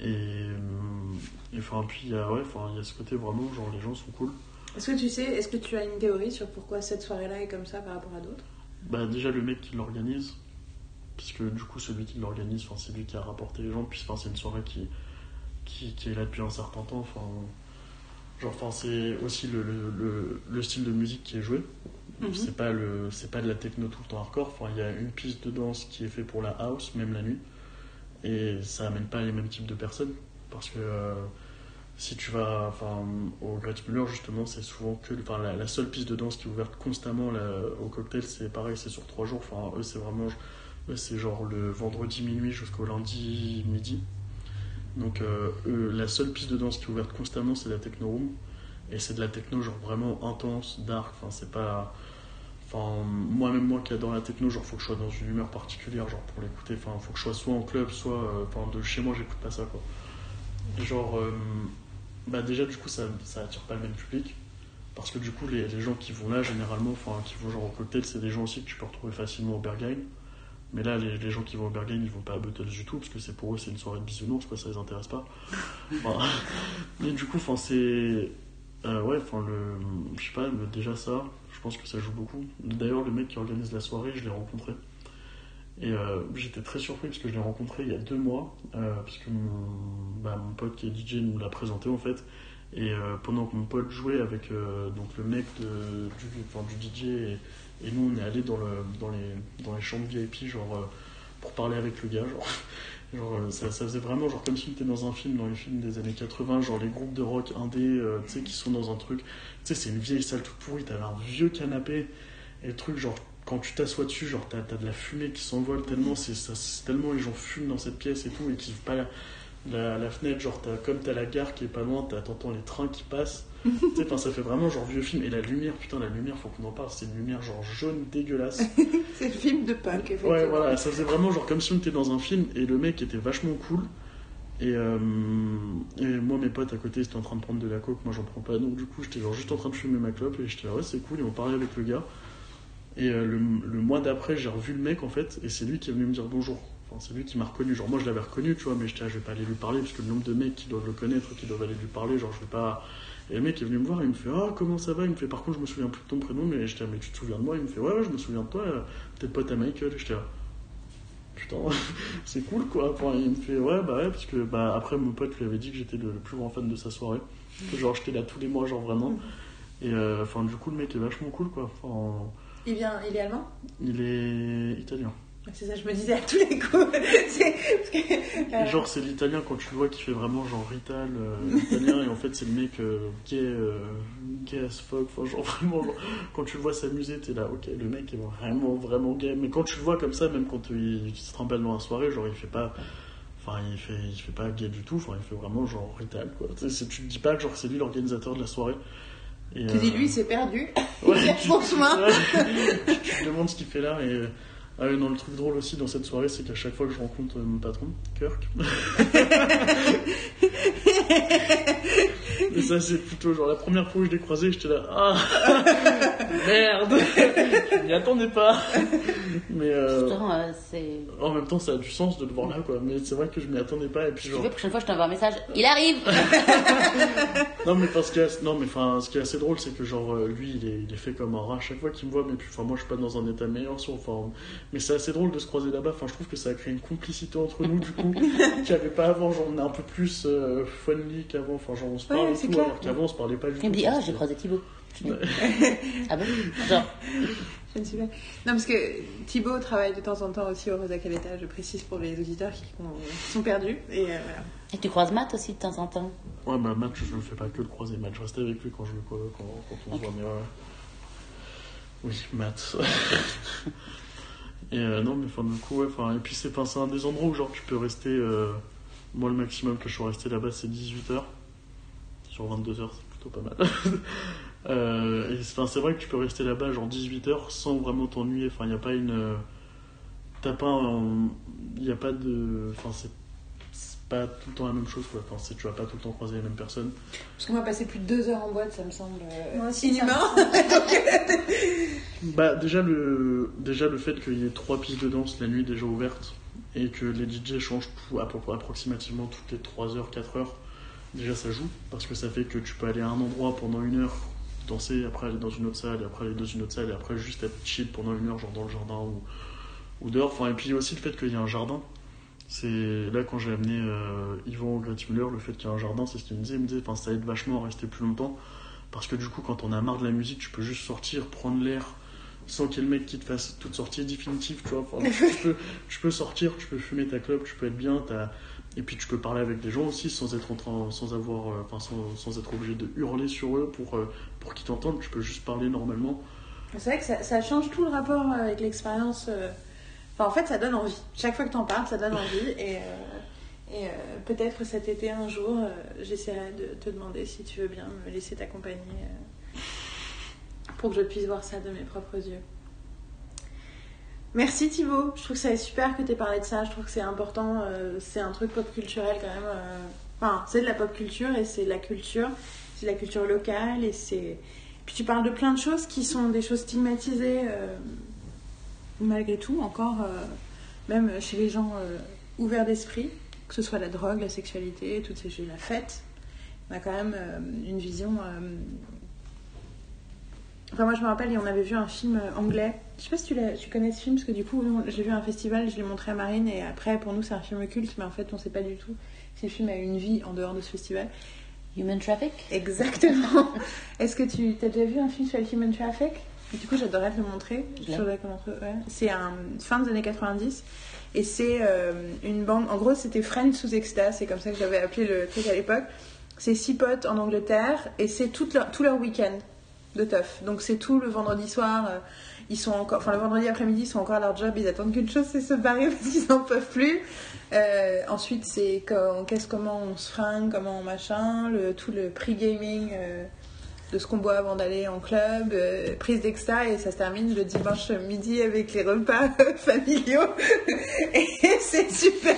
Et, euh, et enfin, puis, il y a, ouais, enfin, il y a ce côté vraiment, genre, les gens sont cool. Est-ce que tu sais, est-ce que tu as une théorie sur pourquoi cette soirée-là est comme ça par rapport à d'autres? Bah, déjà, le mec qui l'organise, puisque du coup, celui qui l'organise, enfin, c'est lui qui a rapporté les gens, puis enfin, c'est une soirée qui, qui, qui est là depuis un certain temps. Enfin, genre, enfin, c'est aussi le, le, le, le style de musique qui est joué. Mhm. C'est pas le, c'est pas de la techno tout le temps hardcore. Enfin, il y a une piste de danse qui est fait pour la house, même la nuit, et ça amène pas les mêmes types de personnes parce que euh, si tu vas, enfin, au Great Muller justement, c'est souvent que, enfin, la, la seule piste de danse qui est ouverte constamment là, au cocktail, c'est pareil, c'est sur trois jours. Enfin, eux, c'est vraiment, c'est genre le vendredi minuit jusqu'au lundi midi. Donc, euh, la seule piste de danse qui est ouverte constamment, c'est la techno room. Et c'est de la techno, genre vraiment intense, dark. Enfin, c'est pas. Enfin, moi-même, moi qui adore la techno, genre, faut que je sois dans une humeur particulière, genre, pour l'écouter. Enfin, faut que je sois soit en club, soit. euh, de chez moi, j'écoute pas ça, quoi. Genre. euh, bah, déjà, du coup, ça, attire pas le même public. Parce que, du coup, les, les gens qui vont là, généralement, enfin, qui vont genre au cocktail, c'est des gens aussi que tu peux retrouver facilement au Berghain. Mais là, les, les gens qui vont au Berghain, ils vont pas à Buttles du tout, parce que c'est pour eux, c'est une soirée de bisounours, quoi, ça les intéresse pas. Enfin, mais du coup, enfin, c'est. euh, ouais, enfin, le. Je sais pas, déjà ça, je pense que ça joue beaucoup. D'ailleurs, le mec qui organise la soirée, je l'ai rencontré. Et euh, j'étais très surpris parce que je l'ai rencontré il y a deux mois, euh, parce que mon, bah, mon pote qui est DJ nous l'a présenté en fait. Et euh, pendant que mon pote jouait avec donc le mec de, du, enfin, du DJ, et, et nous on est allé dans, le, dans, les, dans les chambres VIP genre, euh, pour parler avec le gars. Genre, genre, euh, ça, ça faisait vraiment genre comme si on était dans un film, dans les films des années 80, genre les groupes de rock indé, euh, tu sais, qui sont dans un truc. Tu sais, c'est une vieille salle toute pourrie, t'avais un vieux canapé, et le truc, genre, quand tu t'assois dessus, genre, t'as as de la fumée qui s'envole tellement, c'est tellement les gens fument dans cette pièce et tout, et vivent pas la, la fenêtre, genre, as, comme t'as la gare qui est pas loin, t'as- t'entends les trains qui passent. tu sais, ça fait vraiment genre vieux film. Et la lumière, putain, la lumière, faut qu'on en parle, c'est une lumière genre jaune dégueulasse. C'est le film de punk, effectivement. Ouais, voilà, ça faisait vraiment genre comme si on était dans un film et le mec était vachement cool. Et, euh, et moi, mes potes à côté, ils étaient en train de prendre de la coke, moi j'en prends pas, donc du coup, j'étais genre juste en train de fumer ma clope et j'étais là, ouais, c'est cool, ils ont parlé avec le gars. Et euh, le, le mois d'après, j'ai revu le mec en fait, et c'est lui qui est venu me dire bonjour. Enfin, c'est lui qui m'a reconnu. Genre, moi je l'avais reconnu, tu vois, mais j'étais là, je vais pas aller lui parler parce que le nombre de mecs qui doivent le connaître, qui doivent aller lui parler, genre, je vais pas. Et le mec est venu me voir, il me fait Ah, comment ça va? Il me fait Par contre, je me souviens plus de ton prénom, mais là, mais tu te souviens de moi? Il me fait Ouais, ouais, je me souviens de toi, t'es pote à Michael. J'étais là, Putain, c'est cool quoi. Enfin, il me fait Ouais, bah ouais, parce que bah, après, mon pote lui avait dit que j'étais le, le plus grand fan de sa soirée. Que genre, j'étais là tous les mois, genre vraiment. Et euh, enfin, du coup, le mec est vachement cool quoi. Enfin, Il, vient, il est allemand? il est italien. C'est ça, je me disais à tous les coups. C'est- que, euh, Genre, c'est l'italien quand tu le vois qui fait vraiment genre Rital euh, italien, et en fait, c'est le mec euh, gay, euh, gay as fuck. Enfin, genre vraiment, genre, quand tu le vois s'amuser, t'es là, ok, le mec est vraiment, vraiment gay. Mais quand tu le vois comme ça, même quand il, il se trimballe dans la soirée, genre, il fait pas. Enfin, il fait, il fait pas gay du tout, enfin, il fait vraiment genre Rital, quoi. Tu, sais, c'est- tu te dis pas que genre c'est lui l'organisateur de la soirée. Et, tu dis, euh, lui, il s'est perdu. Ouais, Il cherche son chemin. Tu te demandes ce qu'il fait là et ah ouais, non, le truc drôle aussi dans cette soirée c'est qu'à chaque fois que je rencontre euh, mon patron Kirk mais ça c'est plutôt genre la première fois où je l'ai croisé j'étais là ah merde je m'y attendais pas mais euh, Pourtant, euh, c'est. en même temps ça a du sens de le voir là quoi mais c'est vrai que je m'y attendais pas et puis tu genre veux, prochaine fois, je t'envoie un message. Il arrive Non mais parce que non mais enfin ce qui est assez drôle c'est que genre euh, lui il est, il est fait comme un rat à chaque fois qu'il me voit mais puis enfin moi je suis pas dans un état meilleur sur enfin mais c'est assez drôle de se croiser là-bas enfin je trouve que ça a créé une complicité entre nous du coup qu'il n'y avait pas avant genre on est un peu plus euh, funny qu'avant enfin genre on se parle et c'est tout clair. alors qu'avant on se parlait pas du tout Il me dit Ah, j'ai croisé Thibaut. Je dis, ah bon Genre, Je ne suis pas. Non, parce que Thibaut travaille de temps en temps aussi au Rosa Caleta, je précise pour les auditeurs qui, sont perdus. Et euh, voilà. et tu croises Matt aussi de temps en temps? ouais bah Matt je le fais pas que le croiser Matt je restais avec lui quand je le quand, quand on se voit mais ouais oui Matt et euh, non mais enfin du coup ouais enfin et puis c'est un des endroits où genre tu peux rester euh, moi le maximum que je suis resté là-bas c'est 18 heures sur 22 heures c'est plutôt pas mal. Euh, et c'est enfin, c'est vrai que tu peux rester là-bas genre 18 heures sans vraiment t'ennuyer. Enfin il n'y a pas une euh, t'as pas il n'y a pas de enfin c'est pas tout le temps la même chose quoi. Enfin, c'est- tu vas pas tout le temps croiser les mêmes personnes. Parce qu'on va passer plus de deux heures en boîte, ça me semble euh, Moi aussi, inhumain. Bah déjà le déjà le fait qu'il y ait trois pistes de danse la nuit déjà ouvertes et que les DJ changent tout, à peu près approximativement toutes les 3 heures, 4 heures, déjà ça joue parce que ça fait que tu peux aller à un endroit pendant une heure danser, après aller dans une autre salle, et après aller dans une autre salle et après juste être chill pendant une heure genre dans le jardin ou, ou dehors. Enfin, et puis aussi le fait qu'il y a un jardin. C'est là quand j'ai amené euh, Yvan au le fait qu'il y a un jardin, c'est ce qu'il me disait. Il me disait, enfin, ça aide vachement à rester plus longtemps. Parce que du coup, quand on a marre de la musique, tu peux juste sortir, prendre l'air, sans qu'il y ait le mec qui te fasse toute sortie définitive, tu vois. Tu, peux, tu peux sortir, tu peux fumer ta clope, tu peux être bien, et puis tu peux parler avec des gens aussi sans être en train, sans avoir, euh, enfin, sans, sans être obligé de hurler sur eux pour, euh, pour qu'ils t'entendent. Tu peux juste parler normalement. C'est vrai que ça, ça change tout le rapport euh, avec l'expérience. Enfin, en fait, ça donne envie. Chaque fois que t'en parles, ça donne envie. Et, et peut-être cet été, un jour, j'essaierai de te demander si tu veux bien me laisser t'accompagner pour que je puisse voir ça de mes propres yeux. Merci Thibaut. Je trouve que c'est super que tu aies parlé de ça. Je trouve que c'est important. euh, c'est un truc pop culturel quand même. euh. Enfin, c'est de la pop culture et c'est de la culture. C'est de la culture locale et c'est. Puis tu parles de plein de choses qui sont des choses stigmatisées euh, malgré tout, encore, même chez les gens ouverts d'esprit, que ce soit la drogue, la sexualité, toutes ces choses, la fête. On a quand même une vision. Enfin, moi je me rappelle, on avait vu un film anglais. Je sais pas si tu, connais ce film, parce que du coup, j'ai vu un festival, je l'ai montré à Marine, et après, pour nous, c'est un film culte, mais en fait, on sait pas du tout si le film a une vie en dehors de ce festival. Human Traffic? Exactement. Est-ce que tu as déjà vu un film sur le human traffic? Du coup, j'adorerais te le montrer. Ouais. C'est un fin des années 90 et c'est euh, une bande. En gros, c'était Friends sous extase. C'est comme ça que j'avais appelé le truc à l'époque. C'est six potes en Angleterre et c'est tout leur, tout leur week-end de teuf. Donc c'est tout le vendredi soir. euh, Ils sont encore, enfin le vendredi après-midi, ils sont encore à leur job. Ils attendent qu'une chose, c'est se barrer parce qu'ils n'en peuvent plus. Euh, ensuite, c'est qu'est-ce, comment on se fringue, comment on machin, tout le pre-gaming euh, de ce qu'on boit avant d'aller en club, euh, prise d'exta, et ça se termine le dimanche midi avec les repas familiaux. et c'est super,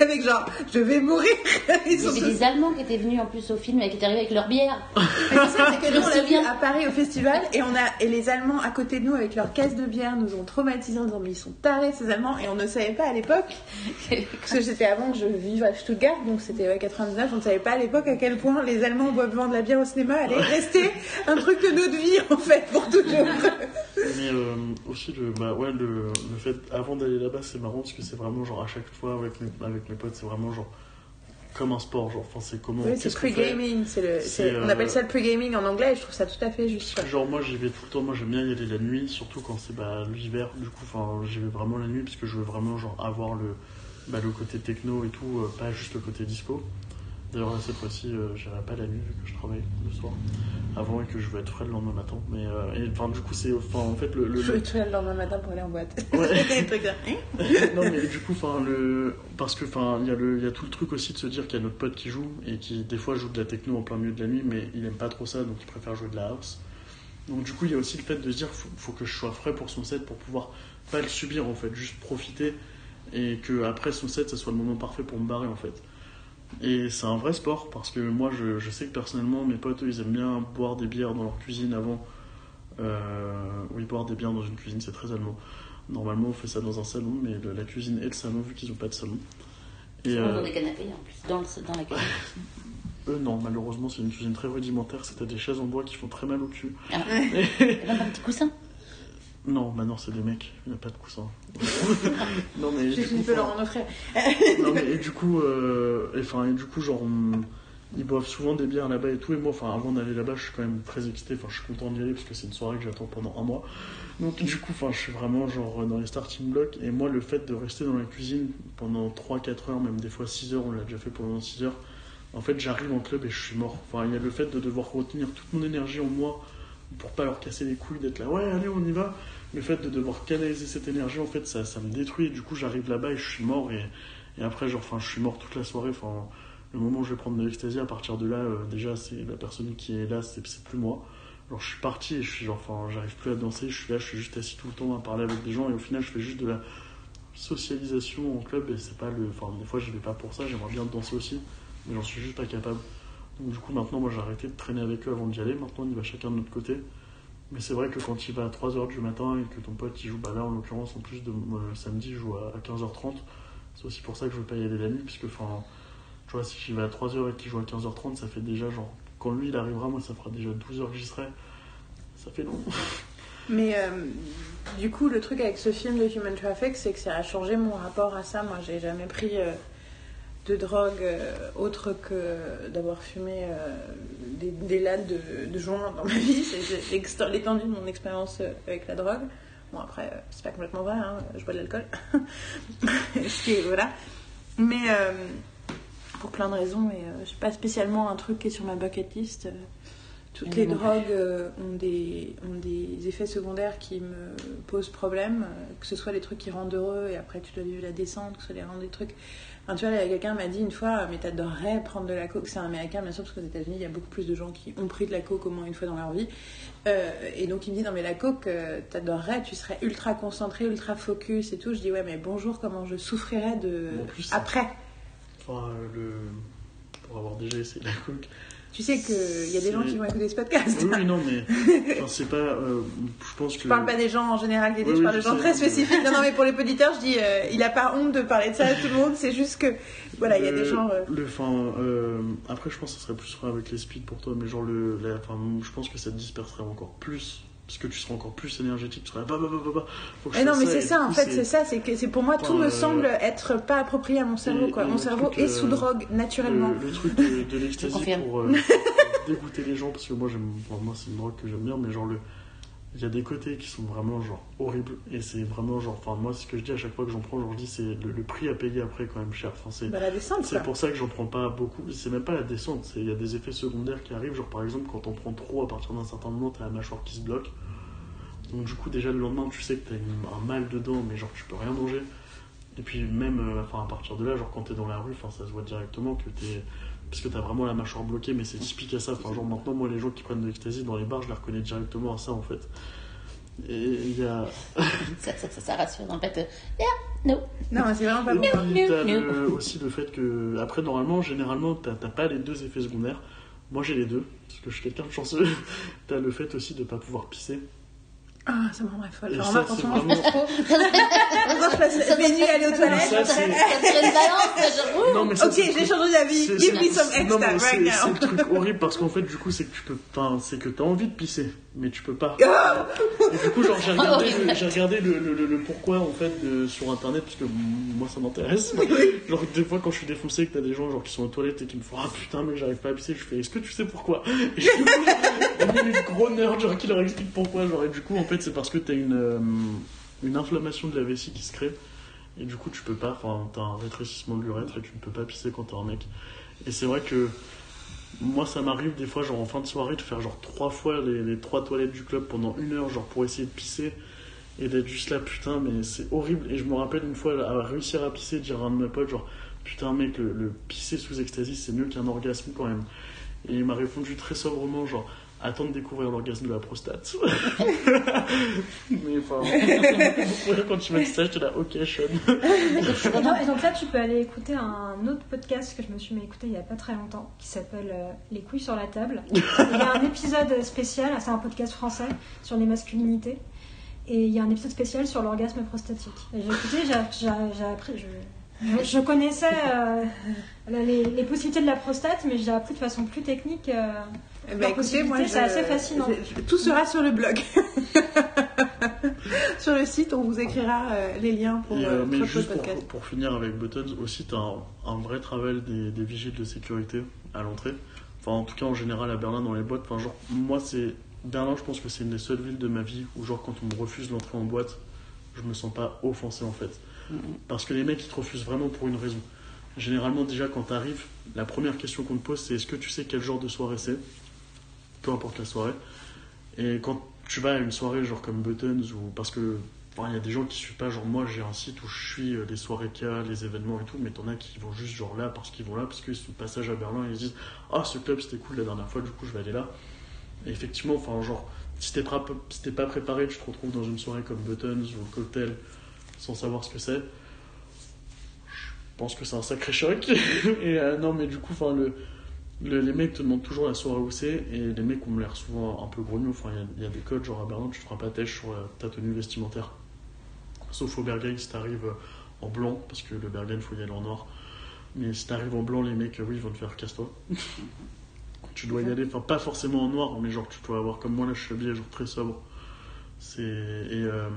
avec genre, je vais mourir. Ils Il y sont tous- des Allemands qui étaient venus en plus au film et qui étaient arrivés avec leur bière. C'est que nous, on me l'a vu souviens. à Paris au festival et, on a, et les Allemands à côté de nous avec leurs caisses de bière nous ont traumatisés en disant mais ils sont tarés ces Allemands et on ne savait pas à l'époque parce que c'était avant que je vive à Stuttgart donc c'était ouais, 99 on ne savait pas à l'époque à quel point les Allemands buvant de la bière au cinéma allait rester un truc de notre vie en fait pour toujours. Mais euh, aussi, le, bah, ouais, le, le fait, avant d'aller là-bas, c'est marrant parce que c'est vraiment genre à chaque fois avec mes, avec mes potes, c'est vraiment genre comme un sport. Genre, enfin, c'est comment. Oui, c'est fait pre-gaming, on euh, appelle ça le pre-gaming en anglais et je trouve ça tout à fait juste. Genre moi j'y vais tout le temps, moi j'aime bien y aller la nuit, surtout quand c'est bah, l'hiver, du coup enfin j'y vais vraiment la nuit parce que je veux vraiment genre avoir le, bah, le côté techno et tout, euh, pas juste le côté disco. D'ailleurs cette fois-ci euh, j'irai pas la nuit vu que je travaille le soir, avant et que je veux être frais le lendemain matin. Mais euh, et, enfin du coup c'est enfin en fait le, le- Je veux tuer le lendemain matin pour aller en boîte. Ouais. Trucs là. Hein non mais du coup enfin le parce que enfin il y a le y a tout le truc aussi de se dire qu'il y a notre pote qui joue et qui des fois joue de la techno en plein milieu de la nuit mais il aime pas trop ça donc il préfère jouer de la house donc du coup il y a aussi le fait de se dire faut, faut que je sois frais pour son set pour pouvoir pas le subir en fait juste profiter et que après son set ça soit le moment parfait pour me barrer en fait et c'est un vrai sport parce que moi je, je sais que personnellement mes potes ils aiment bien boire des bières dans leur cuisine avant euh, oui boire des bières dans une cuisine c'est très allemand Normalement, on fait ça dans un salon, mais le- la cuisine et le salon, vu qu'ils n'ont pas de salon. Et Dans euh, des canapés en plus, dans, le- dans la cuisine. eux, non, malheureusement, c'est une cuisine très rudimentaire. C'était des chaises en bois qui font très mal au cul. Ah. Et même un petit coussin. Non, maintenant, c'est des mecs, il n'y a pas de coussin. non, mais Je coup, peux leur en offrir. non, mais et du coup, euh, et, enfin, et du coup, genre, on- ils boivent souvent des bières là-bas et tout. Et moi, enfin, avant d'aller là-bas, je suis quand même très excité. Enfin, je suis content d'y aller parce que c'est une soirée que j'attends pendant un mois. Donc, du coup, enfin, je suis vraiment genre dans les starting blocks. Et moi, le fait de rester dans la cuisine pendant 3-4 heures, même des fois 6 heures, on l'a déjà fait pendant 6 heures. En fait, j'arrive en club et je suis mort. Enfin, il y a le fait de devoir retenir toute mon énergie en moi pour pas leur casser les couilles, d'être là, ouais, allez, on y va. Le fait de devoir canaliser cette énergie, en fait, ça, ça me détruit. Du coup, j'arrive là-bas et je suis mort. Et, et après, genre, enfin, je suis mort toute la soirée. Enfin, le moment où je vais prendre de l'ecstasy, à partir de là, euh, déjà, c'est la personne qui est là, c'est c'est plus moi. Genre, je suis parti et je suis genre, enfin, j'arrive plus à danser. Je suis là, je suis juste assis tout le temps à parler avec des gens. Et au final, je fais juste de la socialisation en club. Et c'est pas le. Enfin, des fois, je vais pas pour ça. J'aimerais bien danser aussi. Mais j'en suis juste pas capable. Donc, du coup, maintenant, moi, j'ai arrêté de traîner avec eux avant d'y aller. Maintenant, on y va chacun de notre côté. Mais c'est vrai que quand tu vas à 3h du matin et que ton pote il joue, bah là en l'occurrence en plus de moi, le samedi il joue à à 15h30, c'est aussi pour ça que je veux pas y aller la nuit, puisque enfin, tu vois, si j'y vais à 3h et qu'il joue à 15h30, ça fait déjà genre, quand lui il arrivera, moi ça fera déjà 12h que j'y serai, ça fait long. Mais euh, du coup, le truc avec ce film de Human Traffic, c'est que ça a changé mon rapport à ça. Moi, j'ai jamais pris euh, de drogue euh, autre que d'avoir fumé euh, des, des lattes de, de joint dans ma vie. C'est l'étendue de mon expérience euh, avec la drogue. Bon, après, c'est pas complètement vrai, hein, je bois de l'alcool. Voilà. Mais euh, pour plein de raisons, et j'ai pas spécialement un truc qui est sur ma bucket list. toutes les drogues ont, des, ont des effets secondaires qui me posent problème, que ce soit les trucs qui rendent heureux et après tu dois vivre la descente, que ce soit les des trucs. Enfin, tu vois, quelqu'un m'a dit une fois, mais t'adorerais prendre de la coke. C'est un américain, bien sûr, parce qu'aux États-Unis, il y a beaucoup plus de gens qui ont pris de la coke au moins une fois dans leur vie. Euh, et donc, il me dit, non, mais la coke, euh, t'adorerais, tu serais ultra concentré, ultra focus et tout. Je dis, ouais, mais bonjour, comment je souffrirais de. Après? Enfin, le... pour avoir déjà essayé la coke. Tu sais qu'il y a des gens qui vont écouter ce podcast. Oui, non, mais enfin, c'est pas. euh, je pense que. Je parle pas des gens en général, Oui, je oui, parle de gens sais. très spécifiques. Non, non, mais pour les auditeurs, je dis, euh, il a pas honte de parler de ça à tout le monde, c'est juste que, voilà, il y a des gens. euh, Le, euh, après, je pense que ça serait plus vrai avec les speeds pour toi, mais genre, le, la- enfin, je pense que ça te disperserait encore plus. Parce que tu serais encore plus énergétique, tu serais bah, bah, bah, bah, bah, faut que je Mais non, mais c'est ça, en fait, c'est ça, c'est que c'est pour moi, tout me euh, semble être pas approprié à mon cerveau, quoi. Mon cerveau est euh, sous drogue, naturellement. Le, truc de, l'ecstasy pour, euh, dégoûter les gens, parce que moi, moi c'est une drogue que j'aime bien, mais genre, le, il y a des côtés qui sont vraiment genre horribles, et c'est vraiment genre, enfin, moi, ce que je dis à chaque fois que j'en prends, genre, je dis, c'est le, le prix à payer après, quand même cher. Enfin, c'est, Bah, c'est pour ça que j'en prends pas beaucoup. C'est même pas la descente. c'est- Il y a des effets secondaires qui arrivent. Genre par exemple, quand on prend trop à partir d'un certain moment, t'as la mâchoire qui se bloque. Donc du coup, déjà le lendemain, tu sais que t'as un mal dedans, mais genre tu peux rien manger. Et puis même, euh, enfin à partir de là, genre quand t'es dans la rue, enfin ça se voit directement que t'es, parce que t'as vraiment la mâchoire bloquée, mais c'est typique à ça. Enfin genre maintenant, moi les gens qui prennent de l'ecstasy dans les bars, je les reconnais directement à ça en fait. Et il y a Ça, ça, ça, ça rassure en fait. euh, Yeah, no. Non, c'est vraiment pas Et bon. t'as Miaou, le- aussi le fait que, après, normalement, généralement, t'as pas les deux effets secondaires. Moi, j'ai les deux, parce que je suis quelqu'un de chanceux. t'as le fait aussi de pas pouvoir pisser. Ah, ça me folle. Enfin, ça, en c'est ce moment, je vraiment- pisse trop. Je passe mes nuits à aller aux toilettes. c'est- Ça serait une balance, genre. Non, mais ça, Ok, c'est j'ai changé d'avis. c'est- Give me c'est- some extra c'est- right C'est now. le truc horrible parce qu'en fait, du coup, c'est que tu peux. Enfin, c'est que t'as envie de pisser, mais tu peux pas. Ah Et du coup, genre, j'ai regardé, Horrible. le, j'ai regardé le, le- le- le pourquoi en fait de- sur internet, parce que moi ça m'intéresse. Genre, des fois, quand je suis défoncé que t'as des gens genre, qui sont aux toilettes et qui me font Ah putain, mais j'arrive pas à pisser, je fais Est-ce que tu sais pourquoi? Et du coup, il y a une gros nerd genre, qui leur explique pourquoi. Genre, et du coup, en fait, c'est parce que t'as une, euh, une inflammation de la vessie qui se crée. Et du coup, tu peux pas, enfin, t'as un rétrécissement de l'urètre et tu ne peux pas pisser quand t'es un mec. Et c'est vrai que moi, ça m'arrive des fois, genre en fin de soirée, de faire genre trois fois les, les trois toilettes du club pendant une heure, genre pour essayer de pisser et d'être juste là, putain, mais c'est horrible. Et je me rappelle une fois, à réussir à pisser, dire à un de mes potes, genre, putain, mec, le, le pisser sous ecstasy, c'est mieux qu'un orgasme quand même. Et il m'a répondu très sobrement, genre, attends de découvrir l'orgasme de la prostate. mais enfin, quand tu m'as dit ça, j'étais là, ok, Sean. Et donc, et donc là, tu peux aller écouter un autre podcast que je me suis mis à écouter il y a pas très longtemps, qui s'appelle euh, Les couilles sur la table. il y a un épisode spécial, c'est un podcast français sur les masculinités, et il y a un épisode spécial sur l'orgasme prostatique. Et j'ai écouté, j'ai appris, je, je, je connaissais euh, les, les possibilités de la prostate, mais j'ai appris de façon plus technique. euh, Leur écoutez, moi, c'est assez fascinant. je- tout sera sur le blog. sur le site, on vous écrira euh, les liens pour Et, euh, mais juste pour, podcast. pour finir avec Buttons, aussi, tu as un, un vrai travail des, des vigiles de sécurité à l'entrée. Enfin, en tout cas, en général, à Berlin, dans les boîtes. Enfin, genre, moi, c'est. Berlin, je pense que c'est une des seules villes de ma vie où, genre, quand on me refuse l'entrée en boîte, je me sens pas offensé en fait. Parce que les mecs, ils te refusent vraiment pour une raison. Généralement, déjà, quand t'arrives, la première question qu'on te pose, c'est est-ce que tu sais quel genre de soirée c'est? Peu importe la soirée. Et quand tu vas à une soirée, genre comme Buttons, ou parce que il y a des gens qui suivent pas, genre moi j'ai un site où je suis euh, les soirées qu'il les événements et tout, mais t'en as qui vont juste genre là parce qu'ils vont là, parce qu'ils sont passage à Berlin et ils se disent Ah, ce club c'était cool la dernière fois, du coup je vais aller là. Et effectivement, enfin, genre, si t'es pas, si pas préparé, tu te retrouves dans une soirée comme Buttons ou cocktail sans savoir ce que c'est. Je pense que c'est un sacré choc. et euh, non, mais du coup, enfin, le, le- les mecs te demandent toujours la soirée où c'est, et les mecs ont l'air souvent un peu grognons. Enfin, il y a- il y, a des codes, genre à Berlin, tu te feras pas têche sur ta tenue vestimentaire. Sauf au Berghain, si t'arrives en blanc, parce que le Berghain, faut y aller en noir. Mais si t'arrives en blanc, les mecs, euh, oui, ils vont te faire casse-toi. tu dois y aller, enfin, pas forcément en noir, mais genre, tu dois avoir comme moi, là, je suis habillé, genre très sobre. C'est. Et. euh,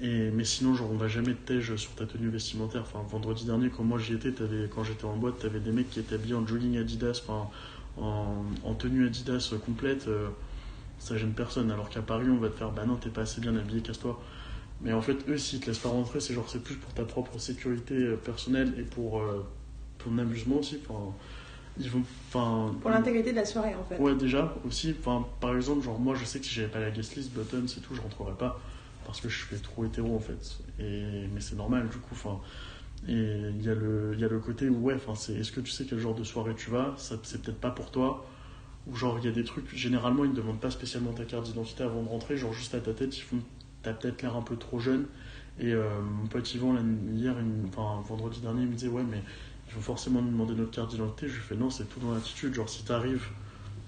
et, mais sinon, genre, on va jamais te tège sur ta tenue vestimentaire. Enfin, vendredi dernier, quand moi j'y étais, quand j'étais en boîte, t'avais des mecs qui étaient habillés en jogging Adidas, enfin, en, en tenue Adidas complète. euh, ça gêne personne. Alors qu'à Paris, on va te faire, bah non, t'es pas assez bien habillé, casse-toi. Mais en fait, eux, s'ils te laissent pas rentrer, c'est genre, c'est plus pour ta propre sécurité euh, personnelle et pour euh, ton amusement aussi. Enfin, ils vont. Enfin, Pour l'intégrité de la soirée, en fait. Ouais, déjà, aussi, enfin, par exemple, genre, moi, je sais que si j'avais pas la guest list, Buttons et tout, je rentrerais pas, parce que je suis trop hétéro, en fait. Mais c'est normal, du coup, enfin, et il y, a le- côté où, ouais, enfin, est-ce que tu sais quel genre de soirée tu vas, c'est peut-être pas pour toi, ou genre, il y a des trucs, généralement, ils ne demandent pas spécialement ta carte d'identité avant de rentrer, genre, juste à ta tête, ils font, t'as peut-être l'air un peu trop jeune, et euh, mon pote Yvan, hier, vendredi dernier, il me disait, ouais, mais il faut forcément nous demander notre carte d'identité. Je lui fais, non, c'est tout dans l'attitude. Genre, si t'arrives,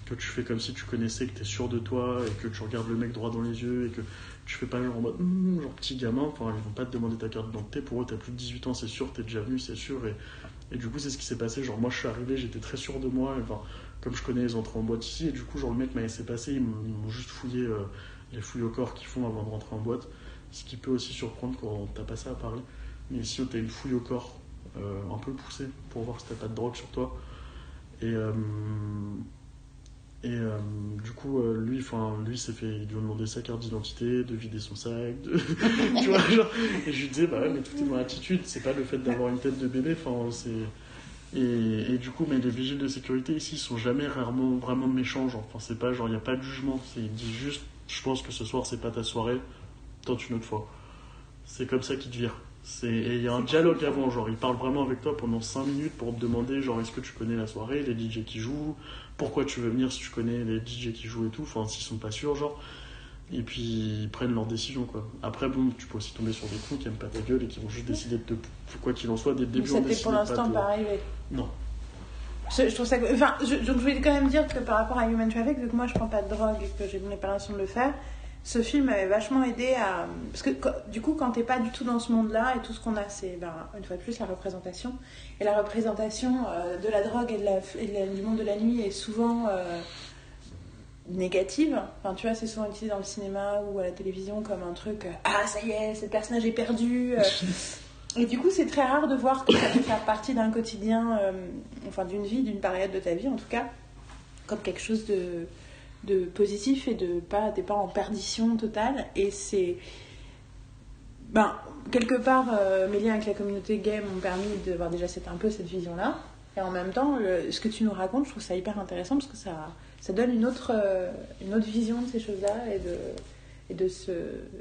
que tu fais comme si tu connaissais, que t'es sûr de toi, et que tu regardes le mec droit dans les yeux, et que tu fais pas genre en mode, Hum, genre petit gamin, enfin, ils vont pas te demander ta carte d'identité. Pour eux, t'as plus de 18 ans, c'est sûr, t'es déjà venu, c'est sûr. Et, et du coup, c'est ce qui s'est passé. Genre, moi, je suis arrivé, j'étais très sûr de moi, enfin, comme je connais les entrées en boîte ici, et du coup, genre, le mec m'a laissé passer, ils m'ont ils m'ont juste fouillé euh, les fouilles au corps qu'ils font avant de rentrer en boîte. Ce qui peut aussi surprendre quand t'as pas ça à Paris. Mais ici, t'as une fouille au corps euh, un peu poussée pour voir si t'as pas de drogue sur toi. Et, euh, et euh, du coup, euh, lui, enfin, lui, s'est fait, il lui a demandé sa carte d'identité, de vider son sac, de... tu vois, genre, et je lui disais, bah ouais, mais tout est dans l'attitude, c'est pas le fait d'avoir une tête de bébé, enfin, c'est. Et, et du coup, mais les vigiles de sécurité ici ils sont jamais rarement vraiment méchants, genre, enfin, c'est pas genre, il n'y a pas de jugement, c'est, il dit juste, je pense que ce soir c'est pas ta soirée, tente une autre fois. C'est comme ça qu'ils te virent. C'est, et il y a un dialogue avant, genre, il parle vraiment avec toi pendant 5 minutes pour te demander, genre, est-ce que tu connais la soirée, les DJ qui jouent, pourquoi tu veux venir si tu connais les DJ qui jouent et tout, enfin, s'ils sont pas sûrs, genre. Et puis, ils prennent leur décision, quoi. Après, bon, tu peux aussi tomber sur des cons qui aiment pas ta gueule et qui vont juste décider de te. Quoi qu'il en soit, dès le début, on décide pour de l'instant pas arrivé. Non. Je, je trouve ça. Enfin, je, donc je voulais quand même dire que par rapport à Human Traffic, vu que moi je prends pas de drogue et que j'ai l'intention de le faire, ce film m'avait vachement aidé à. Parce que du coup, quand t'es pas du tout dans ce monde-là, et tout ce qu'on a, c'est ben, une fois de plus la représentation. Et la représentation euh, de la drogue et, de la, et de la- du monde de la nuit est souvent euh, négative. Enfin, tu vois, c'est souvent utilisé dans le cinéma ou à la télévision comme un truc euh, Ah, ça y est, ce personnage est perdu. Et du coup, c'est très rare de voir que ça peut faire partie d'un quotidien, enfin d'une vie, d'une période de ta vie en tout cas, comme quelque chose de, de positif et de pas, t'es pas en perdition totale. Et c'est. Ben, quelque part, euh, mes liens avec la communauté gay m'ont permis de voir déjà cette, un peu cette vision-là. Et en même temps, ce que tu nous racontes, je trouve ça hyper intéressant parce que ça, ça donne une autre, euh, une autre vision de ces choses-là et de, et de ce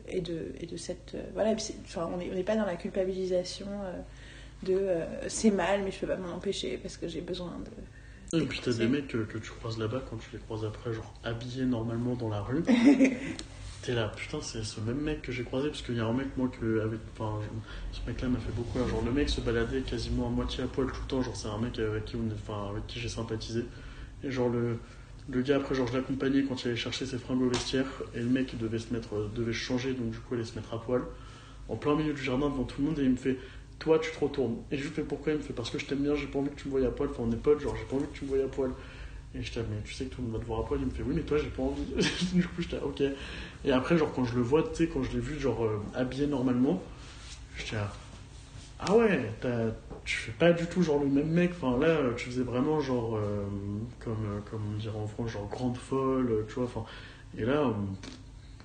et de et de cette euh, voilà enfin, on n'est pas dans la culpabilisation de c'est mal mais je peux pas m'en empêcher parce que j'ai besoin de Et puis t'as des mecs que, que tu croises là-bas quand tu les croises après, genre habillés normalement dans la rue. T'es là, putain, c'est ce même mec que j'ai croisé parce qu'il y a un mec, moi, que avec. Enfin, je- ce mec-là m'a fait beaucoup. rire. Genre, le mec se baladait quasiment à moitié à poil tout le temps. Genre, c'est un mec avec qui, on- enfin, avec qui j'ai sympathisé. Et genre, le, le gars, après, genre, je l'accompagnais quand il allait chercher ses fringues au vestiaire. Et le mec devait se mettre, euh, devait se changer, donc du coup, il allait se mettre à poil. En plein milieu du jardin devant tout le monde. Et il me fait, toi, tu te retournes. Et je lui fais pourquoi? Il me fait, parce que je t'aime bien, j'ai pas envie que tu me voyes à poil. Enfin, on est potes, genre, j'ai pas envie que tu me voyes à poil. Et je mais tu sais que tout le monde va te voir à poil. Il me fait, oui, mais toi, j'ai pas envie. du coup, j'étais, ok. Et après, genre, quand je le vois, tu sais, quand je l'ai vu, genre, euh, habillé normalement, j'étais ah ouais, tu fais pas du tout, genre, le même mec. Enfin, là, euh, tu faisais vraiment, genre, euh, comme, comme on dirait en France, genre, grande folle, tu vois. Enfin, et là,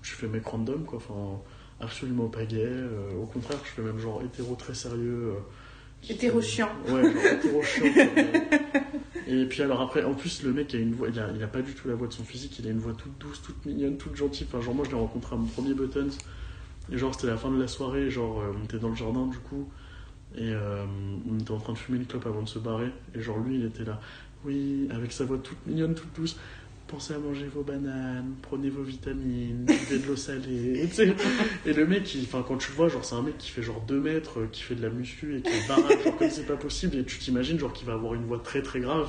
je fais mec random, quoi. Enfin, absolument pas gay. euh, au contraire, je fais même, genre, hétéro très sérieux. euh, Hétéro chiant. Ouais, genre, hétéro chiant. Et puis alors après, en plus le mec a une voix, il a, il a pas du tout la voix de son physique, il a une voix toute douce, toute mignonne, toute gentille. Enfin genre moi je l'ai rencontré à mon premier Buttons, et genre c'était la fin de la soirée, genre euh, on était dans le jardin du coup, et on était en train de fumer une clope avant de se barrer, et genre lui il était là, oui, avec sa voix toute mignonne, toute douce. Pensez à manger vos bananes, prenez vos vitamines, buvez de l'eau salée. Et le mec, il- quand tu le vois, genre, c'est un mec qui fait genre 2 mètres, euh, qui fait de la muscu et qui est baraque, genre comme c'est pas possible. Et tu t'imagines, genre, qu'il va avoir une voix très très grave.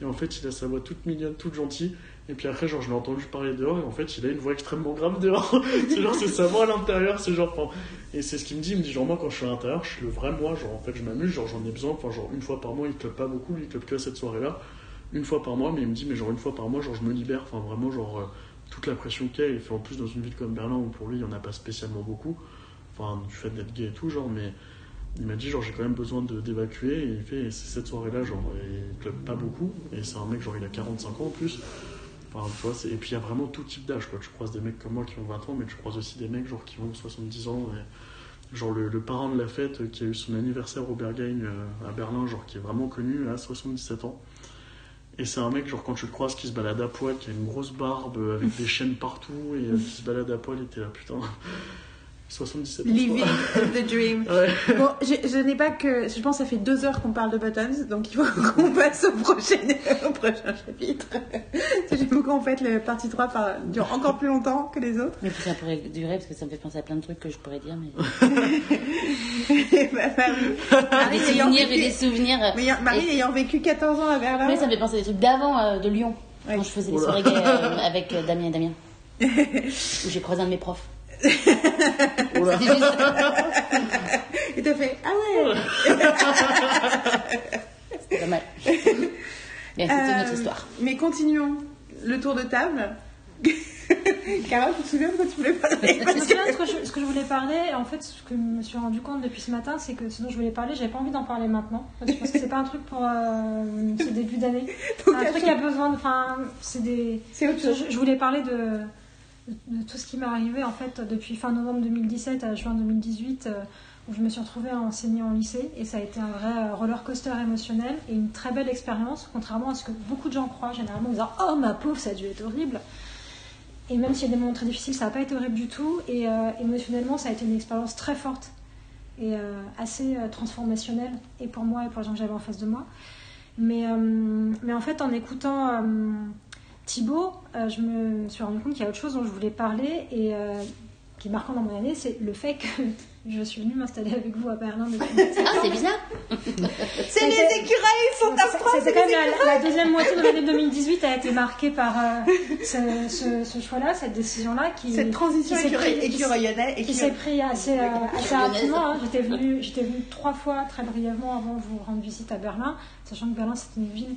Et en fait, il a sa voix toute mignonne, toute gentille. Et puis après, genre, je l'ai entendu parler dehors. Et en fait, il a une voix extrêmement grave dehors. c'est genre, c'est sa voix à l'intérieur. C'est genre, enfin, et c'est ce qu'il me dit. Il me dit, genre, moi, quand je suis à l'intérieur, je suis le vrai moi. Genre, en fait, je m'amuse. Genre, j'en ai besoin. Enfin, genre, une fois par mois, il club pas beaucoup. Lui, il club que cette soirée-là. Une fois par mois. Mais il me dit, mais genre, une fois par mois, genre, je me libère. Enfin, vraiment, genre, euh, toute la pression qu'il y a, il fait en plus dans une ville comme Berlin où pour lui il n'y en a pas spécialement beaucoup, enfin du fait d'être gay et tout, genre, mais il m'a dit genre j'ai quand même besoin d'évacuer et il fait et c'est cette soirée là genre et il club pas beaucoup et c'est un mec genre il a 45 ans en plus enfin tu vois et puis il y a vraiment tout type d'âge quoi tu croises des mecs comme moi qui ont 20 ans mais tu croises aussi des mecs genre qui ont 70 ans et genre le, le parrain de la fête euh, qui a eu son anniversaire au Berghain euh, à Berlin genre qui est vraiment connu à 77 ans et c'est un mec genre quand tu le croises qui se balade à poil qui a une grosse barbe euh, avec des chaînes partout et euh, qui se balade à poil et t'es là putain 77 ans Living the dream. ouais Bon, je, je n'ai pas que. Je pense que ça fait deux heures qu'on parle de Buttons, donc il faut qu'on passe au prochain, au prochain chapitre. J'aime beaucoup en fait le partie 3 par, dure encore plus longtemps que les autres. Mais puis ça pourrait durer parce que ça me fait penser à plein de trucs que je pourrais dire. Mais... Bah, Marie, Marie des ayant souvenirs et des souvenirs. mais Marie ayant vécu 14 ans à Berlin. Mais ça me fait penser à des trucs d'avant, euh, de Lyon, Ouais. quand je faisais des Oula. soirées euh, avec euh, Damien et Damien. où j'ai croisé un de mes profs. Oula. Et t'as fait Ah ouais C'était pas mal. Mais c'était une autre Euh, histoire. Mais continuons le tour de table. Carole, tu te souviens de quoi tu voulais parler? Je me souviens de ce que, je, ce que je voulais parler. En fait, ce que je me suis rendu compte depuis ce matin, c'est que ce dont je voulais parler, j'avais pas envie d'en parler maintenant. Parce que je pense que c'est pas un truc pour euh, ce début d'année. C'est un truc qui a besoin de. Enfin, c'est des. C'est autre chose. Je, je voulais parler de, de tout ce qui m'est arrivé en fait depuis fin novembre 2017 à juin 2018 euh, où je me suis retrouvée à enseigner en lycée. Et ça a été un vrai euh, roller coaster émotionnel et une très belle expérience contrairement à ce que beaucoup de gens croient généralement en disant oh ma pauvre ça a dû être horrible et même s'il y a des moments très difficiles ça n'a pas été horrible du tout. Et euh, émotionnellement ça a été une expérience très forte et assez transformationnelle et pour moi et pour les gens que j'avais en face de moi. Mais, en fait en écoutant Thibaut, euh, je me suis rendu compte qu'il y a autre chose dont je voulais parler et euh, qui est marquant dans mon année, c'est le fait que je suis venue m'installer avec vous à Berlin depuis. Ah, c'est bizarre. C'est les écureuils, ils sont C'était quand même la, la deuxième moitié de l'année 2018 a été marquée par euh, ce, ce- ce choix-là, cette décision-là qui, Cette transition écureuillonnais et qui s'est pris assez, euh, assez rapidement. hein. J'étais venue, j'étais venue trois fois très brièvement avant de vous rendre visite à Berlin, sachant que Berlin c'est une ville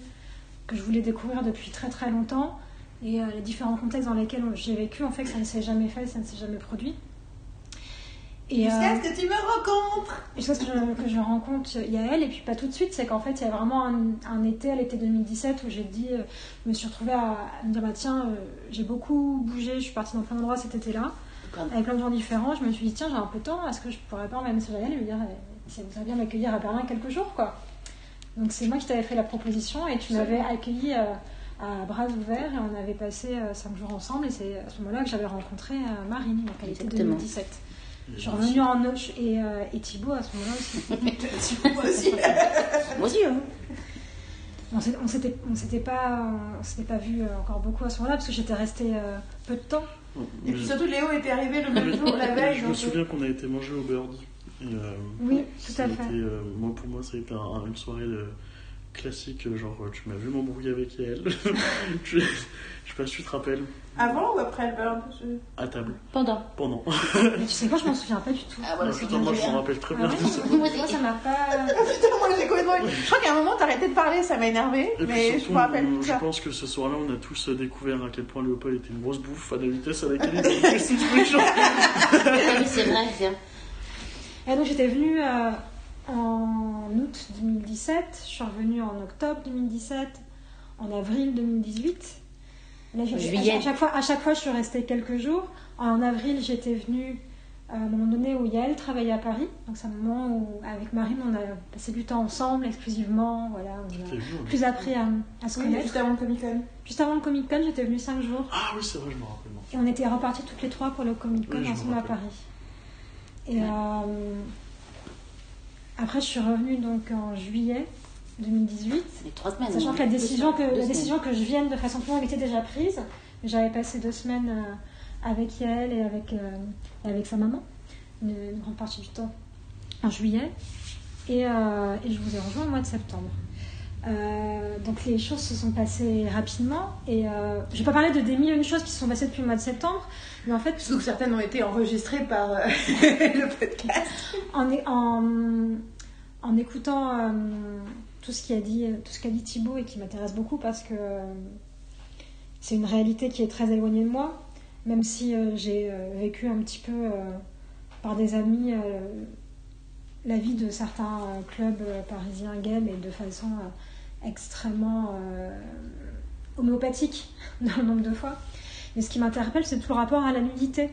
que je voulais découvrir depuis très très longtemps et euh, les différents contextes dans lesquels j'ai vécu, en fait, ça ne s'est jamais fait, ça ne s'est jamais produit. Et, Jusqu'à euh, ce que tu me rencontres et chose que je, que je rencontre Yael, et puis pas tout de suite, c'est qu'en fait, il y a vraiment un, un été, à l'été 2017, où j'ai dit, euh, je me suis retrouvée à, à me dire, bah tiens, euh, j'ai beaucoup bougé, je suis partie dans plein d'endroits cet été-là, avec plein de gens différents. Je me suis dit, tiens, j'ai un peu de temps, est-ce que je pourrais pas message à Yael lui dire, eh, si elle voudrait bien m'accueillir à Berlin quelques jours, quoi. Donc c'est moi qui t'avais fait la proposition, et tu m'avais accueilli euh, à bras ouverts, et on avait passé euh, cinq jours ensemble, et c'est à ce moment-là que j'avais rencontré euh, Marine, donc l'été Exactement. 2017. Je suis revenue en Noche et, euh, et Thibaut à ce moment-là aussi. Moi aussi. Moi aussi, hein. On s'était on s'était pas, on s'était pas vu encore beaucoup à ce moment-là parce que j'étais restée euh, peu de temps. Et puis surtout, Léo était arrivé le même jour, la veille. Je me souviens qu'on a été manger au Bird. Euh, Oui, tout à fait. euh, moi, pour moi, ça a été un- une soirée classique. euh, Genre, tu m'as vu m'embrouiller avec elle. je, je sais pas si tu te rappelles. Avant ou après le burn je- À table. Pendant. Pendant. Mais tu sais quoi, je m'en souviens pas du tout. Ah, voilà, Ah, putain, moi, je m'en rappelle très Ah bien. ouais. Moi, ça m'a pas. Putain, moi j'ai complètement. Je crois qu'à un moment, t'arrêtais de parler, ça m'a énervé, mais je me rappelle plus je pense que ce soir-là, on a tous découvert à quel point Léopold était une grosse bouffe à la vitesse à laquelle il fait tous les jours. Ah c'est vrai, tiens. Et donc j'étais venue euh, en août 2017, je suis revenue en octobre 2017, en avril 2018. Là, Juillet. À chaque, fois, à chaque fois, je suis restée quelques jours. En avril, j'étais venue à un moment donné où Yael travaillait à Paris. Donc c'est un moment où, avec Marine, on a passé du temps ensemble, exclusivement. Voilà, on a plus appris à, à se Oui, connaître. juste avant le Comic Con. Juste avant le Comic Con, j'étais venue 5 jours. Ah oui, c'est vrai, je me rappelle. Et on était repartis toutes les trois pour le Comic Con Oui, ensemble à. Paris. Et euh, après, je suis revenue donc en juillet 2018. Les trois semaines. Sachant que la décision que, la décision que je vienne de façon plus longue était déjà prise. J'avais passé deux semaines euh, avec Yael et avec, euh, et avec sa maman, une, une grande partie du temps, en juillet. Et, euh, et je vous ai rejoint au mois de septembre. Euh, donc les choses se sont passées rapidement. Et je vais pas parler de des millions de choses qui se sont passées depuis le mois de septembre, mais en fait, Surtout que certaines ont été enregistrées par euh, le podcast. en, en, en écoutant euh, tout ce qu'a dit, tout dit Thibaut et qui m'intéresse beaucoup parce que euh, c'est une réalité qui est très éloignée de moi, même si euh, j'ai euh, vécu un petit peu euh, par des amis la vie de certains clubs parisiens gays, mais de façon extrêmement homéopathique dans le nombre de fois. Mais ce qui m'interpelle, c'est tout le rapport à la nudité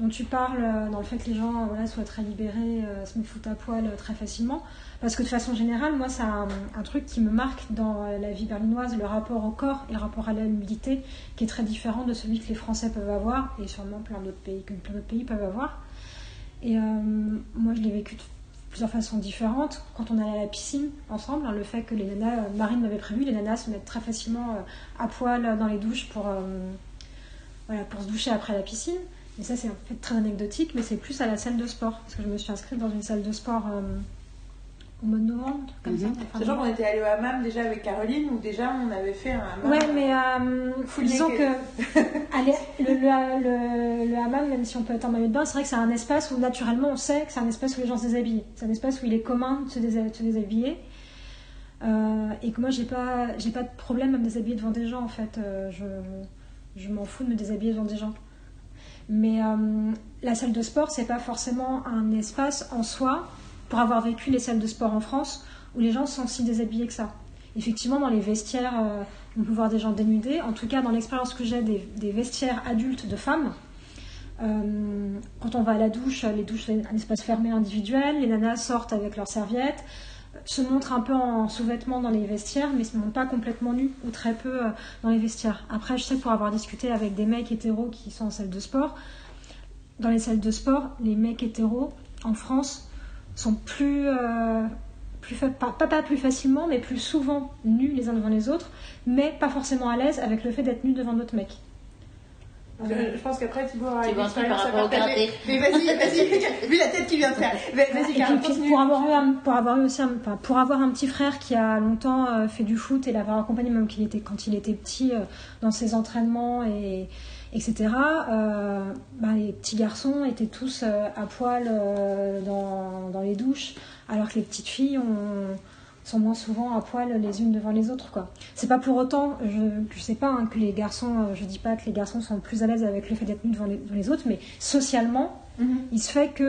dont tu parles, dans le fait que les gens soient très libérés, se mettent à poil très facilement. Parce que de façon générale, moi, c'est un, truc qui me marque dans la vie berlinoise, le rapport au corps et le rapport à la nudité, qui est très différent de celui que les Français peuvent avoir, et sûrement plein d'autres pays que plein d'autres pays peuvent avoir. Et euh, moi, je l'ai vécu de plusieurs façons différentes. Quand on allait à la piscine ensemble, hein, le fait que les nanas, euh, Marine m'avait prévu, les nanas se mettent très facilement euh, à poil dans les douches pour, voilà, pour se doucher après la piscine. Et ça, c'est en fait très anecdotique, mais c'est plus à la salle de sport, parce que je me suis inscrite dans une salle de sport au mois de novembre, comme ça. C'est genre qu'on était allé au hammam déjà avec Caroline ou déjà on avait fait un hammam. Ouais, mais euh, disons que allez, le, le, le, hammam, même si on peut être en maillot de bain, c'est vrai que c'est un espace où naturellement on sait que c'est un espace où les gens se déshabillent. C'est un espace où il est commun de se, déshabiller. Euh, et que moi j'ai pas, j'ai pas de problème à me déshabiller devant des gens en fait. Euh, je, je m'en fous de me déshabiller devant des gens. Mais la salle de sport, c'est pas forcément un espace en soi pour avoir vécu les salles de sport en France où les gens sont si déshabillés que ça. Effectivement, dans les vestiaires, euh, on peut voir des gens dénudés. En tout cas, dans l'expérience que j'ai des, vestiaires adultes de femmes, euh, quand on va à la douche, les douches, c'est un espace fermé individuel, les nanas sortent avec leurs serviettes, se montrent un peu en sous-vêtements dans les vestiaires, mais se montrent pas complètement nus ou très peu euh, dans les vestiaires. Après, je sais pour avoir discuté avec des mecs hétéros qui sont en salle de sport, dans les salles de sport, les mecs hétéros en France sont plus, euh, plus pas, pas, plus facilement, mais plus souvent nus les uns devant les autres, mais pas forcément à l'aise avec le fait d'être nus devant d'autres mecs. Je, pense qu'après Thibaut aura une expérience à partager. Mais vas-y, vas-y, vu la tête qu'il vient de faire. Vas-y, pour avoir eu pour avoir eu aussi un, pour avoir un petit frère qui a longtemps euh, fait du foot et l'avoir accompagné même qu'il était quand il était petit euh, dans ses entraînements et etc. Euh, bah, les petits garçons étaient tous à poil dans, dans, les douches, alors que les petites filles sont moins souvent à poil les unes devant les autres. Quoi. C'est pas pour autant, je, je sais pas hein, que les garçons, je dis pas que les garçons sont plus à l'aise avec le fait d'être nus devant les, autres, mais socialement, mhm. il se fait que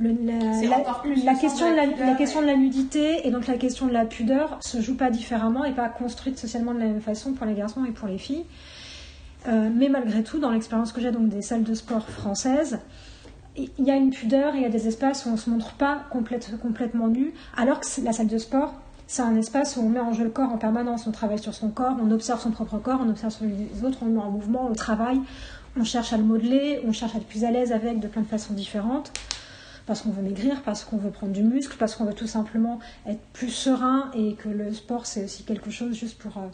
la, question de la, la, question de la nudité et donc la question de la pudeur se joue pas différemment et pas construite socialement de la même façon pour les garçons et pour les filles. Euh, mais malgré tout, dans l'expérience que j'ai donc des salles de sport françaises, il y a une pudeur, il y a des espaces où on ne se montre pas complètement nu, alors que la salle de sport, c'est un espace où on met en jeu le corps en permanence, on travaille sur son corps, on observe son propre corps, on observe les autres, on met en mouvement, on le travaille, on cherche à le modeler, on cherche à être plus à l'aise avec de plein de façons différentes, parce qu'on veut maigrir, parce qu'on veut prendre du muscle, parce qu'on veut tout simplement être plus serein et que le sport c'est aussi quelque chose juste pour... Euh,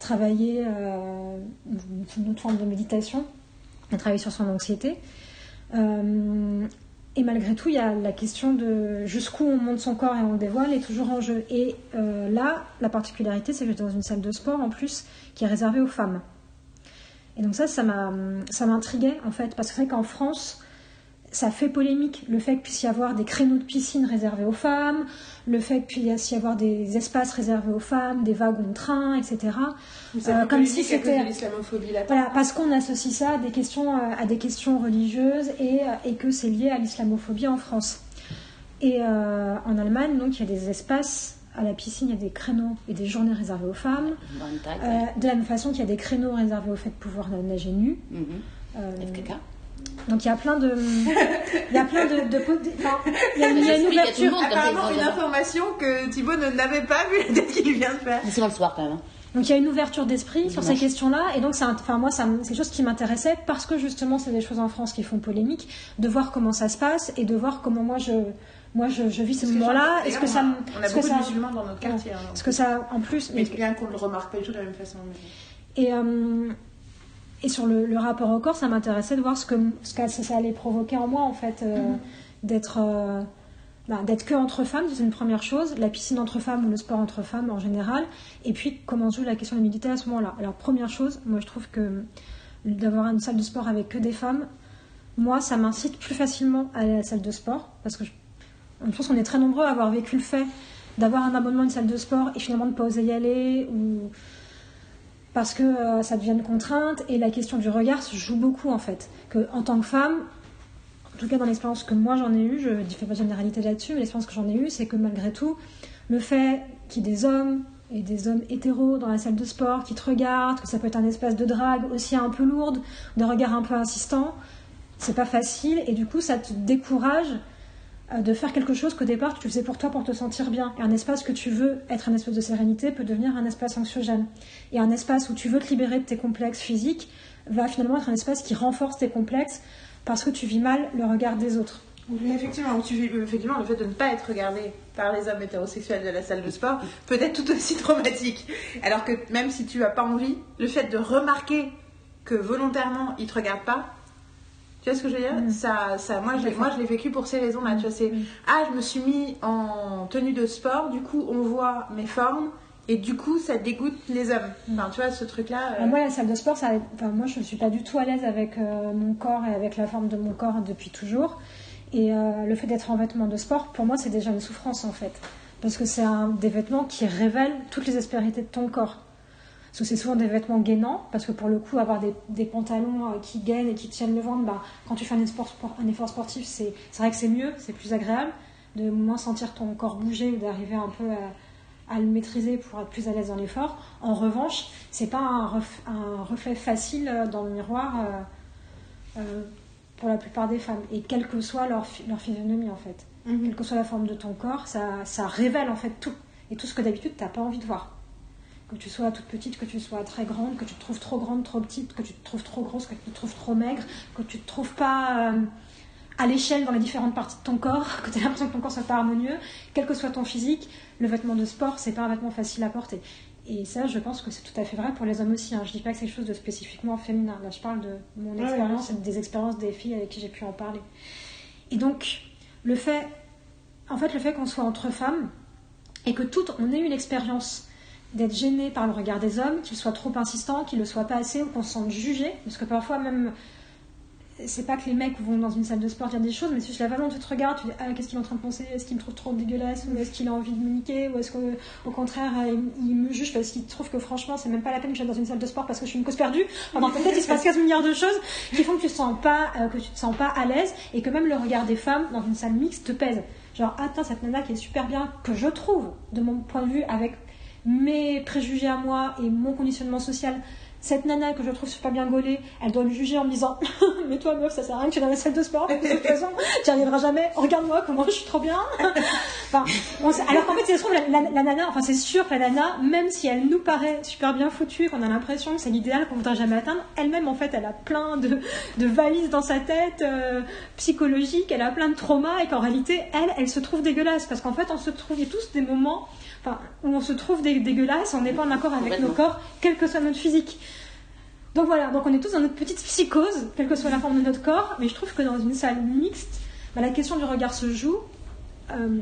travailler euh, une autre forme de méditation, travailler sur son anxiété. Euh, et malgré tout, il y a la question de jusqu'où on monte son corps et on le dévoile est toujours en jeu. Et euh, là, la particularité, c'est que j'étais dans une salle de sport en plus qui est réservée aux femmes. Et donc ça, ça m'intriguait en fait, parce que c'est vrai qu'en France, ça fait polémique le fait qu'il puisse y avoir des créneaux de piscine réservés aux femmes, le fait qu'il puisse y avoir des espaces réservés aux femmes, des wagons de train, etc. Euh, comme si c'était l'islamophobie là. Voilà, parce qu'on associe ça à des questions, euh, à des questions religieuses et, euh, et que c'est lié à l'islamophobie en France. Et en Allemagne, donc, il y a des espaces à la piscine, il y a des créneaux et des journées réservées aux femmes. de la même façon qu'il y a des créneaux réservés au fait de pouvoir nager nu. Mm-hmm. Donc il y a plein de, il y a plein de, il y a, une ouverture. Apparemment une information que Thibaut n'avait pas vu la qu'il vient de faire. C'est le soir quand même. Hein. Donc il y a une ouverture d'esprit sur ces questions-là, et donc c'est, enfin moi c'est quelque chose qui m'intéressait parce que justement c'est des choses en France qui font polémique, de voir comment ça se passe et de voir comment moi je, moi je, vis ce moment-là. Est-ce que ça, on a beaucoup de musulmans dans notre quartier. Hein, Est-ce que ça, en plus, mais, bien qu'on le remarque pas du tout de la même façon. Et euh, et sur le, rapport au corps, ça m'intéressait de voir ce que, ce que ça, allait provoquer en moi, en fait, euh, mhm. d'être euh, bah, d'être que entre femmes, c'est une première chose, la piscine entre femmes ou le sport entre femmes en général, et puis comment joue la question de l'humidité à ce moment-là. Alors, première chose, moi je trouve que d'avoir une salle de sport avec que des femmes, moi ça m'incite plus facilement à aller à la salle de sport, parce que je, pense qu'on est très nombreux à avoir vécu le fait d'avoir un abonnement à une salle de sport et finalement de ne pas oser y aller, ou parce que euh, ça devient une contrainte et la question du regard se joue beaucoup en fait. Que en tant que femme, en tout cas dans l'expérience que moi j'en ai eue, je ne fais pas de généralité là-dessus, mais l'expérience que j'en ai eue, c'est que malgré tout, le fait qu'il y ait des hommes et des hommes hétéros dans la salle de sport qui te regardent, que ça peut être un espace de drague aussi un peu lourde, de regard un peu insistant, c'est pas facile et du coup ça te décourage de faire quelque chose qu'au départ tu faisais pour toi pour te sentir bien. Et un espace que tu veux être un espace de sérénité peut devenir un espace anxiogène. Et un espace où tu veux te libérer de tes complexes physiques va finalement être un espace qui renforce tes complexes parce que tu vis mal le regard des autres. Effectivement, vis- effectivement, le fait de ne pas être regardé par les hommes hétérosexuels de la salle de sport peut être tout aussi traumatique. Alors que même si tu n'as pas envie, le fait de remarquer que volontairement ils te regardent pas, tu vois ce que je veux dire Mm. ça, ça, moi, je l'ai- moi, je l'ai vécu pour ces raisons-là. Tu vois, c'est Mm. ah, je me suis mis en tenue de sport, du coup, on voit mes formes. Et du coup, ça dégoûte les hommes. Enfin, tu vois, ce truc-là. euh, Euh, Moi, la salle de sport, ça, enfin, moi, je ne suis pas du tout à l'aise avec euh, mon corps et avec la forme de mon corps depuis toujours. Et euh, le fait d'être en vêtements de sport, pour moi, c'est déjà une souffrance en fait. Parce que c'est des vêtements qui révèlent toutes les aspérités de ton corps. Parce que c'est souvent des vêtements gainants, parce que pour le coup, avoir des, des pantalons euh, qui gainent et qui tiennent le ventre, bah, quand tu fais un effort, sport- un effort sportif, c'est vrai que c'est mieux, c'est plus agréable de moins sentir ton corps bouger ou d'arriver un peu à, à le maîtriser pour être plus à l'aise dans l'effort. En revanche, c'est pas un, ref- un reflet facile euh, dans le miroir euh, euh, pour la plupart des femmes, et quelle que soit leur, phy- leur physionomie en fait. mhm. Quelle que soit la forme de ton corps, ça, ça révèle en fait tout. Et tout ce que d'habitude tu n'as pas envie de voir. Que tu sois toute petite, que tu sois très grande, que tu te trouves trop grande, trop petite, que tu te trouves trop grosse, que tu te trouves trop maigre, que tu te trouves pas euh, à l'échelle dans les différentes parties de ton corps, que tu as l'impression que ton corps soit pas harmonieux, quel que soit ton physique, le vêtement de sport, c'est pas un vêtement facile à porter. Et ça, je pense que c'est tout à fait vrai pour les hommes aussi. Hein. Je dis pas que c'est quelque chose de spécifiquement féminin. Là, je parle de mon Ouais, expérience et des expériences des filles avec qui j'ai pu en parler. Et donc, le fait, en fait, le fait qu'on soit entre femmes et que toutes, on ait une expérience d'être gêné par le regard des hommes, qu'il soit trop insistant, qu'il le soit pas assez, ou qu'on se sente jugé, parce que parfois même, c'est pas que les mecs vont dans une salle de sport dire des choses, mais si je la dont tu te regardes, tu dis ah qu'est-ce qu'il est en train de penser, est-ce qu'il me trouve trop dégueulasse, ou est-ce qu'il a envie de me niquer, ou est-ce qu'au contraire euh, il, me juge parce qu'il trouve que franchement c'est même pas la peine que j'aille dans une salle de sport parce que je suis une cause perdue. Enfin, dans ta tête il se passe 15 milliards de choses qui font que tu te sens pas, euh, que tu te sens pas à l'aise et que même le regard des femmes dans une salle mixte te pèse. Genre attends cette nana qui est super bien que je trouve de mon point de vue avec mes préjugés à moi et mon conditionnement social. Cette nana que je trouve super bien gaulée, elle doit me juger en me disant Mais toi, meuf, ça sert à rien que tu es dans la salle de sport. De toute façon, tu n'y arriveras jamais. Regarde-moi comment je suis trop bien. enfin, alors qu'en fait, trouve, la, la- la nana, enfin, c'est sûr que la nana, même si elle nous paraît super bien foutue, qu'on a l'impression que c'est l'idéal qu'on ne voudra jamais atteindre, elle-même, en fait, elle a plein de, de valises dans sa tête euh, psychologiques, elle a plein de traumas et qu'en réalité, elle, elle se trouve dégueulasse. Parce qu'en fait, on se trouve, il y a tous des moments enfin, où on se trouve dé- dégueulasse, on n'est pas en accord avec nos corps, quel que soit notre physique. Donc voilà, donc on est tous dans notre petite psychose, quelle que soit la forme de notre corps, mais je trouve que dans une salle mixte, bah, la question du regard se joue. euh,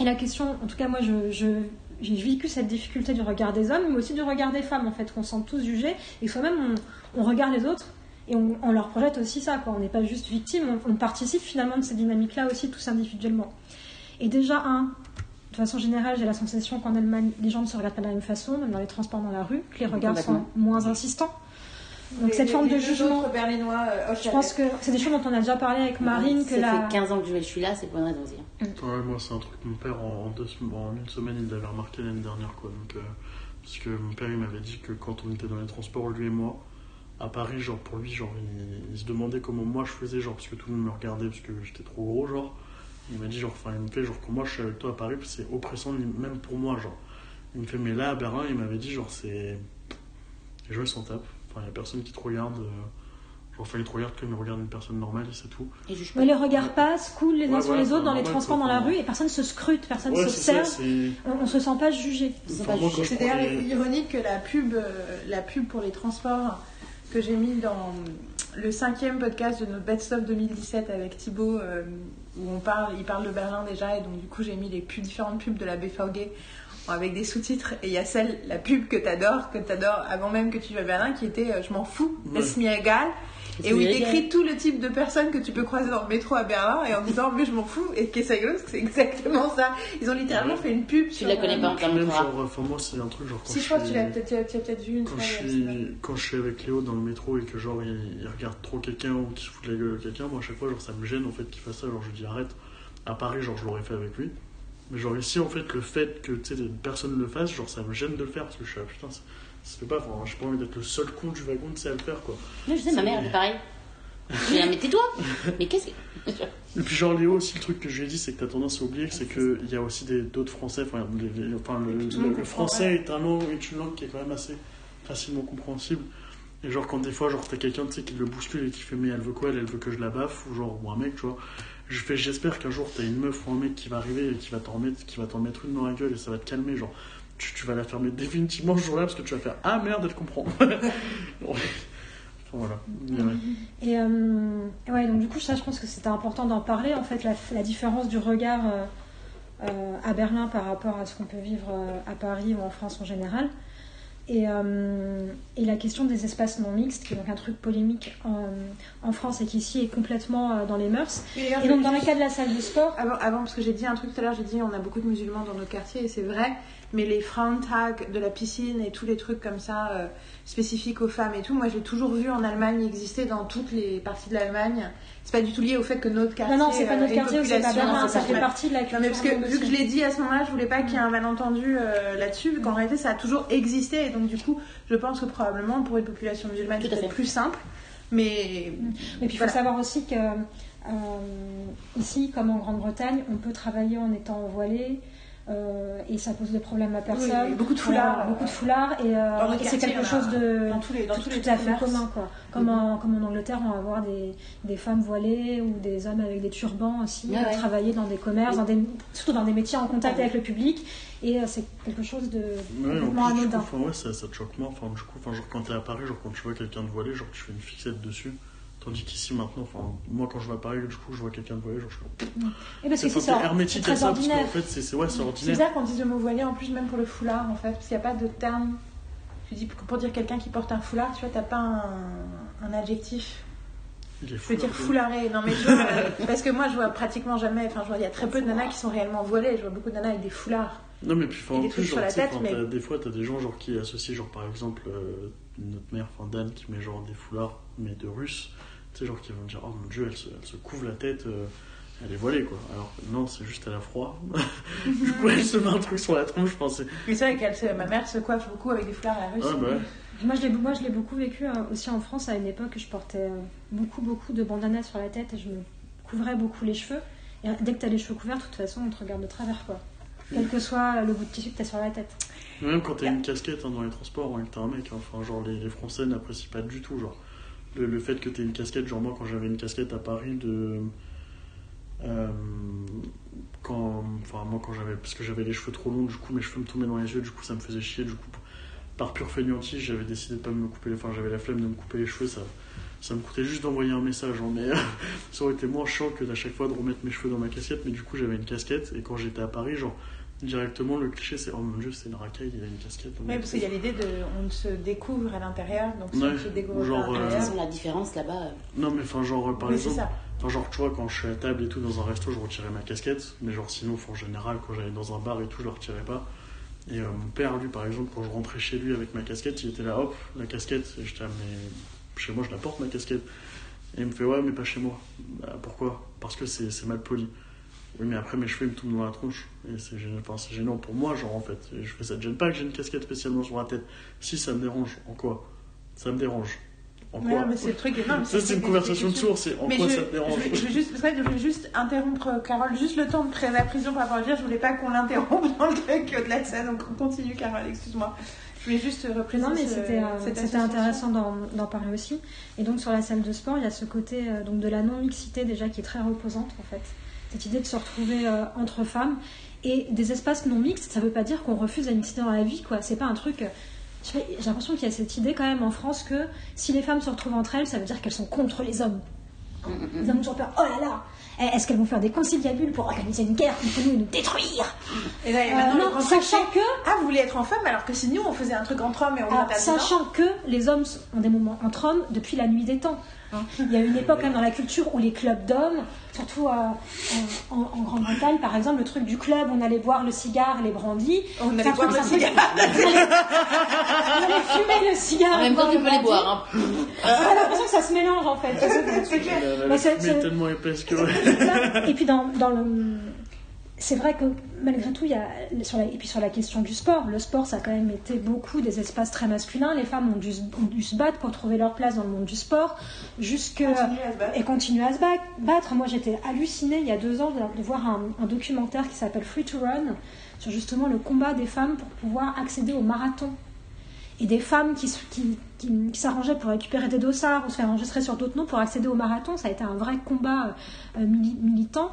et la question, en tout cas moi je, j'ai vécu cette difficulté du regard des hommes, mais aussi du regard des femmes en fait, qu'on sent tous jugés, et soi-même on, on regarde les autres et on, on leur projette aussi ça, quoi. on n'est pas juste victime, on, on participe finalement de ces dynamiques-là aussi tous individuellement. Et déjà, un, de façon générale, j'ai la sensation qu'en Allemagne, les gens ne se regardent pas de la même façon, même dans les transports dans la rue, que les regards sont moins insistants. Donc Les- cette forme les de jugement, berlinois euh, je pense que c'est des choses dont on a déjà parlé avec Marine, que ça la... fait 15 ans que je suis là, c'est pour une raison aussi. hein. Ouais, moi, c'est un truc que mon père, en, en deux sem- en une semaine, il l'avait remarqué l'année dernière, quoi. Donc, euh, parce que mon père, il m'avait dit que quand on était dans les transports, lui et moi, à Paris, genre, pour lui, genre, il, il se demandait comment moi je faisais, genre, parce que tout le monde me regardait, parce que j'étais trop gros, genre. Il m'a dit, genre, enfin, il me fait, genre, quand moi je suis avec toi à Paris, c'est oppressant, même pour moi, genre. Il me fait, mais là, à Berlin, il m'avait dit, genre, c'est. Les gens, ils s'en tapent. Enfin, il y a personne qui te regarde. euh, Genre, enfin, ils te regardent comme ils regardent une personne normale, et c'est tout. Et pas. Mais les regards passent, coulent les uns Ouais, sur ouais, les autres dans les normal, transports dans la rue et personne se scrute, personne Ouais, c'est ça, s'observe. c'est. On, on se sent pas jugé. C'est Enfin, pas jugé. je d'ailleurs les- ironique que la pub, euh, la pub pour les transports que j'ai mis dans le cinquième podcast de notre Best of 2017 avec Thibaut, euh, où on parle, il parle de Berlin déjà, et donc du coup j'ai mis les plus différentes pubs de la BVG avec des sous-titres. Et il y a celle, la pub que t'adores, que t'adores avant même que tu vas à Berlin, qui était euh, Je m'en fous, Ouais. laisse mir égal? Et où il décrit tout le type de personnes que tu peux croiser dans le métro à Berlin et en disant mais je m'en fous et qui est rigolo parce que c'est exactement ça. Ils ont littéralement fait une pub Tu la connais pas encore, même, genre, enfin, moi, c'est un truc genre quand Si je crois que tu l'as peut-être vu une quand je, suis, quand je suis avec Léo dans le métro et que genre il, regarde trop quelqu'un ou qu'il se fout de la gueule de quelqu'un, moi à chaque fois genre ça me gêne en fait qu'il fasse ça, genre je lui dis arrête. À Paris genre je l'aurais fait avec lui. Mais genre ici en fait le fait que tu sais personne le fasse, genre ça me gêne de le faire parce que je suis là putain ça, fait pas, enfin, j'ai pas envie d'être le seul con du wagon tu sais à le faire quoi. Non, je sais, ma mère, elle fait pareil. Je dis, mais tais-toi Mais qu'est-ce que. Et puis genre Léo aussi le truc que je lui ai dit c'est que t'as tendance à oublier c'est qu'il y a aussi des- d'autres français, enfin, les- les- enfin, le, le français est, un langue, est une langue qui est quand même assez facilement compréhensible. Et genre quand des fois genre t'as quelqu'un tu sais qui le bouscule et qui fait mais elle veut quoi elle, elle veut que je la baffe ou genre ou un mec tu vois j'espère qu'un jour t'as une meuf ou un mec qui va arriver et qui va t'en mettre qui va t'en mettre une dans la gueule et ça va te calmer genre tu, tu vas la fermer définitivement ce jour-là parce que tu vas faire ah merde elle comprend voilà. Et euh, ouais, donc du coup, je pense que c'était important d'en parler. En fait, la, différence du regard euh, euh, à Berlin par rapport à ce qu'on peut vivre à Paris ou en France en général. Et, euh, et la question des espaces non mixtes, qui est donc un truc polémique en, en France et qui ici est complètement euh, dans les mœurs. Et donc, dans le cas de la salle de sport, Avant, avant, parce que j'ai dit un truc tout à l'heure, j'ai dit on a beaucoup de musulmans dans nos quartiers et c'est vrai, mais les Frauentag de la piscine et tous les trucs comme ça euh, spécifiques aux femmes et tout, moi j'ai toujours vu en Allemagne exister dans toutes les parties de l'Allemagne. C'est pas du tout lié au fait que notre quartier. non, non, c'est pas euh, notre une quartier ou c'est pas Berlin, euh, ça fait partie de la culture. Non mais parce que vu que je l'ai dit à ce moment-là, je voulais pas qu'il y ait un malentendu euh, là-dessus, vu qu'en réalité ça a toujours existé et donc du coup je pense que probablement pour une population musulmane c'est plus simple, mais Et puis il faut savoir aussi que euh, ici, comme en Grande-Bretagne, on peut travailler en étant voilé. Euh, et ça pose de problèmes à personne. Oui, beaucoup de Voilà, foulards. beaucoup de foulards et, euh, et c'est quelque chose de dans tous les dans tout, tous les tout à fait commun quoi. Comme, Mhm. en, comme en Angleterre, on va avoir des, des femmes voilées ou des hommes avec des turbans aussi ouais. travailler dans des commerces, Oui. dans des, surtout dans des métiers en contact avec le public et euh, c'est quelque chose de Ouais, en complètement anodin. enfin, ouais, ça, ça te choque moins. Enfin, du coup, enfin, genre, quand t'es à Paris, genre, quand tu vois quelqu'un de voilé, genre, tu fais une fixette dessus. Tandis qu'ici, maintenant, enfin, moi, quand je vais à Paris, du coup, je vois quelqu'un de voilé, genre, je suis Et parce que c'est ça, hermétique à ça, parce qu'en ordinaire. fait, c'est c'est- ouais, c'est C'est ordinaire. bizarre qu'on dise le mot voilé en plus, même pour le foulard en fait, parce qu'il n'y a pas de terme. Je dis pour dire quelqu'un qui porte un foulard, tu vois, t'as pas un, un adjectif. Je veux dire fou, foularé. Non mais je vois, euh, parce que moi je vois pratiquement jamais. Enfin, je vois, il y a très peu de nanas qui sont réellement voilées. Je vois beaucoup de nanas avec des foulards. Non, mais puis, enfin, en des plus, genre, la tête, mais- t'as- des fois, t'as des gens, genre, qui associent, genre, par exemple, euh, notre mère, enfin, Dan, qui met, genre, des foulards, mais de russes. Tu sais, genre, qui vont dire, oh mon dieu, elle se, elle se couvre la tête, euh, elle est voilée, quoi. Alors, que non, c'est juste, elle a froid. du coup, elle se met un truc sur la tronche, je pensais. Mais c'est vrai se- ma mère se coiffe beaucoup avec des foulards à la russe. Ah, bah, ouais. Moi, je l'ai, moi, je l'ai beaucoup vécu euh, aussi en France. À une époque, je portais euh, beaucoup, beaucoup de bandanas sur la tête et je me couvrais beaucoup les cheveux. Et euh, dès que tu as les cheveux couverts, de toute façon, on te regarde de travers, quoi. Quel que soit le bout de tissu que tu as sur la tête. Même quand t'as une casquette hein, dans les transports, hein, que t'es un mec, hein, enfin, genre, les, les Français n'apprécient pas du tout, genre. Le, fait que t'aies une casquette, genre, moi, quand j'avais une casquette à Paris de. euh, quand. Enfin, moi, quand j'avais. Parce que j'avais les cheveux trop longs, du coup, mes cheveux me tombaient dans les yeux, du coup, ça me faisait chier, du coup. Par pure fainéantise, j'avais décidé de pas me couper les. Enfin, j'avais la flemme de me couper les cheveux, ça. Ça me coûtait juste d'envoyer un message, hein, mais ça aurait été moins chiant que d'à chaque fois de remettre mes cheveux dans ma casquette. Mais du coup, j'avais une casquette, et quand j'étais à Paris, genre, directement, le cliché, c'est Oh mon dieu, c'est une racaille, il a une casquette. Oui, parce qu'il y a l'idée de. On se découvre à l'intérieur, donc si Ouais, on se découvre genre, à l'intérieur. façon, la différence là-bas. euh, Non, mais enfin, genre, euh, par c'est exemple, enfin, genre, tu vois, quand je suis à table et tout dans un resto, je retirais ma casquette, mais genre, sinon, en général, quand j'allais dans un bar et tout, je la retirais pas. Et euh, mon père, lui, par exemple, quand je rentrais chez lui avec ma casquette, il était là, hop, la casquette. Et j'étais là, mais chez moi, je la porte, ma casquette. Et il me fait, ouais, mais pas chez moi. Bah, pourquoi? Parce que c'est c'est mal poli. Oui, mais après, mes cheveux, ils me tombent dans la tronche. Et c'est gênant, enfin, c'est gênant pour moi, genre, en fait. Et je fais ça te gêne pas que j'ai une casquette spécialement sur la tête. Si, ça me dérange. En quoi? Ça me dérange. En Ouais, quoi? mais c'est le truc. non, mais Ça, c'est une conversation de c'est en Mais quoi je, ça te dérange je, vais- je juste, vrai je vais juste interrompre euh, Carole, juste le temps de la prison par rapport à dire, je voulais pas qu'on l'interrompe dans le truc au-delà de ça, donc on continue Carole, excuse-moi. Je voulais juste représenter Non, mais c'était euh, cette c'était association. intéressant d'en d'en parler aussi. Et donc, sur la salle de sport, il y a ce côté euh, donc de la non-mixité déjà qui est très reposante en fait. Cette idée de se retrouver euh, entre femmes et des espaces non mixtes, ça veut pas dire qu'on refuse la mixité dans la vie, quoi. C'est pas un truc. euh, J'ai l'impression qu'il y a cette idée quand même en France que si les femmes se retrouvent entre elles, ça veut dire qu'elles sont contre les hommes. Les hommes ont toujours peur. Oh là là eh, Est-ce qu'elles vont faire des conciliabules pour organiser une guerre contre nous et nous détruire? Et là, et Euh, non, sachant que Ah, vous voulez être en femme alors que si nous on faisait un truc entre hommes et on Alors, sachant que les hommes ont des moments entre hommes depuis la nuit des temps. Hein. Il y a une époque même dans la culture où les clubs d'hommes, surtout euh, en, Grande-Bretagne par exemple, le truc du club, on allait boire le cigare les brandis. On allait boire le truc- cigare. on allait fumer le cigare. En même temps, boire tu peux les boire. hein. On a l'impression que ça se mélange en fait. C'est clair. La, la Mais c'est- fumée est c'est- tellement épaisse que. Et puis dans, dans le, c'est vrai que malgré tout, il y a sur la, et puis sur la question du sport, le sport ça a quand même été beaucoup des espaces très masculins. Les femmes ont dû, se- ont dû se battre pour trouver leur place dans le monde du sport, jusque Continuer et continuer à se ba- battre. Moi, j'étais hallucinée il y a deux ans de, de voir un, un documentaire qui s'appelle Free to Run sur justement le combat des femmes pour pouvoir accéder au marathon. Et des femmes qui, se- qui, qui- qui s'arrangeaient pour récupérer des dossards ou se faire enregistrer sur d'autres noms pour accéder au marathon. Ça a été un vrai combat euh, mili- militant.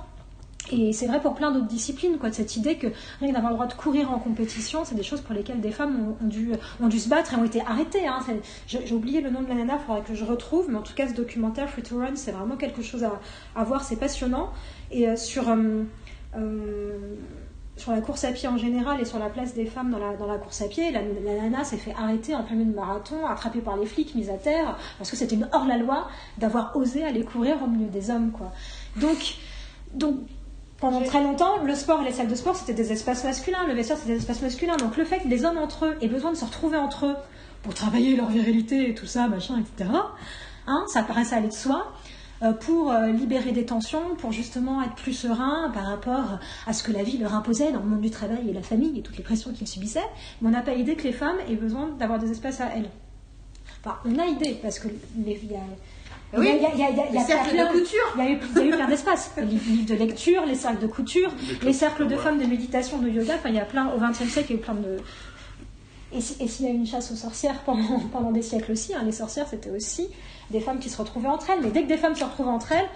Et c'est vrai pour plein d'autres disciplines, quoi, cette idée que rien d'avoir le droit de courir en compétition, c'est des choses pour lesquelles des femmes ont, dû, se battre et ont été arrêtées. hein. J'ai oublié le nom de la nana, il faudrait que je retrouve, mais en tout cas, ce documentaire Free to Run, c'est vraiment quelque chose à, voir, c'est passionnant. Et euh, sur, euh, euh, sur la course à pied en général et sur la place des femmes dans la, course à pied, la, nana s'est fait arrêter en plein milieu de marathon, attrapée par les flics, mise à terre, parce que c'était hors-la-loi d'avoir osé aller courir au milieu des hommes. Quoi. Donc, donc pendant très longtemps, le sport et les salles de sport, c'était des espaces masculins. Le vestiaire, c'était des espaces masculins. Donc le fait que les hommes entre eux aient besoin de se retrouver entre eux pour travailler leur virilité et tout ça, machin, etc., hein, ça paraissait aller de soi. euh, Pour euh, libérer des tensions, pour justement être plus serein par rapport à ce que la vie leur imposait dans le monde du travail et la famille et toutes les pressions qu'ils subissaient. Mais on n'a pas idée que les femmes aient besoin d'avoir des espaces à elles. Enfin, on a idée, parce que les, y a, il y a- il y a- il y a- il y a les cercles plein- de couture. il y a eu, il y a eu plein d'espaces. Les livres de lecture, les cercles de couture, Les cercles de femmes de méditation, de yoga. Enfin, il y a plein, au XXe siècle, il y a eu plein de. Et, si- et s'il y a eu une chasse aux sorcières pendant, pendant des siècles aussi, hein, les sorcières, c'était aussi des femmes qui se retrouvaient entre elles. Mais dès que des femmes se retrouvent entre elles,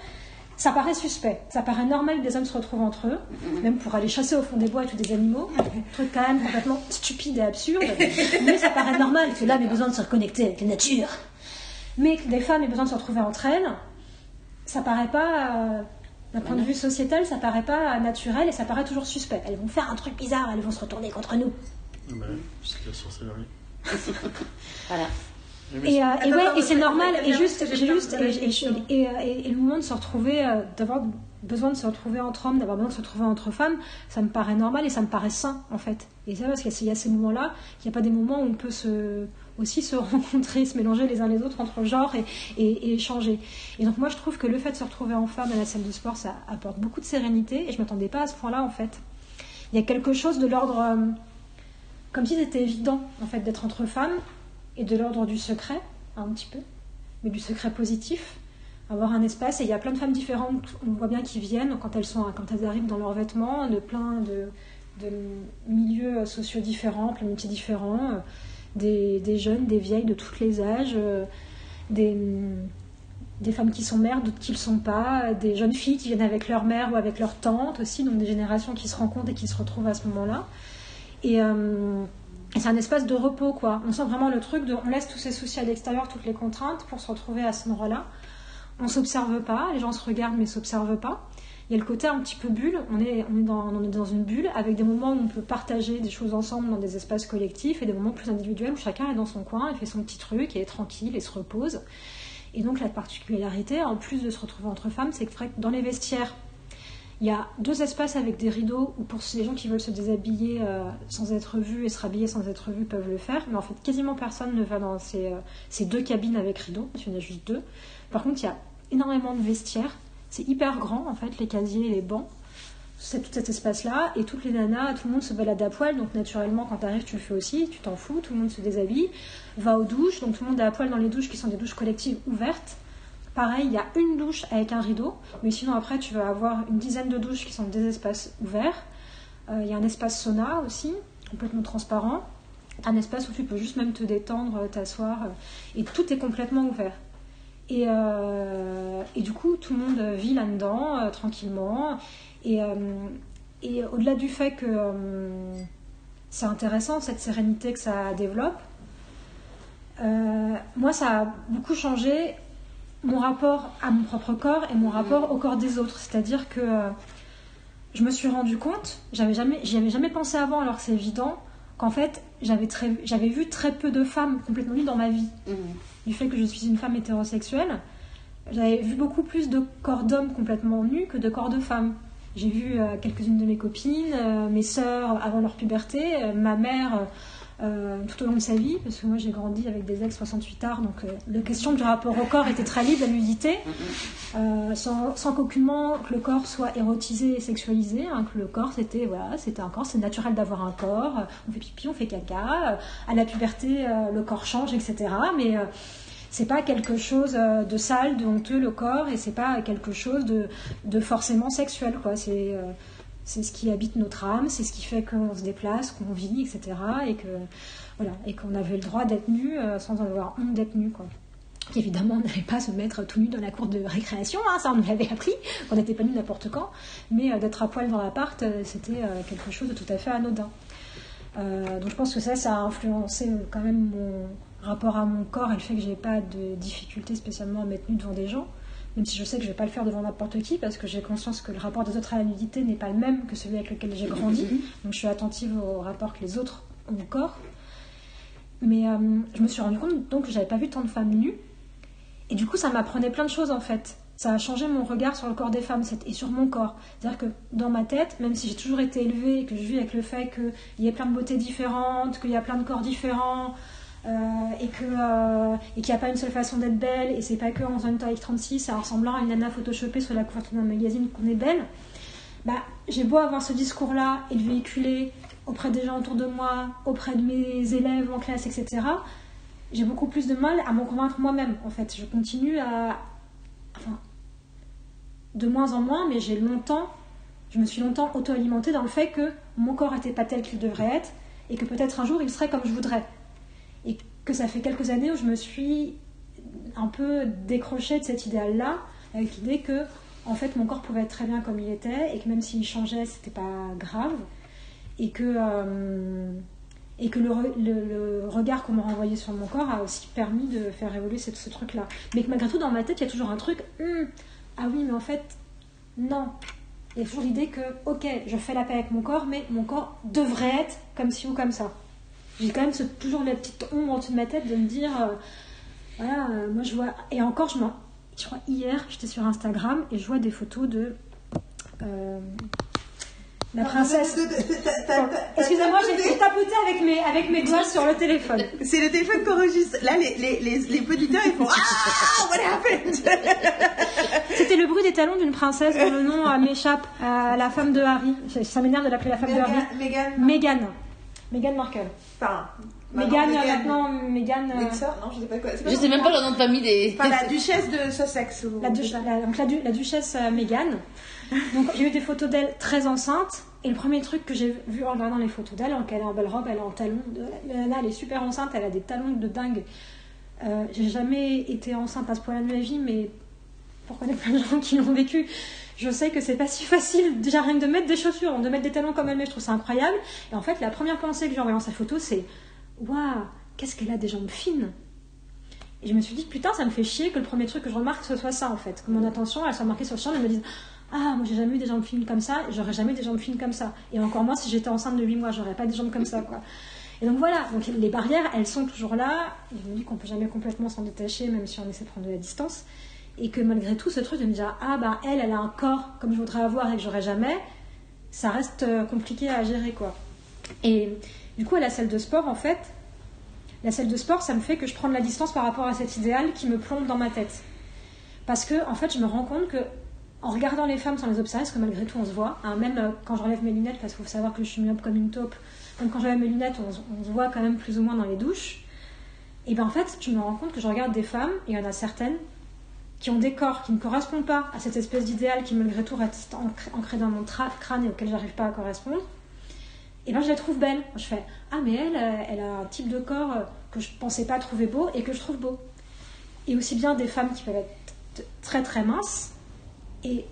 ça paraît suspect. Ça paraît normal que des hommes se retrouvent entre eux, même pour aller chasser au fond des bois et tous des animaux. Un truc quand même complètement stupide et absurde. Mais ça paraît normal que l'homme ait besoin de se reconnecter avec la nature. Mais que des femmes aient besoin de se retrouver entre elles, ça paraît pas, euh, d'un point de vue sociétal, ça paraît pas naturel et ça paraît toujours suspect. Elles vont faire un truc bizarre, elles vont se retourner contre nous. Ah bah, c'est la sorcellerie. Voilà. Et, euh, et Attends, ouais, et c'est normal. Et juste, juste, et, et- questions. et- et- et le moment de se retrouver, euh, d'avoir besoin de se retrouver entre hommes, d'avoir besoin de se retrouver entre femmes, ça me paraît normal et ça me paraît sain en fait. Et c'est parce qu'il y a ces moments-là, qu'il n'y a pas des moments où on peut se aussi se rencontrer, se mélanger les uns les autres entre genres et, et- échanger. Et donc moi je trouve que le fait de se retrouver en femme à la salle de sport, ça apporte beaucoup de sérénité et je m'attendais pas à ce point-là en fait. Il y a quelque chose de l'ordre, euh, comme si c'était évident en fait d'être entre femmes et de l'ordre du secret, un petit peu, mais du secret positif. Avoir un espace et il y a plein de femmes différentes, on voit bien qui viennent quand elles sont, quand elles arrivent dans leurs vêtements, de plein de, de milieux sociaux différents, plein de métiers différents, euh, des, jeunes, des vieilles de tous les âges, euh, des, femmes qui sont mères, d'autres qui ne le sont pas, des jeunes filles qui viennent avec leur mère ou avec leur tante aussi, donc des générations qui se rencontrent et qui se retrouvent à ce moment-là. Et, euh, c'est un espace de repos, quoi. On sent vraiment le truc de on laisse tous ces soucis à l'extérieur, toutes les contraintes pour se retrouver à cet endroit-là. On s'observe pas, les gens se regardent mais s'observent pas. Il y a le côté un petit peu bulle, on est, on, est dans, on est dans une bulle avec des moments où on peut partager des choses ensemble dans des espaces collectifs et des moments plus individuels où chacun est dans son coin, il fait son petit truc et est tranquille et se repose. Et donc la particularité, en plus de se retrouver entre femmes, c'est que dans les vestiaires, il y a deux espaces avec des rideaux où pour les gens qui veulent se déshabiller euh, sans être vus et se rhabiller sans être vus peuvent le faire. Mais en fait, quasiment personne ne va dans ces, euh, ces deux cabines avec rideaux. Il y en a juste deux. Par contre, il y a énormément de vestiaires. C'est hyper grand en fait, les casiers, les bancs. Tout cet espace-là. Et toutes les nanas, tout le monde se balade à poil. Donc naturellement, quand tu arrives, tu le fais aussi. Tu t'en fous. Tout le monde se déshabille. Va aux douches. Donc tout le monde est à poil dans les douches qui sont des douches collectives ouvertes. Pareil, il y a une douche avec un rideau, mais sinon après tu vas avoir une dizaine de douches qui sont des espaces ouverts. Euh, Il y a un espace sauna aussi, complètement transparent. Un espace où tu peux juste même te détendre, euh, t'asseoir, euh, et tout est complètement ouvert. Et, euh, et du coup, tout le monde vit là-dedans euh, tranquillement. Et, euh, et au-delà du fait que c'est intéressant, cette sérénité que ça développe, moi ça a beaucoup changé mon rapport à mon propre corps et mon rapport au corps des autres. C'est-à-dire que euh, je me suis rendu compte, j'avais jamais, j'y avais jamais pensé avant, alors que c'est évident, qu'en fait, j'avais, très, j'avais vu très peu de femmes complètement nues dans ma vie. Mhm. Du fait que je suis une femme hétérosexuelle, j'avais vu beaucoup plus de corps d'hommes complètement nus que de corps de femmes. J'ai vu euh, quelques-unes de mes copines, euh, mes sœurs avant leur puberté, euh, ma mère euh, tout au long de sa vie, parce que moi j'ai grandi avec des ex 68 arts, donc euh, la question du rapport au corps était très libre, la nudité, euh, sans, sans qu'aucunement que le corps soit érotisé et sexualisé, hein, que le corps c'était voilà, c'était un corps, c'est naturel d'avoir un corps, on fait pipi, on fait caca, à la puberté le corps change, etc. Mais c'est pas quelque chose de sale, de honteux le corps, et c'est pas quelque chose de, de forcément sexuel, quoi. C'est c'est ce qui habite notre âme, c'est ce qui fait qu'on se déplace, qu'on vit, etc. Et que voilà, et qu'on avait le droit d'être nu euh, sans en avoir honte d'être nu, quoi. Évidemment, on n'allait pas se mettre tout nu dans la cour de récréation, hein, ça on nous l'avait appris, qu'on n'était pas nu n'importe quand, mais euh, d'être à poil dans l'appart, euh, c'était quelque chose de tout à fait anodin. Donc je pense que ça, ça a influencé quand même mon rapport à mon corps et le fait que j'ai pas de difficulté spécialement à mettre nu devant des gens, même si je sais que je vais pas le faire devant n'importe qui parce que j'ai conscience que le rapport des autres à la nudité n'est pas le même que celui avec lequel j'ai grandi. Donc je suis attentive au rapport que les autres ont au corps. Mais euh, je me suis rendu compte donc que j'avais pas vu tant de femmes nues. Et du coup, ça m'apprenait plein de choses en fait. Ça a changé mon regard sur le corps des femmes et sur mon corps. C'est-à-dire que dans ma tête, même si j'ai toujours été élevée et que je vis avec le fait qu'il y ait plein de beautés différentes, qu'il y a plein de corps différents, euh, euh, et qu'il n'y a pas une seule façon d'être belle, et c'est pas que en faisant une taille 36 en ressemblant à une nana photoshopée sur la couverture d'un magazine qu'on est belle, bah, j'ai beau avoir ce discours-là et le véhiculer auprès des gens autour de moi, auprès de mes élèves en classe, etc., j'ai beaucoup plus de mal à m'en convaincre moi-même, en fait. Je continue à... Enfin, de moins en moins, mais j'ai longtemps... Je me suis longtemps auto-alimentée dans le fait que mon corps n'était pas tel qu'il devrait être et que peut-être un jour il serait comme je voudrais. Et que ça fait quelques années où je me suis un peu décrochée de cet idéal-là, avec l'idée que en fait mon corps pouvait être très bien comme il était et que même s'il changeait, c'était pas grave et que euh, et que le, re- le- le regard qu'on m'a renvoyé sur mon corps a aussi permis de faire évoluer ce, ce truc-là. Mais que malgré tout, dans ma tête, il y a toujours un truc, Hum, ah oui, mais en fait, non. Il y a toujours l'idée que, ok, je fais la paix avec mon corps, mais mon corps devrait être comme ci ou comme ça. J'ai quand même ce- toujours la petite ombre en dessous de ma tête de me dire, euh, voilà, euh, moi je vois. Et encore, je, m'en- je crois hier, j'étais sur Instagram et je vois des photos de. euh, la princesse. Excusez-moi, j'ai tapoté avec mes, avec mes doigts sur le téléphone. C'est le téléphone qu'enregistre. Là, les, les, les, les auditeurs, ils font Ah, what happened? C'était le bruit des talons d'une princesse dont le nom euh, m'échappe, euh, la femme de Harry. Ça m'énerve de l'appeler la femme de Harry. Meghan. Meghan. Meghan Markle. Enfin, Meghan, euh, maintenant, Meghan. euh, Windsor Non, je sais pas quoi. Je sais même pas le nom de famille des. Enfin, la duchesse de Sussex. ou- la, duche- la- donc la, du- la duchesse euh, Meghan. Donc j'ai eu des photos d'elle très enceinte. Et le premier truc que j'ai vu en regardant les photos d'elle, elle est en belle robe, elle est en talons. De... nana, elle est super enceinte, elle a des talons de dingue. Euh, j'ai jamais été enceinte à ce point-là de ma vie, mais pour connaître plein de gens qui l'ont vécu, je sais que c'est pas si facile. Déjà rien que de mettre des chaussures, de mettre des talons comme elle met, je trouve ça incroyable. Et en fait, la première pensée que j'ai en voyant sa photo, c'est Waouh, qu'est-ce qu'elle a des jambes fines Et je me suis dit, putain, ça me fait chier que le premier truc que je remarque, ce soit ça en fait. Que mon attention, elle soit marquée sur le champ et me dise Ah, moi j'ai jamais eu des jambes fines comme ça, j'aurais jamais des jambes fines comme ça. Et encore moins si j'étais enceinte de 8 mois, j'aurais pas des jambes comme ça quoi. Et donc voilà, donc les barrières, elles sont toujours là. Je me dis qu'on peut jamais complètement s'en détacher, même si on essaie de prendre de la distance. Et que malgré tout, ce truc de me dire Ah, bah elle, elle a un corps comme je voudrais avoir et que j'aurais jamais, ça reste euh, compliqué à gérer quoi. Et du coup, à la salle de sport, en fait, la salle de sport, ça me fait que je prends de la distance par rapport à cet idéal qui me plombe dans ma tête. Parce que, en fait, je me rends compte que, en regardant les femmes sans les observer, parce que malgré tout, on se voit, hein, même euh, quand j'enlève mes lunettes, parce qu'il faut savoir que je suis myope comme une taupe, donc quand j'enlève mes lunettes, on, on se voit quand même plus ou moins dans les douches. Et bien, en fait, je me rends compte que je regarde des femmes, et il y en a certaines, qui ont des corps qui ne correspondent pas à cette espèce d'idéal qui, malgré tout, reste ancré, dans mon crâne et auquel j'arrive pas à correspondre. Et ben je la trouve belle. Je fais ah mais elle, euh, elle a un type de corps euh, que je pensais pas trouver beau et que je trouve beau. Et aussi bien des femmes qui peuvent être très très minces et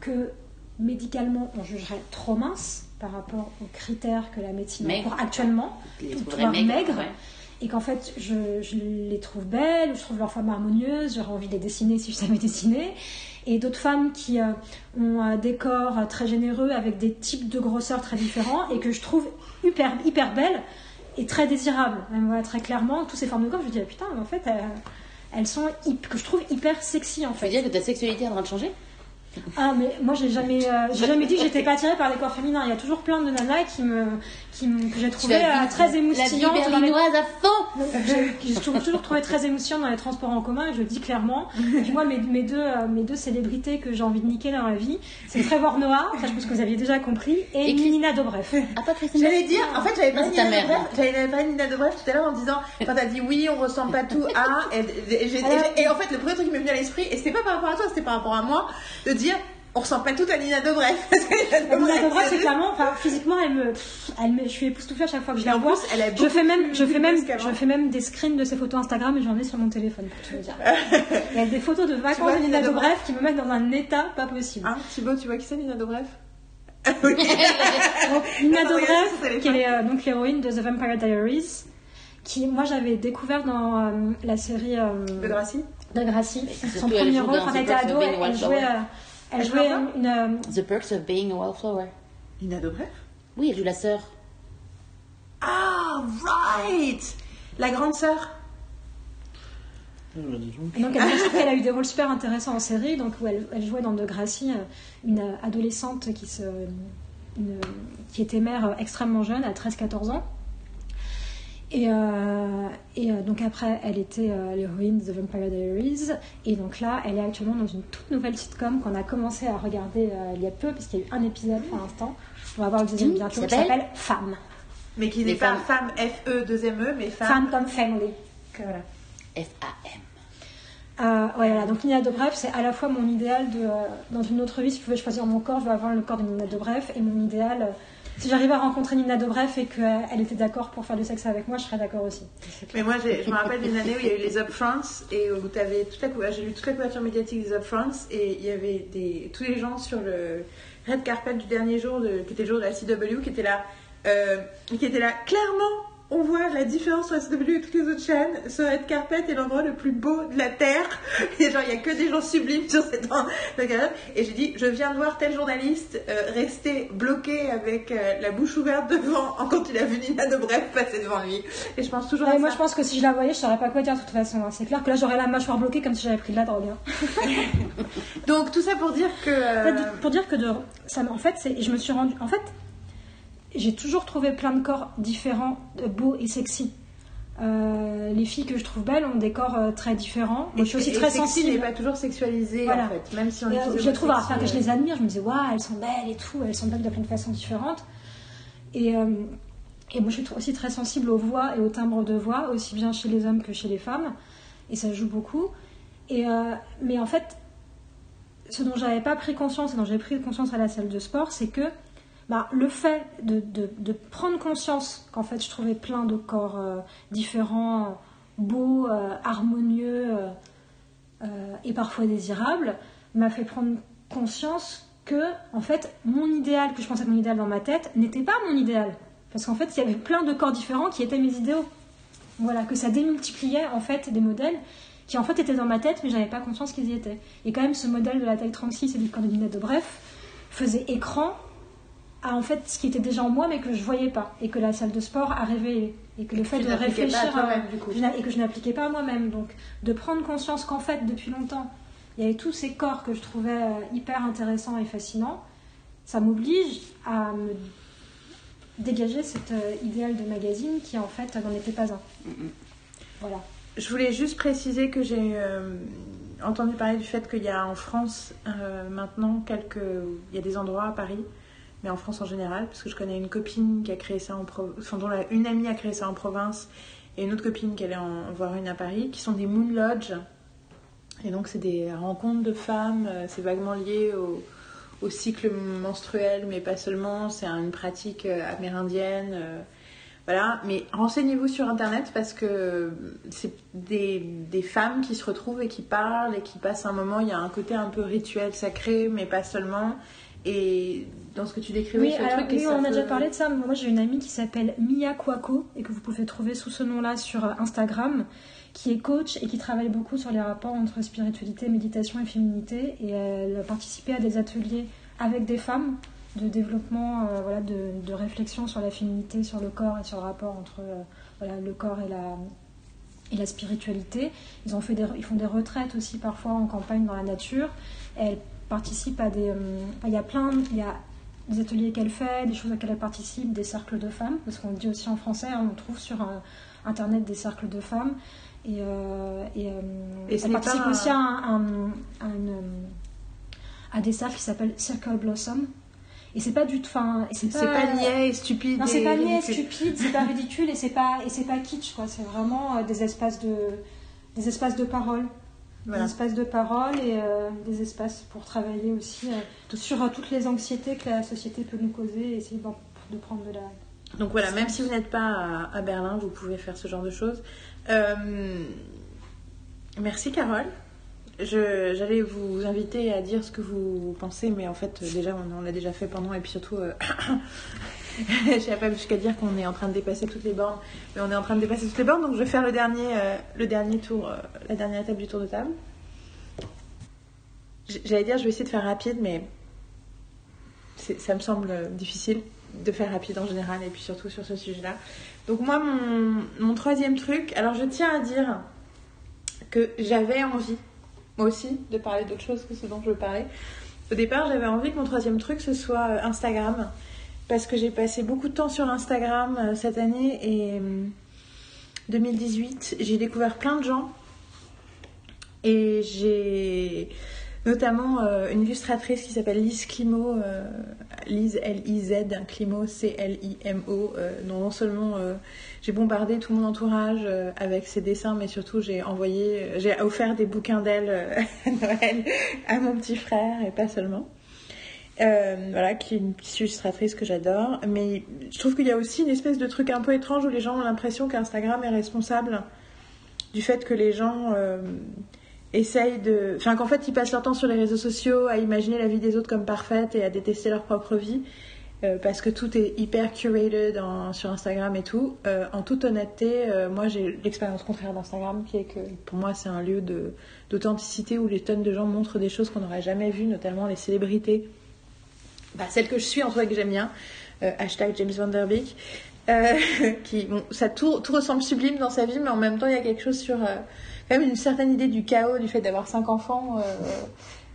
que médicalement on jugerait trop minces par rapport aux critères que la médecine Maigre. encourt actuellement, tout maigres, maigre. ouais. Et qu'en fait je, je les trouve belles, je trouve leurs femmes harmonieuses, j'aurais envie de les dessiner si je savais dessiner. Et d'autres femmes qui euh, ont des corps très généreux avec des types de grosseurs très différents et que je trouve hyper, hyper belles et très désirables. Voilà, très clairement, toutes ces formes de corps, je me dis, ah, putain, mais en fait, elles, elles sont que je trouve hyper sexy en Tu fait. veux dire que ta sexualité est en train de changer? Ah, mais moi j'ai jamais, euh, j'ai jamais dit que j'étais pas attirée par les corps féminins. Il y a toujours plein de nanas qui me, qui me- que j'ai trouvé euh, très La vie les à fond j'ai toujours, toujours trouvé très émotion dans les transports en commun et je le dis clairement. Et moi, mes, mes deux, euh, mes deux célébrités que j'ai envie de niquer dans la vie, c'est Trevor Noah, ça je pense que vous aviez déjà compris, et, Nina Dobrev. Ah, pas Christine J'allais dire, en fait, j'avais pas c'est ta Nina mère. Dobrev, j'avais pas Nina Dobrev tout à l'heure en disant, quand t'as dit oui, on ressemble pas tout à, et, et j'ai- et j'ai- et en fait, le premier truc qui m'est venu à l'esprit, et c'était pas par rapport à toi, c'était par rapport à moi, de dire, on ressemble pas tout à Nina Dobrev. Nina Dobrev, c'est clairement, enfin, physiquement, elle me, pff, elle me, je suis époustouflée à chaque fois que je la en vois. plus, elle a Je fais même, je fais même, je fais même des screens de ses photos Instagram et j'en ai sur mon téléphone pour tout dire. Il y a des photos de vacances vois de Nina Nina Dobrev qui me mettent dans un état pas possible. Hein, Thibaut, tu vois qui c'est Nina Dobrev Donc, Nina Dobrev, qui est euh, donc l'héroïne de The Vampire Diaries, qui moi j'avais découvert dans euh, la série euh, De Gracie de Gracie. Son premier rôle quand The elle était ado, elle, jouait, euh, elle Elle jouait joue dans une, euh, The Perks of Being a Wallflower. Nina Dobrev? Oui, elle joue la sœur. Ah, right La grande sœur bah, dis donc. Et donc, elle, a eu des rôles super intéressants en série, donc où elle, elle jouait dans De Gracie, euh, une euh, adolescente qui, se, une- qui était mère euh, extrêmement jeune, à 13-14 ans. Et, euh, et euh, donc après, elle était euh, l'héroïne de The Vampire Diaries. Et donc là, elle est actuellement dans une toute nouvelle sitcom qu'on a commencé à regarder euh, il y a peu, parce qu'il y a eu un épisode pour l'instant. On va voir le deuxième bientôt, qui s'appelle Femme. Mais qui n'est pas femme F-E, 2-M-E, mais femme. Femme comme family. Que voilà. F-A-M. Euh, ouais, voilà. Donc Nina Dobrev, c'est à la fois mon idéal de, euh, dans une autre vie, si je pouvais choisir mon corps, je veux avoir le corps de Nina Dobrev, et mon idéal, euh, si j'arrivais à rencontrer Nina Dobrev et qu'elle était d'accord pour faire du sexe avec moi, je serais d'accord aussi. Mais moi, je me rappelle d'une année où il y a eu les Upfronts et où t'avais toute la couverture, j'ai lu toute la couverture médiatique des Upfronts et il y avait des, tous les gens sur le red carpet du dernier jour, de, qui était le jour de la CW, qui étaient là, euh, qui étaient là. Clairement, on voit la différence entre CW et toutes les autres chaînes. Ce red carpet est l'endroit le plus beau de la terre. Et genre, il y a que des gens sublimes sur cette carpet. Et j'ai dit, je viens de voir tel journaliste euh, rester bloqué avec euh, la bouche ouverte devant quand il a vu Nina Dobrev passer devant lui. Et je pense toujours Ouais, à moi, ça. je pense que si je la voyais, je saurais pas quoi dire de toute façon. hein. C'est clair que là, j'aurais la mâchoire bloquée comme si j'avais pris de la drogue. hein. Donc tout ça pour dire que. En fait, euh, pour dire que de, ça, en fait, c'est, je me suis rendu, en fait, j'ai toujours trouvé plein de corps différents, beaux et sexy. Euh, les filles que je trouve belles ont des corps euh, très différents. Moi, je suis aussi et très sexy sensible. n'est pas toujours sexualisé Voilà. en fait, même si on Et, est euh, je les trouve, enfin, que je les admire, je me disais, waouh, elles sont belles et tout, elles sont belles de plein de façons différentes. Et, euh, et moi, je suis aussi très sensible aux voix et aux timbres de voix, aussi bien chez les hommes que chez les femmes. Et ça joue beaucoup. Et, mais en fait, ce dont j'avais pas pris conscience et dont j'ai pris conscience à la salle de sport, c'est que bah, le fait de, prendre conscience qu'en fait je trouvais plein de corps euh, différents, beaux, euh, harmonieux euh, et parfois désirables, m'a fait prendre conscience que en fait mon idéal, que je pensais être mon idéal dans ma tête, n'était pas mon idéal. Parce qu'en fait il y avait plein de corps différents qui étaient mes idéaux. Voilà, que ça démultipliait en fait des modèles qui en fait étaient dans ma tête mais j'avais pas conscience qu'ils y étaient. Et quand même ce modèle de la taille 36 et du corps de Bref faisait écran à en fait ce qui était déjà en moi mais que je voyais pas et que la salle de sport a révélé et que le fait de à réfléchir à- du coup. et que je n'appliquais pas à moi-même donc de prendre conscience qu'en fait depuis longtemps il y avait tous ces corps que je trouvais euh, hyper intéressants et fascinants ça m'oblige à me dégager cet euh, idéal de magazine qui en fait n'en était pas un voilà Je voulais juste préciser que j'ai euh, entendu parler du fait qu'il y a en France euh, maintenant quelques. Il y a des endroits à Paris, en France en général, parce que je connais une copine qui a créé ça en province, enfin, dont une amie a créé ça en province, et une autre copine qui allait en voir une à Paris, qui sont des Moon Lodge. Et donc, c'est des rencontres de femmes, euh, c'est vaguement lié au, cycle menstruel, mais pas seulement, c'est une pratique euh, amérindienne. euh, voilà, mais renseignez-vous sur internet parce que c'est des, femmes qui se retrouvent et qui parlent et qui passent un moment. Il y a un côté un peu rituel, sacré, mais pas seulement. Dans ce que tu décrivais Oui, alors, truc, oui, on a déjà peut- parlé de ça. mais Moi, j'ai une amie qui s'appelle Mia Kwako et que vous pouvez trouver sous ce nom-là sur euh, Instagram, qui est coach et qui travaille beaucoup sur les rapports entre spiritualité, méditation et féminité. Et elle a participé à des ateliers avec des femmes de développement, euh, voilà, de, de réflexion sur la féminité, sur le corps et sur le rapport entre euh, voilà, le corps et la, et la spiritualité. Ils, ont fait des, ils font des retraites aussi parfois en campagne dans la nature. Elle participe à des... euh, il y a plein... Il y a des ateliers qu'elle fait, des choses auxquelles elle participe, des cercles de femmes, parce qu'on le dit aussi en français, hein, on trouve sur Internet des cercles de femmes. Et, euh, et, euh, Et elle participe pas un- aussi à, un- un- à une, euh, à des cercles qui s'appellent Circle Blossom. Et c'est pas du tout... et C'est pas niais et stupide. non, c'est et pas niais, ridicule. stupide, c'est pas ridicule et c'est pas et pas kitsch quoi. C'est vraiment euh, des espaces de des espaces de parole, Voilà. des espaces de parole et euh, des espaces pour travailler aussi euh, sur euh, toutes les anxiétés que la société peut nous causer et essayer de prendre de la. Donc voilà, même si vous n'êtes pas à, à Berlin, vous pouvez faire ce genre de choses. Merci Carole. J'allais vous inviter à dire ce que vous pensez, mais en fait, euh, déjà, on, l'a déjà fait pendant, et puis surtout, euh, je pas jusqu'à dire qu'on est en train de dépasser toutes les bornes, mais on est en train de dépasser toutes les bornes, donc je vais faire le dernier, euh, le dernier tour, euh, la dernière étape du tour de table. J'allais dire, je vais essayer de faire rapide, mais ça me semble difficile de faire rapide en général, et puis surtout sur ce sujet-là. Donc moi, mon, mon troisième truc, alors je tiens à dire que j'avais envie, moi aussi, de parler d'autre chose que ce dont je veux parler. Au départ, j'avais envie que mon troisième truc, ce soit euh, Instagram, parce que j'ai passé beaucoup de temps sur Instagram euh, cette année, et euh, 2018, j'ai découvert plein de gens, et j'ai notamment euh, une illustratrice qui s'appelle Lise Climo, Lise L-I-Z, Climo, C-L-I-M-O, euh, dont non seulement euh, j'ai bombardé tout mon entourage euh, avec ses dessins, mais surtout j'ai envoyé, j'ai offert des bouquins d'elle à Noël à mon petit frère et pas seulement. Voilà, qui est une petite illustratrice que j'adore. Mais je trouve qu'il y a aussi une espèce de truc un peu étrange où les gens ont l'impression qu'Instagram est responsable du fait que les gens essayent de. Enfin, qu'en fait, ils passent leur temps sur les réseaux sociaux à imaginer la vie des autres comme parfaite et à détester leur propre vie. euh, parce que tout est hyper curated sur Instagram et tout. Euh, en toute honnêteté, euh, moi j'ai l'expérience contraire d'Instagram qui est que pour moi c'est un lieu d'authenticité où les tonnes de gens montrent des choses qu'on n'aurait jamais vues, notamment les célébrités. Bah, celle que je suis en tout cas que j'aime bien, hashtag James Van qui, bon, ça tout, tout ressemble sublime dans sa vie, mais en même temps il y a quelque chose sur même une certaine idée du chaos, du fait d'avoir cinq enfants, euh,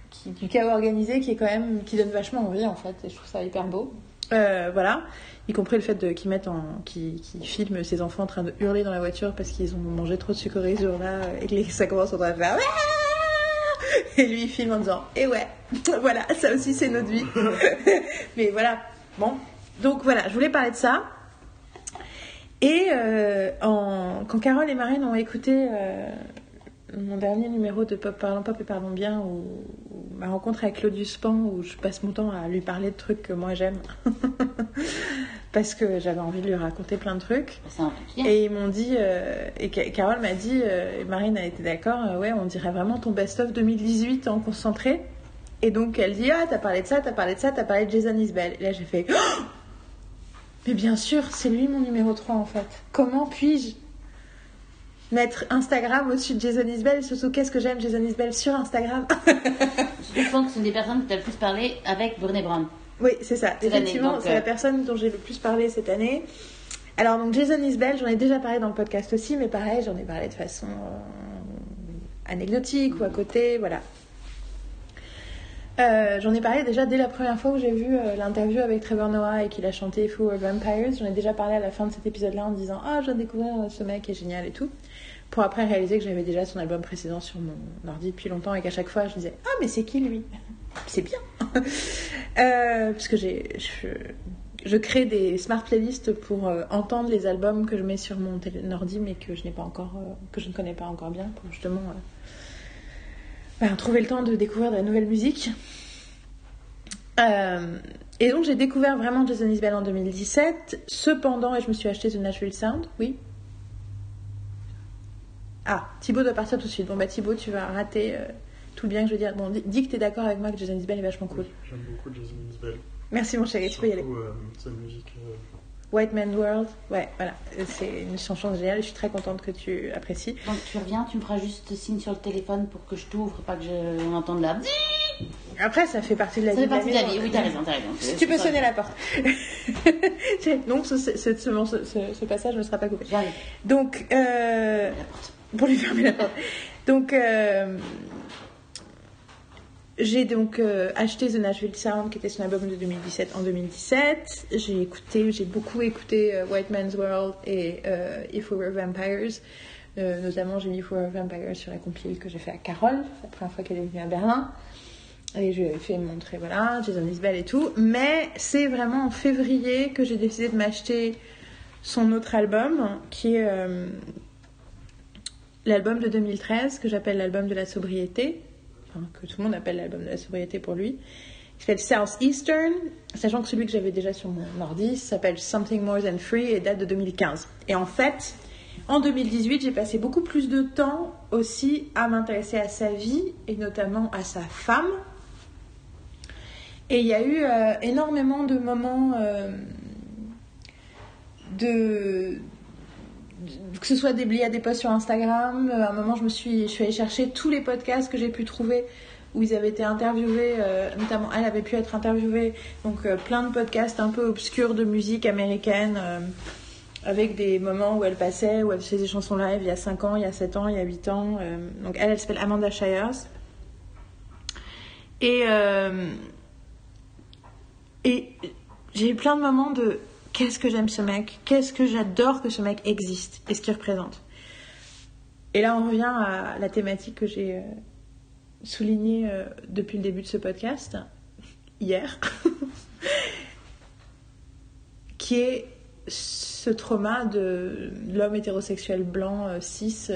qui, du chaos organisé qui est quand même qui donne vachement envie en fait, et je trouve ça hyper beau. Euh, voilà, y compris le fait qu'ils mettent en, qu'ils qu'ils filment ses enfants en train de hurler dans la voiture parce qu'ils ont mangé trop de sucreries ce jour-là et que ça commence en train de faire. Et lui il filme en disant Et ouais, voilà, ça aussi c'est notre vie. Mais voilà, bon. Donc voilà, je voulais parler de ça. Et euh, quand Carole et Marine ont écouté mon dernier numéro de Pop Parlons Pop et Parlons Bien, ou ma rencontre avec Claudius Pan, où je passe mon temps à lui parler de trucs que moi j'aime, parce que j'avais envie de lui raconter plein de trucs. C'est un peu. Et ils m'ont dit, euh, et Ca- Carole m'a dit, euh, et Marine a été d'accord, euh, ouais, on dirait vraiment ton best-of 2018 en concentré. Et donc elle dit, ah, t'as parlé de ça, t'as parlé de ça, t'as parlé de Jason Isbell. Et là j'ai fait, Oh mais bien sûr, c'est lui mon numéro 3 en fait. Comment puis-je mettre Instagram au-dessus de Jason Isbell Surtout, qu'est-ce que j'aime Jason Isbell sur Instagram Je pense que c'est une des personnes que tu as le plus parlé avec Brené Brown. Oui, c'est ça. Cette Effectivement, c'est euh, la personne dont j'ai le plus parlé cette année. Alors, donc, Jason Isbell, j'en ai déjà parlé dans le podcast aussi, mais pareil, j'en ai parlé de façon euh, anecdotique ou à côté, voilà. Euh, j'en ai parlé déjà dès la première fois où j'ai vu euh, l'interview avec Trevor Noah et qu'il a chanté Fool of Vampires. J'en ai déjà parlé à la fin de cet épisode-là en disant Ah, je viens de découvrir euh, ce mec est génial et tout. Pour après réaliser que j'avais déjà son album précédent sur mon ordi depuis longtemps et qu'à chaque fois je disais Ah, mais c'est qui lui? C'est bien Euh, Parce que j'ai. Je, crée des smart playlists pour euh, entendre les albums que je mets sur mon ordi mais que je n'ai pas encore euh, que je ne connais pas encore bien pour justement ben, trouver le temps de découvrir de la nouvelle musique. Et donc j'ai découvert vraiment Jason Isbell en 2017. Cependant, et je me suis acheté The Natural Sound, oui. Ah, Thibaut doit partir tout de suite. Bon bah Thibaut, tu vas rater euh, tout le bien que je veux dire. Bon, dis, dis que t'es d'accord avec moi que Jason Isbell est vachement cool. J'aime beaucoup Jason Isbell. Merci mon chéri, tu peux y aller. Euh, sa musique. euh, White Man World, ouais, voilà. C'est une chanson géniale, je suis très contente que tu apprécies. Donc tu reviens, tu me feras juste signe sur le téléphone pour que je t'ouvre, pas que je on entende la. Après, ça fait partie de la Ça vie. fait partie de la vie, oui, t'as raison, t'as raison. Tu peux sonner la porte. Donc, ce, ce- ce- ce- ce- ce passage ne sera pas coupé. J'arrive. Donc, euh, La porte. Pour lui fermer la porte. Donc, euh, j'ai donc euh, acheté The Nashville Sound, qui était son album de 2017 en 2017. J'ai écouté, j'ai beaucoup écouté euh, White Man's World et If We Were Vampires. Notamment, j'ai mis If We Were Vampires sur la compile que j'ai fait à Carole, la première fois qu'elle est venue à Berlin. Et je lui ai fait montrer, voilà, Jason Isbell et tout. Mais c'est vraiment en février que j'ai décidé de m'acheter son autre album, qui est l'album de 2013, que j'appelle l'album de la sobriété, enfin, que tout le monde appelle l'album de la sobriété pour lui. Il s'appelle Southeastern, sachant que celui que j'avais déjà sur mon ordi s'appelle Something More Than Free et date de 2015. Et en fait, en 2018, j'ai passé beaucoup plus de temps aussi à m'intéresser à sa vie et notamment à sa femme. Et il y a eu euh, énormément de moments euh, de- que ce soit des liés à des posts sur Instagram. Euh, À un moment, je me suis, je suis allée chercher tous les podcasts que j'ai pu trouver où ils avaient été interviewés, euh, notamment elle avait pu être interviewée. Donc euh, plein de podcasts un peu obscurs de musique américaine. avec des moments où elle passait, où elle faisait des chansons live il y a 5 ans, il y a 7 ans, il y a 8 ans. donc elle, elle s'appelle Amanda Shires. Et, et j'ai eu plein de moments de qu'est-ce que j'aime ce mec, qu'est-ce que j'adore que ce mec existe et ce qu'il représente? Et là, on revient à la thématique que j'ai euh, soulignée euh, depuis le début de ce podcast, hier, qui est ce trauma de l'homme hétérosexuel blanc euh, cis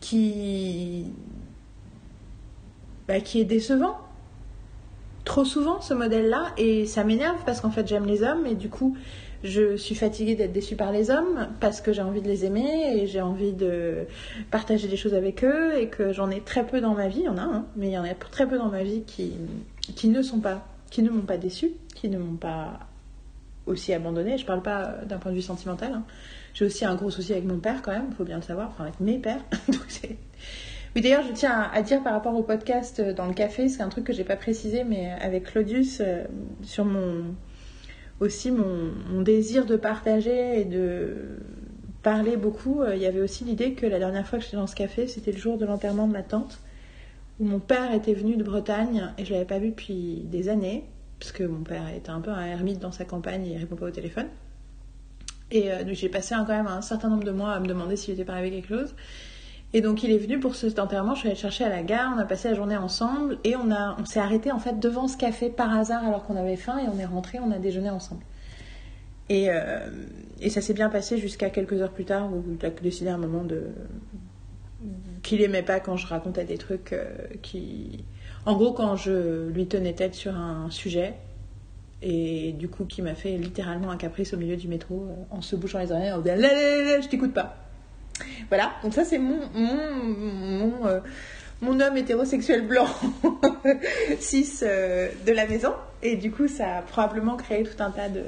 qui bah, qui est décevant trop souvent ce modèle-là et ça m'énerve parce qu'en fait j'aime les hommes et du coup je suis fatiguée d'être déçue par les hommes parce que j'ai envie de les aimer et j'ai envie de partager des choses avec eux et que j'en ai très peu dans ma vie, il y en a un, mais il y en a très peu dans ma vie qui, ne sont pas, qui ne m'ont pas déçue, qui ne m'ont pas aussi abandonnée. Je parle pas d'un point de vue sentimental. hein. J'ai aussi un gros souci avec mon père quand même, il faut bien le savoir, enfin avec mes pères. Oui, d'ailleurs, je tiens à, dire par rapport au podcast euh, dans le café, c'est un truc que j'ai pas précisé, mais avec Claudius, euh, sur mon aussi mon, désir de partager et de parler beaucoup, euh, il y avait aussi l'idée que la dernière fois que j'étais dans ce café, c'était le jour de l'enterrement de ma tante, où mon père était venu de Bretagne et je l'avais pas vu depuis des années, parce que mon père était un peu un ermite dans sa campagne et il répond pas au téléphone. Et euh, donc j'ai passé quand même un certain nombre de mois à me demander s'il était pas arrivé quelque chose. Et donc il est venu pour cet enterrement, je suis allée le chercher à la gare, on a passé la journée ensemble et on, on s'est arrêté en fait devant ce café par hasard alors qu'on avait faim et on est rentré, on a déjeuné ensemble. Et, euh, et ça s'est bien passé jusqu'à quelques heures plus tard où il a décidé à un moment de qu'il aimait pas quand je racontais des trucs euh, qui... En gros quand je lui tenais tête sur un sujet et du coup qui m'a fait littéralement un caprice au milieu du métro euh, en se bouchant les oreilles en disant là, je t'écoute pas. Voilà, donc ça c'est mon, euh, homme hétérosexuel blanc cis euh, de la maison. Et du coup, ça a probablement créé tout un tas de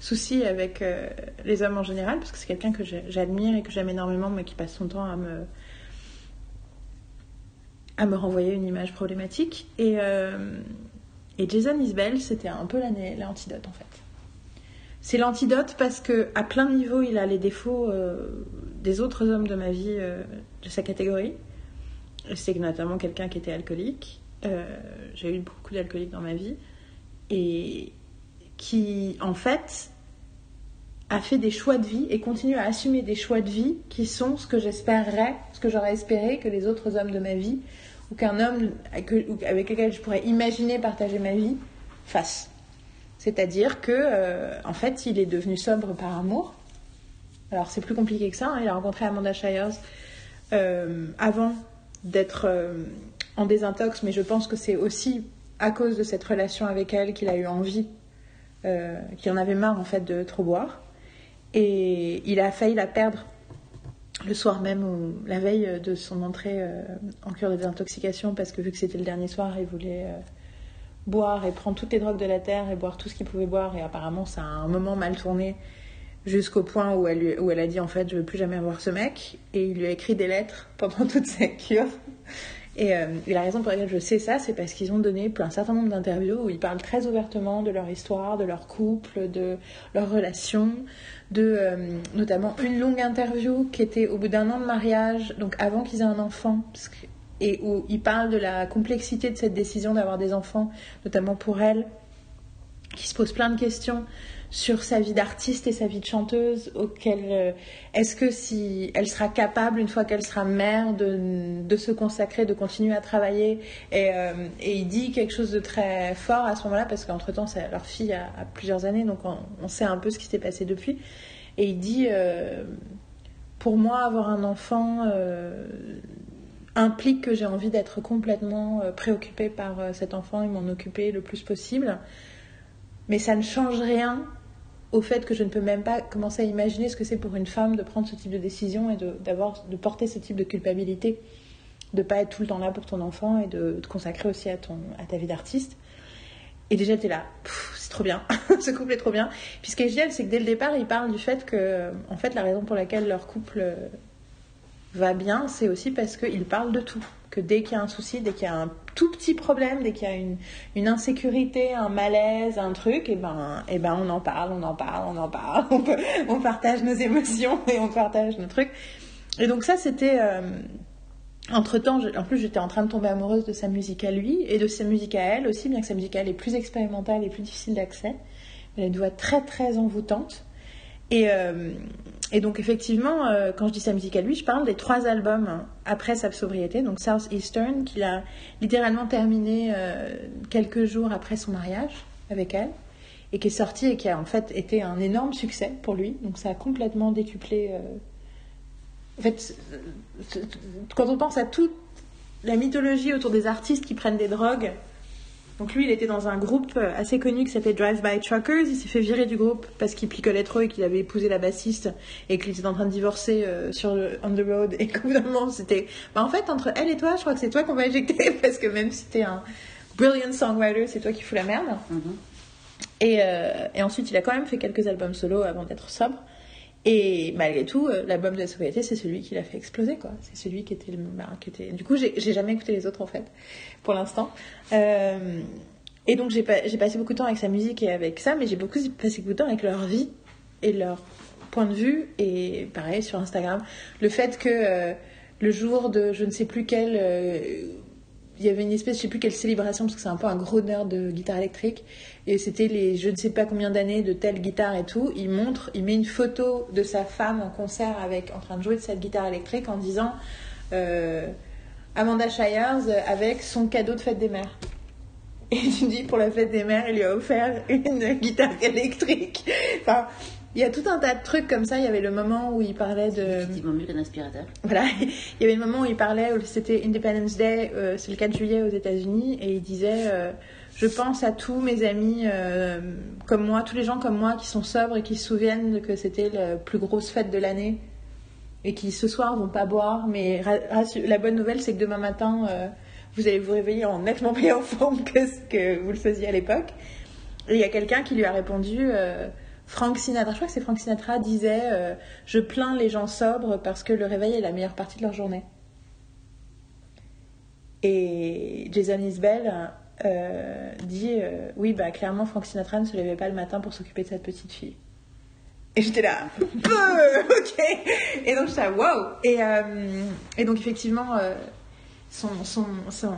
soucis avec euh, les hommes en général, parce que c'est quelqu'un que j'admire et que j'aime énormément, mais qui passe son temps à me, à me renvoyer une image problématique. Et, Jason Isbell, c'était un peu l'antidote en fait. C'est l'antidote parce que à plein de niveaux, il a les défauts des autres hommes de ma vie euh, de sa catégorie. C'est notamment quelqu'un qui était alcoolique. Euh, J'ai eu beaucoup d'alcooliques dans ma vie et qui, en fait, a fait des choix de vie et continue à assumer des choix de vie qui sont ce que j'espérerais, ce que j'aurais espéré que les autres hommes de ma vie ou qu'un homme avec lequel je pourrais imaginer partager ma vie fasse. C'est-à-dire que, euh, en fait, il est devenu sobre par amour. Alors, c'est plus compliqué que ça. hein. Il a rencontré Amanda Shires euh, avant d'être euh, en désintox, mais je pense que c'est aussi à cause de cette relation avec elle qu'il a eu envie, euh, qu'il en avait marre en fait de trop boire. Et il a failli la perdre le soir même ou la veille de son entrée en cure de désintoxication, parce que vu que c'était le dernier soir, il voulait boire et prendre toutes les drogues de la terre et boire tout ce qu'il pouvait boire. Et apparemment, ça a un moment mal tourné jusqu'au point où elle, lui- où elle a dit en fait, je veux plus jamais avoir ce mec. Et il lui a écrit des lettres pendant toute sa cure. Et, euh, la raison pour laquelle je sais ça, c'est parce qu'ils ont donné un certain nombre d'interviews où ils parlent très ouvertement de leur histoire, de leur couple, de leur relation, de euh, notamment une longue interview qui était au bout d'un an de mariage, donc avant qu'ils aient un enfant, et où ils parlent de la complexité de cette décision d'avoir des enfants, notamment pour elle, qui se pose plein de questions sur sa vie d'artiste et sa vie de chanteuse, auquel euh, est-ce que si elle sera capable, une fois qu'elle sera mère, de, de se consacrer, de continuer à travailler et, euh, et il dit quelque chose de très fort à ce moment-là, parce qu'entre-temps, ça- leur fille a, plusieurs années, donc on, sait un peu ce qui s'est passé depuis. Et il dit, euh, pour moi, avoir un enfant implique que j'ai envie d'être complètement préoccupée par cet enfant et m'en occuper le plus possible. Mais ça ne change rien au fait que je ne peux même pas commencer à imaginer ce que c'est pour une femme de prendre ce type de décision et de, de porter ce type de culpabilité, de pas être tout le temps là pour ton enfant et de te consacrer aussi à, ton, à ta vie d'artiste. Et déjà, t'es là, Pff, c'est trop bien, ce couple est trop bien. Puis ce qui est génial, c'est que dès le départ, ils parlent du fait que, en fait, la raison pour laquelle leur couple euh, va bien, c'est aussi parce qu'ils parlent de tout. Que dès qu'il y a un souci, dès qu'il y a un tout petit problème, dès qu'il y a une, une insécurité, un malaise, un truc, et ben, et ben on en parle, on en parle, on en parle, on, partage nos émotions et on partage nos trucs. Et donc ça, c'était... euh, entre-temps, en plus, j'étais en train de tomber amoureuse de sa musique à lui et de sa musique à elle aussi, bien que sa musique à elle est plus expérimentale et plus difficile d'accès. Elle a une voix très très envoûtante. Et, euh, et donc effectivement, euh, quand je dis sa musique à lui, je parle des trois albums hein, après sa sobriété, donc Southeastern, qu'il a littéralement terminé euh, quelques jours après son mariage avec elle, et qui est sorti et qui a en fait été un énorme succès pour lui. Donc ça a complètement décuplé. En fait, quand on pense à toute la mythologie autour des artistes qui prennent des drogues, donc lui, il était dans un groupe assez connu qui s'appelait Drive By Truckers. Il s'est fait virer du groupe parce qu'il picolait trop et qu'il avait épousé la bassiste et qu'il était en train de divorcer euh, sur le on the road. Et qu'au bout d'un moment, c'était, bah en fait, entre elle et toi, je crois que c'est toi qu'on va éjecter parce que même si t'es un brilliant songwriter, c'est toi qui fous la merde. Mhm. Et, euh, et ensuite, il a quand même fait quelques albums solo avant d'être sobre. Et malgré tout, euh, l'album de la sobriété, c'est celui qui l'a fait exploser, quoi. C'est celui qui était le. bah, qui était... Du coup, j'ai jamais écouté les autres, en fait, pour l'instant. Euh, et donc, j'ai pas- j'ai passé beaucoup de temps avec sa musique et avec ça, mais j'ai beaucoup passé beaucoup de temps avec leur vie et leur point de vue. Et pareil, sur Instagram, le fait que euh, le jour de je ne sais plus quel. Il y avait une espèce, je sais plus quelle célébration, parce que c'est un peu un gros nerd de guitare électrique. Et c'était les je ne sais pas combien d'années de telle guitare et tout. Il montre, il met une photo de sa femme en concert avec, en train de jouer de cette guitare électrique en disant euh, Amanda Shires avec son cadeau de fête des mères. Et tu dis pour la fête des mères, il lui a offert une guitare électrique. Enfin, il y a tout un tas de trucs comme ça. Il y avait le moment où il parlait de. Effectivement mieux qu'un aspirateur. Voilà, il y avait le moment où il parlait, où c'était Independence Day, euh, c'est le 4 juillet aux États-Unis, et il disait euh, Je pense à tous mes amis euh, comme moi, tous les gens comme moi qui sont sobres et qui se souviennent que c'était la plus grosse fête de l'année et qui ce soir vont pas boire. Mais la bonne nouvelle, c'est que demain matin, vous allez vous réveiller en nettement meilleure forme que ce que vous le faisiez à l'époque. Et il y a quelqu'un qui lui a répondu Frank Sinatra, je crois que c'est Frank Sinatra, disait euh, Je plains les gens sobres parce que le réveil est la meilleure partie de leur journée. Et Jason Isbell euh, dit euh, Oui, bah clairement, Frank Sinatra ne se levait pas le matin pour s'occuper de cette petite fille. Et j'étais là, ok. Et donc j'étais là, wow. Et, et donc effectivement, son, son, son-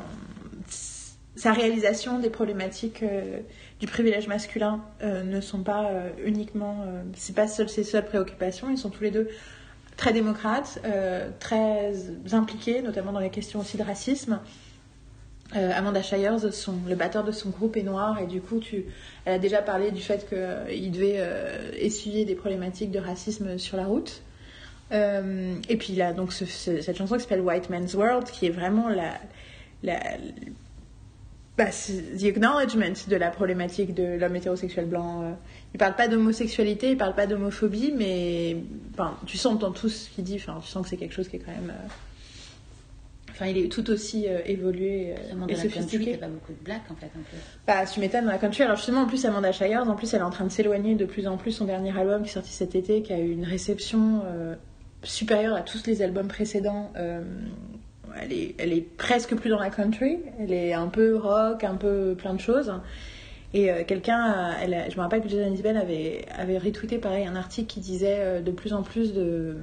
sa réalisation des problématiques du privilège masculin euh, ne sont pas euh, uniquement, euh, c'est pas seul, ses seules préoccupations. Ils sont tous les deux très démocrates, euh, très impliqués, notamment dans les questions aussi de racisme. Amanda Shires, son, le batteur de son groupe est noir et du coup, tu, elle a déjà parlé du fait qu'il devait essuyer des problématiques de racisme sur la route. Et puis il a donc ce- ce- cette chanson qui s'appelle White Man's World, qui est vraiment la, bah, c'est the acknowledgement de la problématique de l'homme hétérosexuel blanc. euh. Il parle pas d'homosexualité, il parle pas d'homophobie, mais enfin, tu sens dans tout ce qu'il dit, enfin, tu sens que c'est quelque chose qui est quand même. euh, Enfin, il est tout aussi euh, évolué euh, et de la country, sophistiqué. t'as pas beaucoup de black en fait. Un peu. Bah, tu m'étonnes dans la country. Alors justement, en plus, Amanda Shires, en plus, elle est en train de s'éloigner de plus en plus. Son dernier album qui est sorti cet été, qui a eu une réception euh, supérieure à tous les albums précédents. Euh, elle, est, elle est presque plus dans la country. Elle est un peu rock, un peu plein de choses. Et euh, quelqu'un, a- je me rappelle que Jason Isbell avait, avait retweeté pareil un article qui disait euh, de plus en plus de.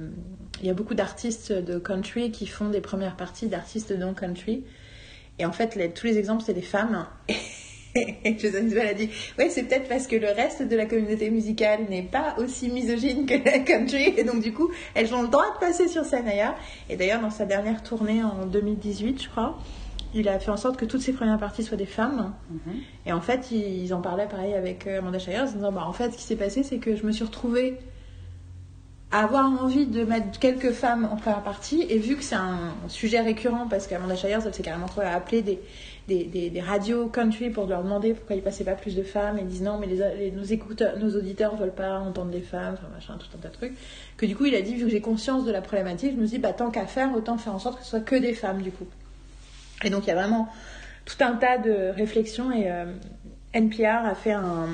Il y a beaucoup d'artistes de country qui font des premières parties d'artistes non country. Et en fait, tous les exemples, c'est des femmes. Et Jason Isbell a dit Ouais, c'est peut-être parce que le reste de la communauté musicale n'est pas aussi misogyne que la country. Et donc, du coup, elles ont le droit de passer sur scène ailleurs. Et d'ailleurs, dans sa dernière tournée en 2018, je crois, il a fait en sorte que toutes ses premières parties soient des femmes. Mhm. Et en fait, ils en parlaient pareil avec euh, Amanda Shires, en disant bah, en fait, ce qui s'est passé, c'est que je me suis retrouvée à avoir envie de mettre quelques femmes en première partie, et vu que c'est un sujet récurrent, parce qu'Amanda Shires, elle s'est carrément retrouvée à appeler des, des, des, radios country pour leur demander pourquoi ils passaient pas plus de femmes, ils disent non, mais les, nos, écouteurs, nos auditeurs veulent pas entendre des femmes, enfin machin, tout un tas de trucs. Que du coup, il a dit, vu que j'ai conscience de la problématique, je me suis dit, bah tant qu'à faire, autant faire en sorte que ce soit que des femmes, du coup. Et donc, il y a vraiment tout un tas de réflexions et euh, NPR a fait un.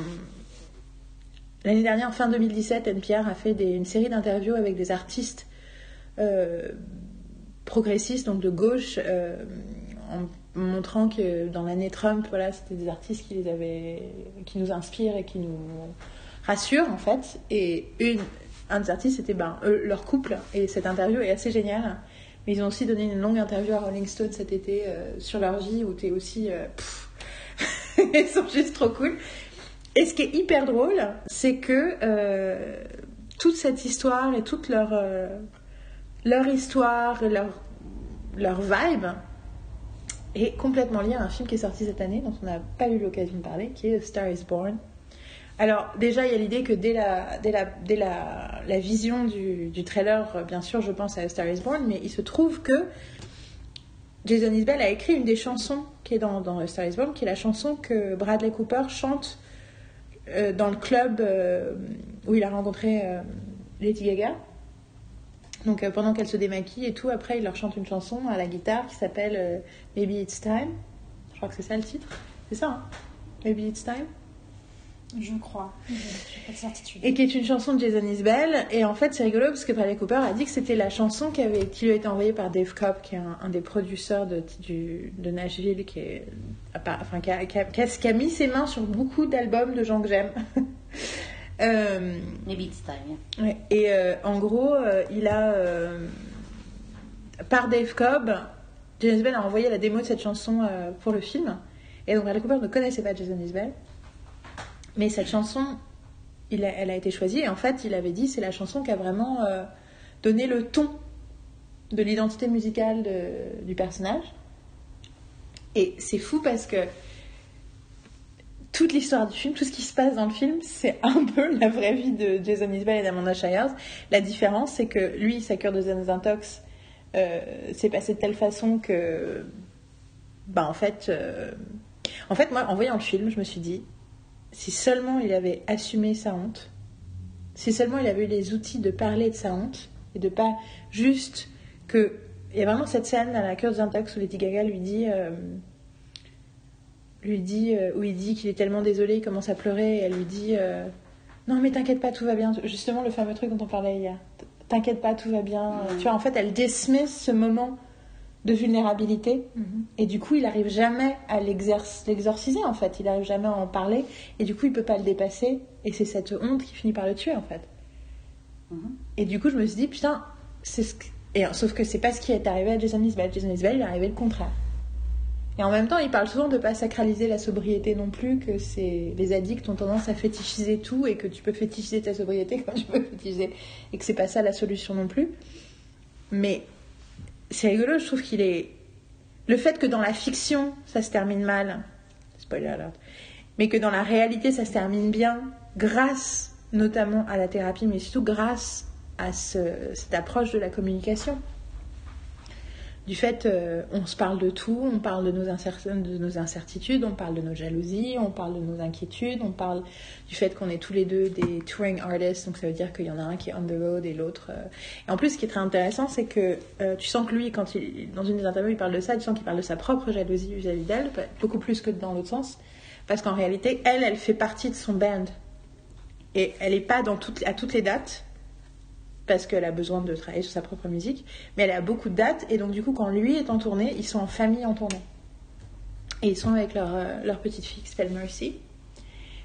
L'année dernière, fin 2017, NPR a fait une série d'interviews avec des artistes euh, progressistes, donc de gauche, euh, en montrant que dans l'année Trump, voilà, c'était des artistes qui, les avaient, qui nous inspirent et qui nous rassurent, en fait. Et une, un des artistes, c'était ben, leur couple. Et cette interview est assez géniale. Mais ils ont aussi donné une longue interview à Rolling Stone cet été euh, sur leur vie où t'es aussi. euh, ils sont juste trop cool. Et ce qui est hyper drôle, c'est que euh, toute cette histoire et toute leur, leur histoire, leur, leur vibe est complètement liée à un film qui est sorti cette année, dont on n'a pas eu l'occasion de parler, qui est Star is Born. Alors, déjà, il y a l'idée que dès la, dès la, dès la, la vision du, du trailer, euh, bien sûr, je pense à Star is Born, mais il se trouve que Jason Isbell a écrit une des chansons qui est dans, dans Star is Born, qui est la chanson que Bradley Cooper chante euh, dans le club euh, où il a rencontré Lady Gaga. Donc, euh, pendant qu'elle se démaquille et tout, après, il leur chante une chanson à la guitare qui s'appelle euh, Maybe It's Time. Je crois que c'est ça le titre. C'est ça, hein Maybe It's Time. Je crois. Je n'ai pas de certitude. Et qui est une chanson de Jason Isbell. Et en fait, c'est rigolo parce que Bradley Cooper a dit que c'était la chanson qui, avait, qui lui a été envoyée par Dave Cobb, qui est un, un des producteurs de, du, de Nashville, qui, est, enfin, qui, a, qui, a, qui, a, qui a mis ses mains sur beaucoup d'albums de gens que j'aime. euh, Maybe it's time. ouais. Et euh, en gros, euh, il a, euh, par Dave Cobb, Jason Isbell a envoyé la démo de cette chanson pour le film. Et donc Bradley Cooper ne connaissait pas Jason Isbell. Mais cette chanson, il a- elle a été choisie et en fait, il avait dit c'est la chanson qui a vraiment donné le ton de l'identité musicale de- du personnage. Et c'est fou parce que toute l'histoire du film, tout ce qui se passe dans le film, c'est un peu la vraie vie de Jason Isbell et d'Amanda Shires. La différence, c'est que lui, sa cure de Zenzintox euh, s'est passée de telle façon que, bah en fait, euh, en fait, moi, en voyant le film, je me suis dit, si seulement il avait assumé sa honte, si seulement il avait eu les outils de parler de sa honte et de pas juste que. Il y a vraiment cette scène à la cure de Zintox où Lady Gaga lui dit. euh, lui dit euh, où il dit qu'il est tellement désolé, il commence à pleurer et elle lui dit euh, non mais t'inquiète pas tout va bien. Justement le fameux truc dont on parlait hier. T'inquiète pas tout va bien. Tu vois en fait elle dismiss ce moment de vulnérabilité. Mhm. et du coup il arrive jamais à l'exorciser en fait. Il arrive jamais à en parler. Et du coup il peut pas le dépasser. Et c'est cette honte qui finit par le tuer en fait. Mhm. et du coup je me suis dit putain c'est ce que... et sauf que c'est pas ce qui est arrivé à Jason Isbell. Jason Isbell il est arrivé le contraire et en même temps, il parle souvent de pas sacraliser la sobriété non plus, que c'est les addicts ont tendance à fétichiser tout et que tu peux fétichiser ta sobriété comme tu peux fétichiser et que c'est pas ça la solution non plus. Mais c'est rigolo, je trouve qu'il est le fait que dans la fiction ça se termine mal, spoiler alert, mais que dans la réalité ça se termine bien grâce notamment à la thérapie, mais surtout grâce à ce- cette approche de la communication du fait, euh, on se parle de tout, on parle de nos, de nos incertitudes, on parle de nos jalousies, on parle de nos inquiétudes, on parle du fait qu'on est tous les deux des touring artists, donc ça veut dire qu'il y en a un qui est on the road et l'autre. Euh. Et en plus, ce qui est très intéressant, c'est que euh, tu sens que lui, quand il, dans une des interviews, il parle de ça, tu sens qu'il parle de sa propre jalousie vis-à-vis d'elle, beaucoup plus que dans l'autre sens, parce qu'en réalité, elle, elle fait partie de son band. Et elle n'est pas à toutes les dates, parce qu'elle a besoin de travailler sur sa propre musique, mais elle a beaucoup de dates, et donc du coup, quand lui est en tournée, ils sont en famille en tournée. Et ils sont avec leur, euh, leur petite fille qui s'appelle Mercy.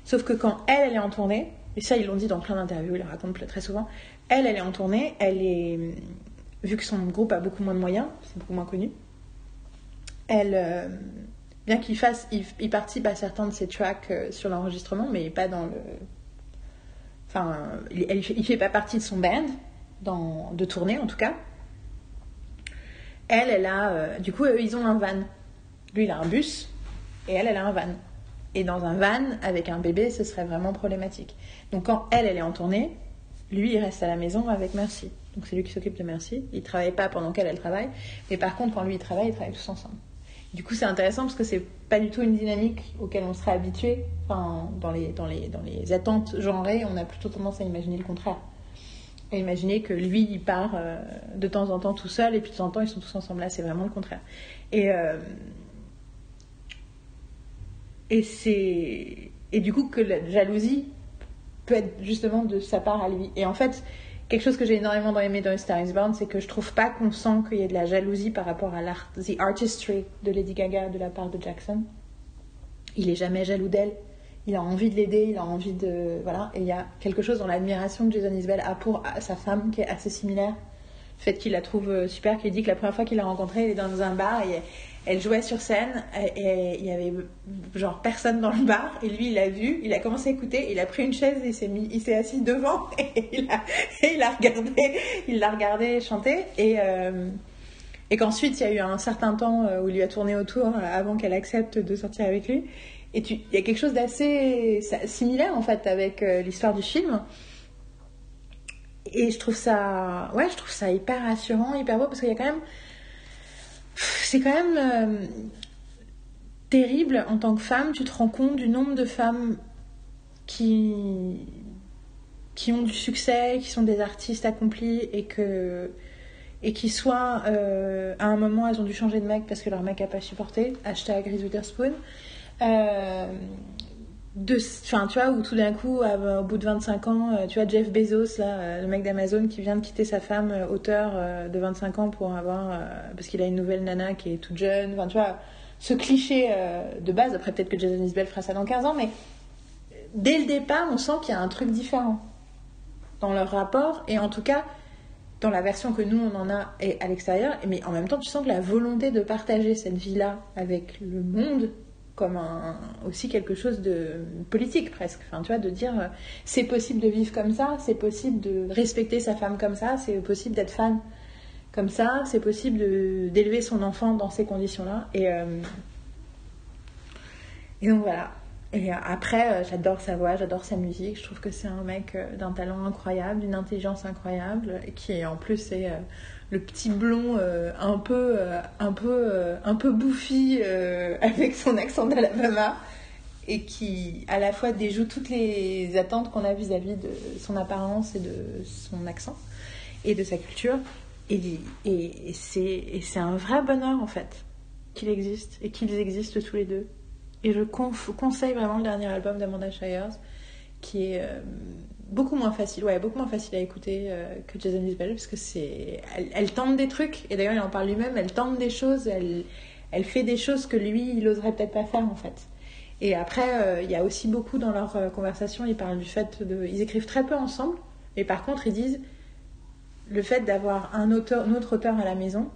Sauf que quand elle, elle est en tournée, et ça ils l'ont dit dans plein d'interviews, ils le racontent très souvent, elle, elle est en tournée, elle est... Vu que son groupe a beaucoup moins de moyens, c'est beaucoup moins connu, elle... Euh, bien qu'il fasse, il, participe à certains de ses tracks euh, sur l'enregistrement, mais pas dans le... Enfin, il, il fait pas partie de son band, de tournée en tout cas. Elle, elle a. Euh, du coup, eux, ils ont un van. Lui, il a un bus et elle, elle a un van. Et dans un van, avec un bébé, ce serait vraiment problématique. Donc quand elle, elle est en tournée, lui, il reste à la maison avec Merci. Donc c'est lui qui s'occupe de Merci. Il travaille pas pendant qu'elle, elle travaille. Mais par contre, quand lui, il travaille, ils travaillent tous ensemble. Du coup, c'est intéressant parce que c'est pas du tout une dynamique auquel on serait habitué. Enfin, dans les, dans les, dans les attentes genrées, on a plutôt tendance à imaginer le contraire. Et imaginez que lui, il part euh, de temps en temps tout seul, et puis de temps en temps, ils sont tous ensemble. Là, c'est vraiment le contraire. Et, euh, et c'est. Et du coup, que la jalousie peut être justement de sa part à lui. Et en fait, quelque chose que j'ai énormément aimé dans Star is Born, c'est que je trouve pas qu'on sent qu'il y ait de la jalousie par rapport à l'art, the artistry de Lady Gaga de la part de Jackson. Il est jamais jaloux d'elle il a envie de l'aider, il a envie de. Voilà. Et il y a quelque chose dans l'admiration que Jason Isbell a pour sa femme qui est assez similaire. Le fait qu'il la trouve euh, super, qu'il dit que la première fois qu'il l'a rencontrée, il est dans un bar et elle jouait sur scène et il y avait genre personne dans le bar et lui il l'a vu, il a commencé à écouter, il a pris une chaise et il s'est assis devant et il a regardé, il l'a regardé chanter et euh, et qu'ensuite il y a eu un certain temps euh, où il lui a tourné autour avant qu'elle accepte de sortir avec lui et il y a quelque chose d'assez similaire en fait avec euh, l'histoire du film. Et je trouve ça, ouais, je trouve ça hyper rassurant, hyper beau parce qu'il y a quand même, c'est quand même euh, terrible en tant que femme. Tu te rends compte du nombre de femmes qui qui ont du succès, qui sont des artistes accomplis et que et qui soit euh, à un moment elles ont dû changer de mec parce que leur mec a pas supporté. Hashtag Reese Witherspoon. Euh, de, enfin, tu vois, où tout d'un coup, au bout de 25 ans, euh, tu vois, Jeff Bezos, là, euh, le mec d'Amazon, qui vient de quitter sa femme, auteur de 25 ans, pour avoir, parce qu'il a une nouvelle nana qui est toute jeune, enfin, tu vois, ce cliché de base, après peut-être que Jason Isbell fera ça dans 15 ans, mais dès le départ, on sent qu'il y a un truc différent dans leur rapport, et en tout cas, dans la version que nous, on en a à l'extérieur, mais en même temps, tu sens que la volonté de partager cette vie-là avec le monde comme aussi quelque chose de politique presque. Enfin, tu vois, de dire euh, c'est possible de vivre comme ça, c'est possible de respecter sa femme comme ça, c'est possible d'être fan comme ça, c'est possible d'élever son enfant dans ces conditions-là. Et, euh, et donc voilà. Et après, euh, j'adore sa voix, j'adore sa musique. Je trouve que c'est un mec d'un talent incroyable, d'une intelligence incroyable, qui en plus est le petit blond euh, un peu euh, un peu euh, un peu bouffi avec son accent d'Alabama et qui à la fois déjoue toutes les attentes qu'on a vis-à-vis de son apparence et de son accent et de sa culture. Et, et, et c'est un vrai bonheur en fait qu'il existe et qu'ils existent tous les deux. Et je conseille vraiment le dernier album d'Amanda Shires qui est beaucoup moins facile, ouais, beaucoup moins facile à écouter euh, que Jason Isbell parce que c'est, elle, tente des trucs et d'ailleurs il en parle lui-même, elle tente des choses, elle, elle fait des choses que lui il oserait peut-être pas faire en fait. Et après euh, il y a aussi beaucoup dans leur euh, conversation, ils parlent du fait de, ils écrivent très peu ensemble, mais par contre ils disent le fait d'avoir un auteur, un autre auteur à la maison.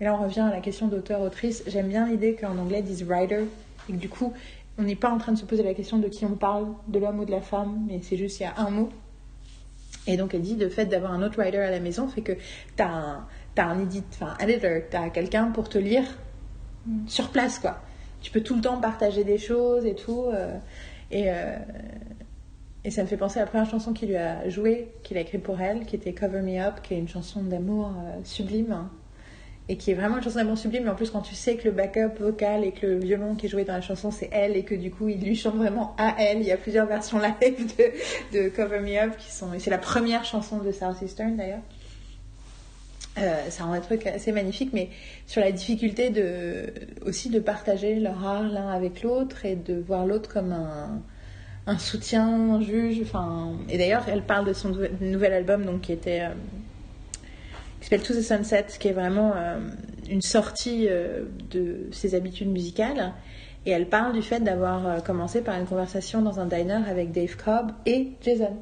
Et là on revient à la question d'auteur-autrice. J'aime bien l'idée qu'en anglais ils disent writer et que du coup on n'est pas en train de se poser la question de qui on parle, de l'homme ou de la femme, mais c'est juste il y a un mot. Et donc elle dit le fait d'avoir un autre writer à la maison fait que tu as un, as un edit, enfin, editor, tu as quelqu'un pour te lire sur place, quoi. Tu peux tout le temps partager des choses et tout. Euh, et, euh, et ça me fait penser à la première chanson qu'il lui a jouée, qu'il a écrite pour elle, qui était Cover Me Up, qui est une chanson d'amour euh, sublime. Et qui est vraiment une chanson d'amour sublime. Mais en plus, quand tu sais que le backup vocal et que le violon qui est joué dans la chanson c'est elle et que du coup il lui chante vraiment à elle, il y a plusieurs versions live de, Cover Me Up qui sont. Et c'est la première chanson de Southeastern d'ailleurs. Euh, ça rend un truc assez magnifique, mais sur la difficulté de, aussi de partager leur art l'un avec l'autre et de voir l'autre comme un, soutien, un juge. Et d'ailleurs, elle parle de son nouvel album donc, qui était. Euh, qui s'appelle To the Sunset, qui est vraiment euh, une sortie euh, de ses habitudes musicales. Et elle parle du fait d'avoir euh, commencé par une conversation dans un diner avec Dave Cobb et Jason.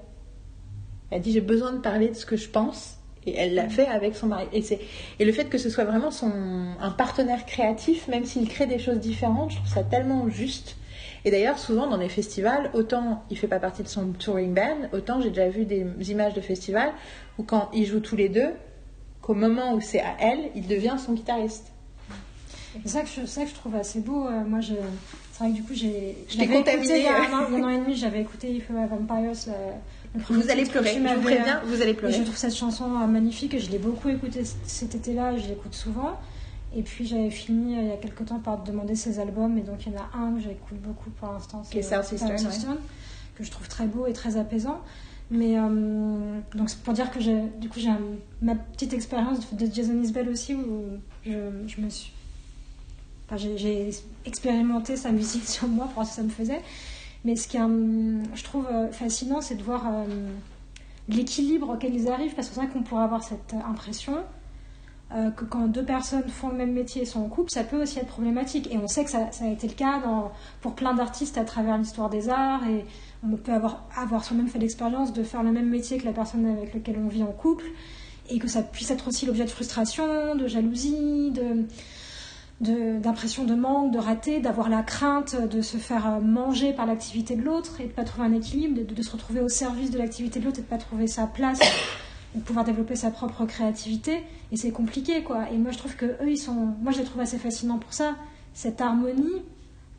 Elle dit J'ai besoin de parler de ce que je pense. Et elle l'a fait avec son mari. Et, le fait que ce soit vraiment son, un partenaire créatif, même s'il crée des choses différentes, je trouve ça tellement juste. Et d'ailleurs, souvent dans les festivals, autant il fait pas partie de son touring band, autant j'ai déjà vu des images de festivals où quand ils jouent tous les deux, qu'au moment où c'est à elle, il devient son guitariste. C'est ça que je, ça que je trouve assez beau. Euh, moi, je, c'est vrai que du coup, j'ai. Je écouté contaminé, Il y a euh. un an, un et demi, j'avais écté If You Have Vampires. euh, le premier Vous allez pleurer, je vous préviens, euh, vous allez Et pleurer. je trouve cette chanson euh, magnifique et je l'ai beaucoup écoutée cet été-là, je l'écoute souvent. Et puis j'avais fini euh, il y a quelques temps par demander ses albums et donc il y en a un que j'écoute beaucoup pour l'instant, Qui est euh, Southeastern, Southeastern, que je trouve très beau et très apaisant. Mais euh, donc c'est pour dire que j'ai du coup j'ai ma petite expérience de Jason Isbell aussi où je, je me Enfin, j'ai- expérimenté sa musique sur moi pour voir ce que ça me faisait. Mais ce qui est, je trouve euh, fascinant, c'est de voir euh, l'équilibre auquel ils arrivent, parce que c'est vrai qu'on pourrait avoir cette impression que quand deux personnes font le même métier et sont en couple, ça peut aussi être problématique. Et on sait que ça, ça a été le cas pour plein d'artistes à travers l'histoire des arts. On peut avoir, avoir soi-même fait l'expérience de faire le même métier que la personne avec laquelle on vit en couple. Et que ça puisse être aussi l'objet de frustration, de jalousie, de d'impression de, manque, de rater, d'avoir la crainte de se faire manger par l'activité de l'autre et de pas trouver un équilibre, de, de se retrouver au service de l'activité de l'autre et de pas trouver sa place, de pouvoir développer sa propre créativité. Et c'est compliqué, quoi. Et moi, je trouve que eux, ils sont, moi, je les trouve assez fascinants pour ça, cette harmonie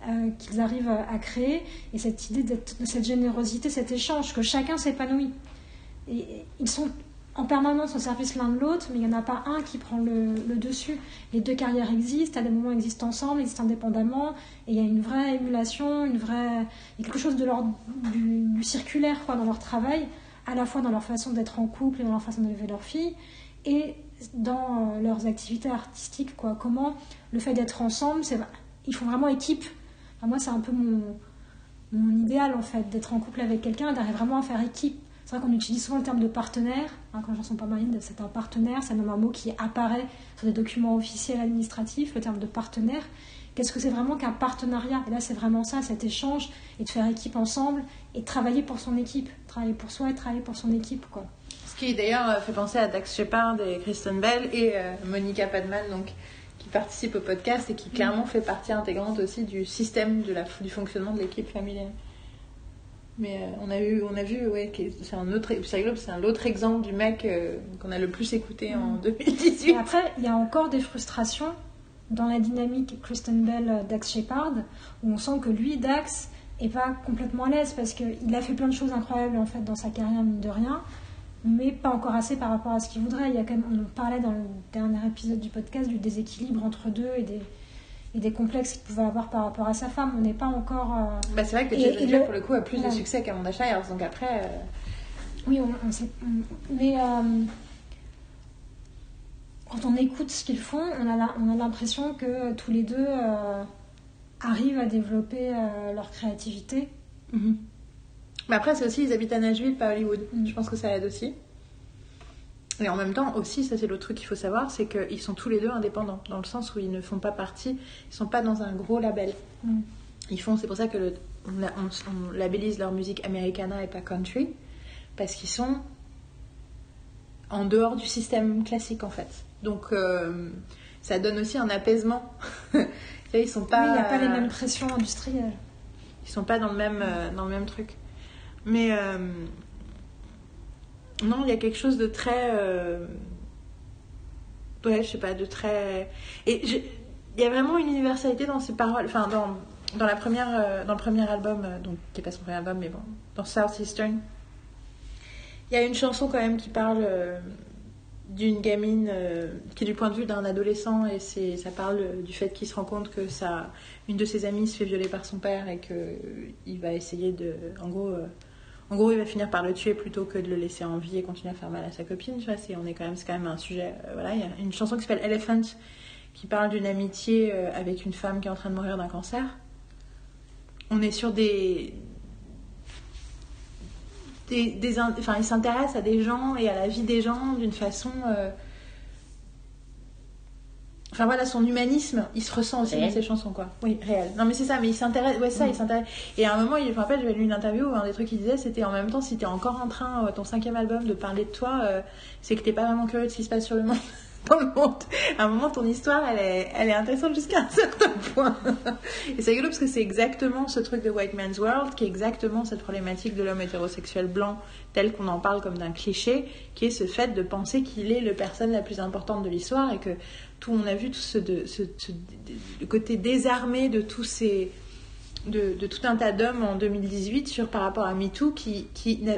euh, qu'ils arrivent à, créer et cette idée de cette générosité, cet échange, que chacun s'épanouit. Et, ils sont en permanence au service l'un de l'autre, mais il n'y en a pas un qui prend le, dessus. Les deux carrières existent, à des moments existent ensemble, existent indépendamment, et il y a une vraie émulation, une vraie... il y a quelque chose de l'ordre du, circulaire quoi, dans leur travail, à la fois dans leur façon d'être en couple et dans leur façon d'élever leur fille, et dans leurs activités artistiques. Quoi. Comment le fait d'être ensemble, c'est... ils font vraiment équipe. Enfin, moi, c'est un peu mon, mon idéal, en fait, d'être en couple avec quelqu'un d'arriver vraiment à faire équipe. C'est vrai qu'on utilise souvent le terme de partenaire. Hein, quand gens sont pas mariés, c'est un partenaire, c'est même un mot qui apparaît sur des documents officiels administratifs, le terme de partenaire. Qu'est-ce que c'est vraiment qu'un partenariat? Et là, c'est vraiment ça, cet échange, et de faire équipe ensemble, et travailler pour son équipe. Travailler pour soi et travailler pour son équipe, quoi. Ce qui d'ailleurs fait penser à Dax Shepard et Kristen Bell et euh, Monica Padman, donc, qui participent au podcast et qui clairement fait partie intégrante aussi du système de la, du fonctionnement de l'équipe familiale. Mais euh, on a eu, on a vu, ouais, que c'est un autre, c'est un autre exemple du mec euh, qu'on a le plus écouté en Mm. 2018. Et après, il y a encore des frustrations dans la dynamique Kristen Bell Dax Shepard, où on sent que lui, Dax, est pas complètement à l'aise parce qu'il a fait plein de choses incroyables en fait dans sa carrière mine de rien, mais pas encore assez par rapport à ce qu'il voudrait. Il y a quand même, on parlait dans le dernier épisode du podcast du déséquilibre entre deux et des, et des complexes qu'il pouvait avoir par rapport à sa femme. On n'est pas encore. euh, Bah, c'est vrai que Et- et le- pour le coup, a plus de Ouais. succès qu'Amanda Shires, donc après. euh, Oui, on, on sait. mais euh, quand on écoute ce qu'ils font, on a, la- on a l'impression que tous les deux euh, arrivent à développer euh, leur créativité. Mais après, c'est aussi, ils habitent à Nashville, pas à Hollywood. Je pense que ça aide aussi. Et en même temps, aussi, ça c'est l'autre truc qu'il faut savoir, c'est qu'ils sont tous les deux indépendants, dans le sens où ils ne font pas partie, ils sont pas dans un gros label. Mm. Ils font, c'est pour ça que le- on, a- on- on labellise leur musique Americana et pas country, parce qu'ils sont en dehors du système classique en fait. Donc euh, ça donne aussi un apaisement. Ils sont pas. Oui, il n'y a pas les mêmes pressions industrielles. ils sont pas dans le même, euh, dans le même truc. Mais euh, non, il y a quelque chose de très. euh, ouais, je sais pas, de très. Et il y a vraiment une universalité dans ces paroles. Enfin, dans, dans, la première, euh, dans le premier album, donc, qui n'est pas son premier album, mais bon, dans Southeastern, il y a une chanson quand même qui parle d'une gamine qui est du point de vue d'un adolescent et c'est ça parle du fait qu'il se rend compte que ça une de ses amies se fait violer par son père et que il va essayer de en gros en gros il va finir par le tuer plutôt que de le laisser en vie et continuer à faire mal à sa copine tu vois c'est on est quand même un sujet euh, voilà il y a une chanson qui s'appelle Elephant qui parle d'une amitié euh, avec une femme qui est en train de mourir d'un cancer on est sur des des, des in- enfin, il s'intéresse à des gens et à la vie des gens d'une façon. euh, Enfin voilà, son humanisme, il se ressent aussi dans ses chansons, quoi. Oui, réel. Non, mais c'est ça, mais il s'intéresse. Ouais, ça, il s'intéresse. Et à un moment, il- je me rappelle, j'avais lu une interview où un des trucs qu'il disait, c'était en même temps, si t'es encore en train, euh, ton cinquième album, de parler de toi, euh, c'est que t'es pas vraiment curieux de ce qui se passe sur le monde. Dans le monde. À un moment, ton histoire, elle est, elle est intéressante jusqu'à un certain point. Et c'est rigolo parce que c'est exactement ce truc de White Man's World, qui est exactement cette problématique de l'homme hétérosexuel blanc, tel qu'on en parle comme d'un cliché, qui est ce fait de penser qu'il est le personne la plus importante de l'histoire et que tout, on a vu tout ce, de, ce, le côté désarmé de. De, tout un tas d'hommes en 2018 sur par rapport à MeToo qui,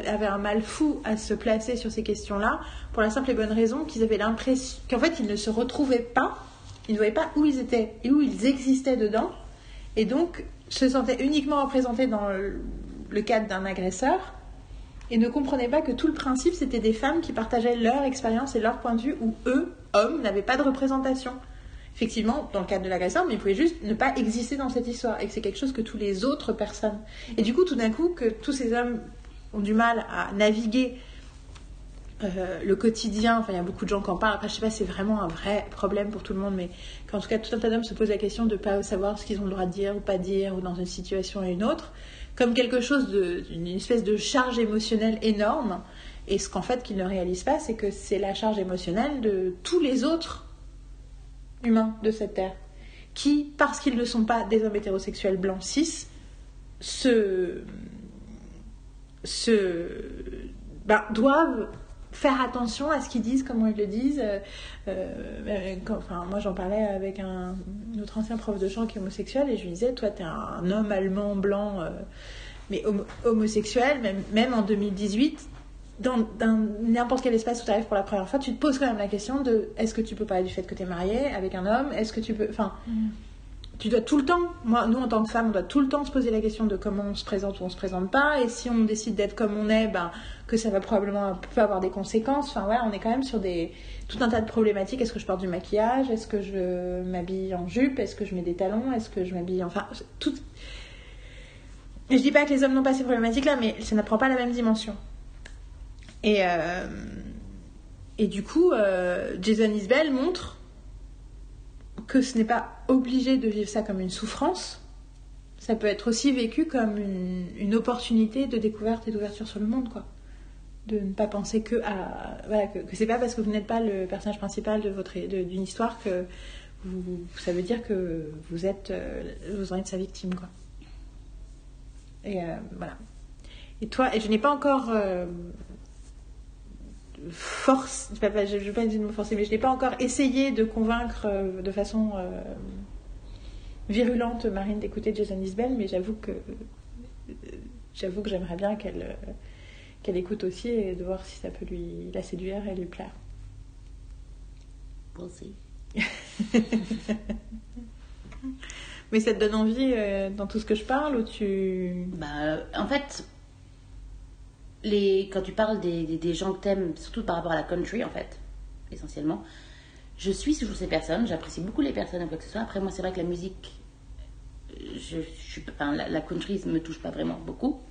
avaient un mal fou à se placer sur ces questions-là pour la simple et bonne raison qu'ils avaient l'impression qu'en fait ils ne se retrouvaient pas, ils ne voyaient pas où ils étaient et où ils existaient dedans et donc se sentaient uniquement représentés dans le, le cadre d'un agresseur et ne comprenaient pas que tout le principe c'était des femmes qui partageaient leur expérience et leur point de vue où eux, hommes, n'avaient pas de représentation. Effectivement, dans le cadre de l'agresseur, mais ils pouvaient juste ne pas exister dans cette histoire et que c'est quelque chose que tous les autres personnes. Et du coup, tout d'un coup, que tous ces hommes ont du mal à naviguer euh, le quotidien, enfin il y a beaucoup de gens qui en parlent, après je sais pas c'est vraiment un vrai problème pour tout le monde, mais qu'en tout cas tout un tas d'hommes se posent la question de pas savoir ce qu'ils ont le droit de dire ou pas dire, ou dans une situation et une autre, comme quelque chose de, une espèce de charge émotionnelle énorme, et ce qu'en fait qu'ils ne réalisent pas, c'est que c'est la charge émotionnelle de tous les autres humains de cette terre, qui, parce qu'ils ne sont pas des hommes hétérosexuels blancs cis, se, se ben, doivent faire attention à ce qu'ils disent, comment ils le disent. Euh, euh, enfin, moi, j'en parlais avec un notre ancien prof de chant qui est homosexuel et je lui disais, toi, t'es un homme allemand blanc, euh, mais homo- homosexuel, même en 2018. Dans, n'importe quel espace où tu arrives pour la première fois, tu te poses quand même la question de est-ce que tu peux parler du fait que tu es marié avec un homme? Est-ce que tu peux. Enfin, tu dois tout le temps, moi, nous en tant que femme, on doit tout le temps se poser la question de comment on se présente ou on se présente pas. Et si on décide d'être comme on est, ben, que ça va probablement peut avoir des conséquences. Enfin, voilà, on est quand même sur des, tout un tas de problématiques. Est-ce que je porte du maquillage? Est-ce que je m'habille en jupe? Est-ce que je mets des talons? Est-ce que je m'habille. Enfin, tout. Et je dis pas que les hommes n'ont pas ces problématiques-là, mais ça ne prend pas la même dimension. Et, euh, et du coup, euh, Jason Isbell montre que ce n'est pas obligé de vivre ça comme une souffrance. Ça peut être aussi vécu comme une, une opportunité de découverte et d'ouverture sur le monde, quoi. De ne pas penser que à que, c'est pas parce que vous n'êtes pas le personnage principal de votre d'une histoire que vous, ça veut dire que vous êtes euh, vous en êtes sa victime, quoi. Et voilà. Et toi, et je n'ai pas encore force, je ne vais pas dire de me forcer, mais je n'ai pas encore essayé de convaincre euh, de façon euh, virulente Marine d'écouter Jason Isbell, mais j'avoue que euh, j'avoue que j'aimerais bien qu'elle qu'elle écoute aussi et de voir si ça peut lui la séduire et lui plaire. We'll see. Mais ça te donne envie dans tout ce que je parle ou tu Bah, en fait, quand tu parles des, gens que t'aimes, surtout par rapport à la country, en fait, essentiellement, je suis toujours ces personnes, j'apprécie beaucoup les personnes ou quoi que ce soit. Après, moi, c'est vrai que la musique, la, la country me touche pas vraiment beaucoup.